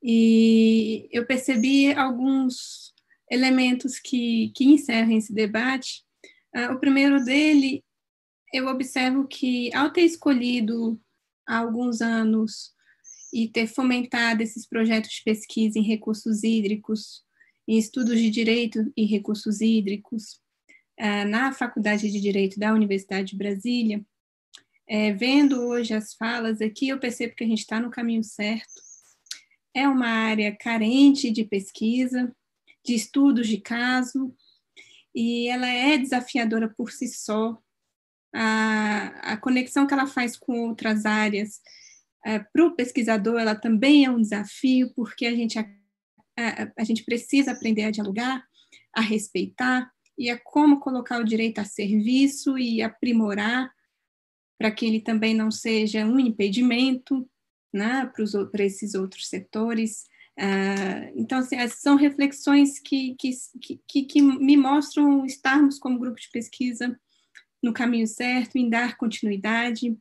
e eu percebi alguns elementos que, que encerram esse debate. Uh, o primeiro dele, eu observo que, ao ter escolhido há alguns anos e ter fomentado esses projetos de pesquisa em recursos hídricos, em estudos de direito e recursos hídricos, ah, na Faculdade de Direito da Universidade de Brasília, é, vendo hoje as falas aqui, eu percebo que a gente está no caminho certo. É uma área carente de pesquisa, de estudos de caso, e ela é desafiadora por si só. A, a conexão que ela faz com outras áreas, é, para o pesquisador, ela também é um desafio, porque a gente, a, a, a gente precisa aprender a dialogar, a respeitar, e é como colocar o direito a serviço e aprimorar para que ele também não seja um impedimento né, para esses outros setores. Uh, então, assim, são reflexões que, que, que, que me mostram estarmos como grupo de pesquisa no caminho certo, em dar continuidade,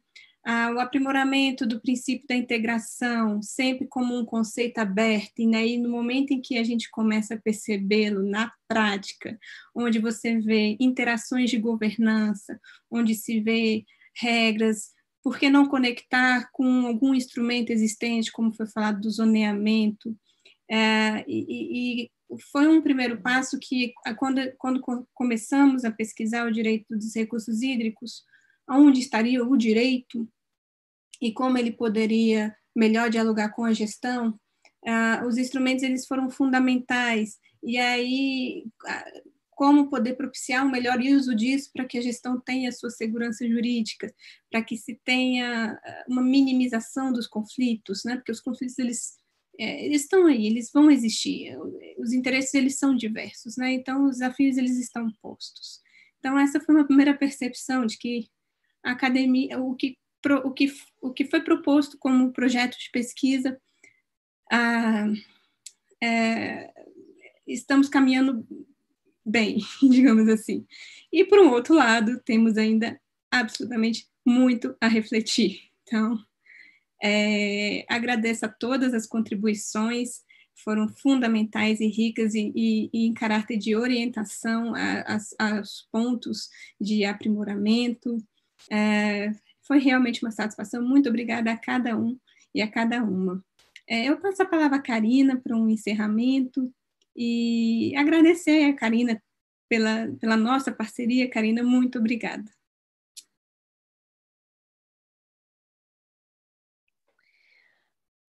ah, o aprimoramento do princípio da integração, sempre como um conceito aberto, e aí no momento em que a gente começa a percebê-lo na prática, onde você vê interações de governança, onde se vê regras, por que não conectar com algum instrumento existente, como foi falado do zoneamento? É, e, e, foi um primeiro passo que, quando, quando começamos a pesquisar o direito dos recursos hídricos, onde estaria o direito e como ele poderia melhor dialogar com a gestão, os instrumentos eles foram fundamentais. E aí, como poder propiciar um melhor uso disso para que a gestão tenha sua segurança jurídica, para que se tenha uma minimização dos conflitos, né? Porque os conflitos eles é, eles estão aí, eles vão existir. Os interesses eles são diversos, né? Então os desafios eles estão postos. Então essa foi uma primeira percepção de que a academia, o que o que o que foi proposto como projeto de pesquisa, é, estamos caminhando bem, digamos assim. E por um outro lado, temos ainda absolutamente muito a refletir. Então, é, agradeço a todas as contribuições, foram fundamentais e ricas e, e, e em caráter de orientação aos pontos de aprimoramento. É, foi realmente uma satisfação. Muito obrigada a cada um e a cada uma. É, eu passo a palavra à Karina para um encerramento e agradecer a Karina pela, pela nossa parceria. Karina, muito obrigada.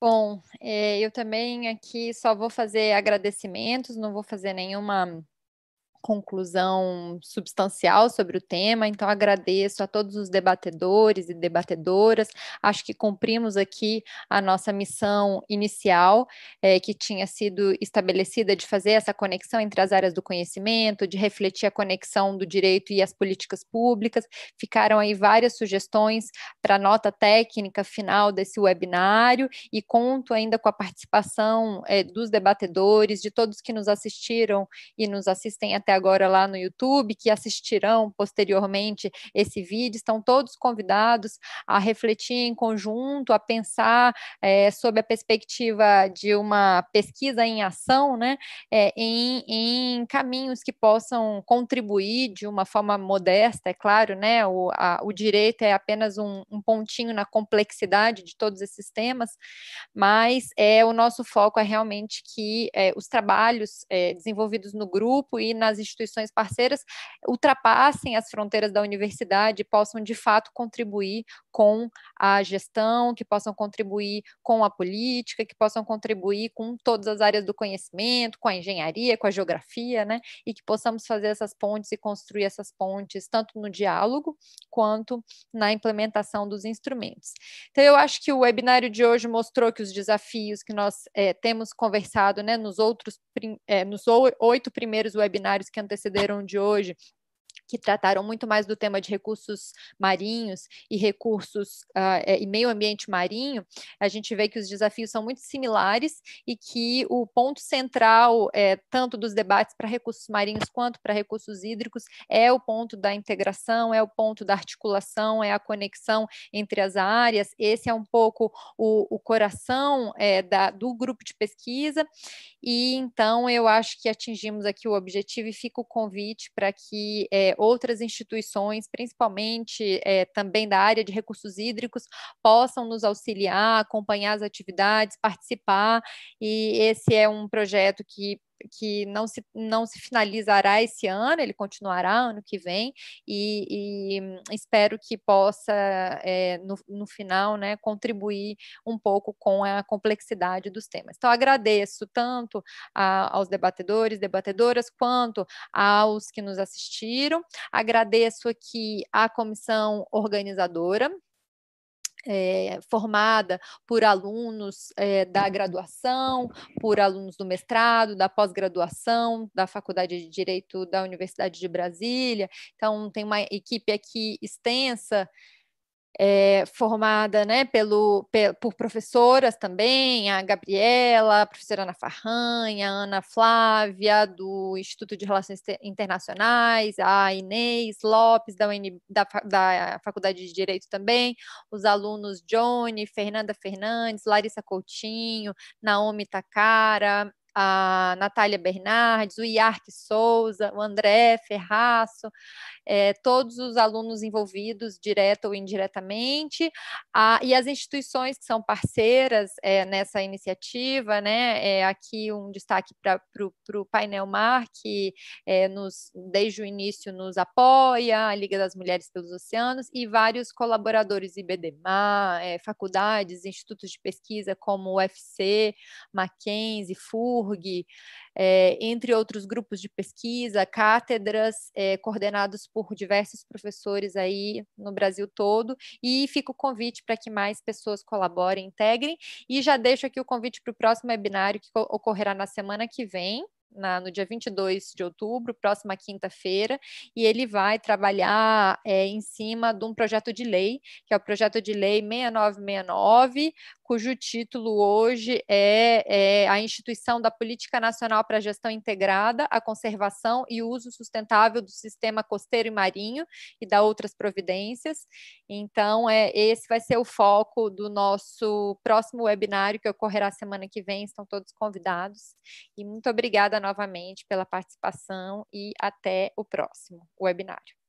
Bom, é, eu também aqui só vou fazer agradecimentos, não vou fazer nenhuma conclusão substancial sobre o tema, então agradeço a todos os debatedores e debatedoras. Acho que cumprimos aqui a nossa missão inicial, é, que tinha sido estabelecida de fazer essa conexão entre as áreas do conhecimento, de refletir a conexão do direito e as políticas públicas. Ficaram aí várias sugestões para a nota técnica final desse webinário e conto ainda com a participação é, dos debatedores, de todos que nos assistiram e nos assistem até agora lá no YouTube, que assistirão posteriormente esse vídeo, estão todos convidados a refletir em conjunto, a pensar é, sob a perspectiva de uma pesquisa em ação, né, é, em, em, caminhos que possam contribuir de uma forma modesta, é claro, né, o, a, o direito é apenas um, um pontinho na complexidade de todos esses temas, mas é o nosso foco é realmente que é, os trabalhos é, desenvolvidos no grupo e nas instituições parceiras ultrapassem as fronteiras da universidade e possam, de fato, contribuir com a gestão, que possam contribuir com a política, que possam contribuir com todas as áreas do conhecimento, com a engenharia, com a geografia, né? E que possamos fazer essas pontes e construir essas pontes, tanto no diálogo quanto na implementação dos instrumentos. Então, eu acho que o webinário de hoje mostrou que os desafios que nós é, temos conversado né, nos outros, é, nos oito primeiros webinários que antecederam de hoje, que trataram muito mais do tema de recursos marinhos e recursos uh, e meio ambiente marinho, a gente vê que os desafios são muito similares e que o ponto central, é, tanto dos debates para recursos marinhos quanto para recursos hídricos, é o ponto da integração, é o ponto da articulação, é a conexão entre as áreas. Esse é um pouco o, o coração é, da, do grupo de pesquisa, e então eu acho que atingimos aqui o objetivo e fica o convite para que é, outras instituições, principalmente é, também da área de recursos hídricos, possam nos auxiliar, acompanhar as atividades, participar, e esse é um projeto que que não se, não se finalizará esse ano, ele continuará ano que vem, e, e espero que possa, é, no, no final, né, contribuir um pouco com a complexidade dos temas. Então, agradeço tanto a, aos debatedores, debatedoras, quanto aos que nos assistiram, agradeço aqui a comissão organizadora, é, formada por alunos é, da graduação, por alunos do mestrado, da pós-graduação, da Faculdade de Direito da Universidade de Brasília. Então, tem uma equipe aqui extensa é, formada né, pelo, por professoras também, a Gabriela, a professora Ana Farranha, a Ana Flávia, do Instituto de Relações Internacionais, a Inês Lopes, da, UN, da, da Faculdade de Direito também, os alunos Johnny, Fernanda Fernandes, Larissa Coutinho, Naomi Takara, a Natália Bernardes, o Iarque Souza, o André Ferraço, é, todos os alunos envolvidos, direto ou indiretamente, a, e as instituições que são parceiras é, nessa iniciativa, né? É, aqui um destaque para o painel Mar, que nos, desde o início nos apoia, a Liga das Mulheres pelos Oceanos, e vários colaboradores IBDMA, faculdades, institutos de pesquisa como o UFC, Mackenzie, FURG, é, entre outros grupos de pesquisa, cátedras é, coordenados por diversos professores aí no Brasil todo, e fica o convite para que mais pessoas colaborem, integrem, e já deixo aqui o convite para o próximo webinário que ocorrerá na semana que vem, na, no dia 22 de outubro, próxima quinta-feira, e ele vai trabalhar é, em cima de um projeto de lei, que é o projeto de lei 6969, cujo título hoje é, é a Instituição da Política Nacional para a Gestão Integrada, a Conservação e Uso Sustentável do Sistema Costeiro e Marinho e da outras providências. Então, é, esse vai ser o foco do nosso próximo webinário, que ocorrerá semana que vem, estão todos convidados. E muito obrigada novamente pela participação e até o próximo webinário.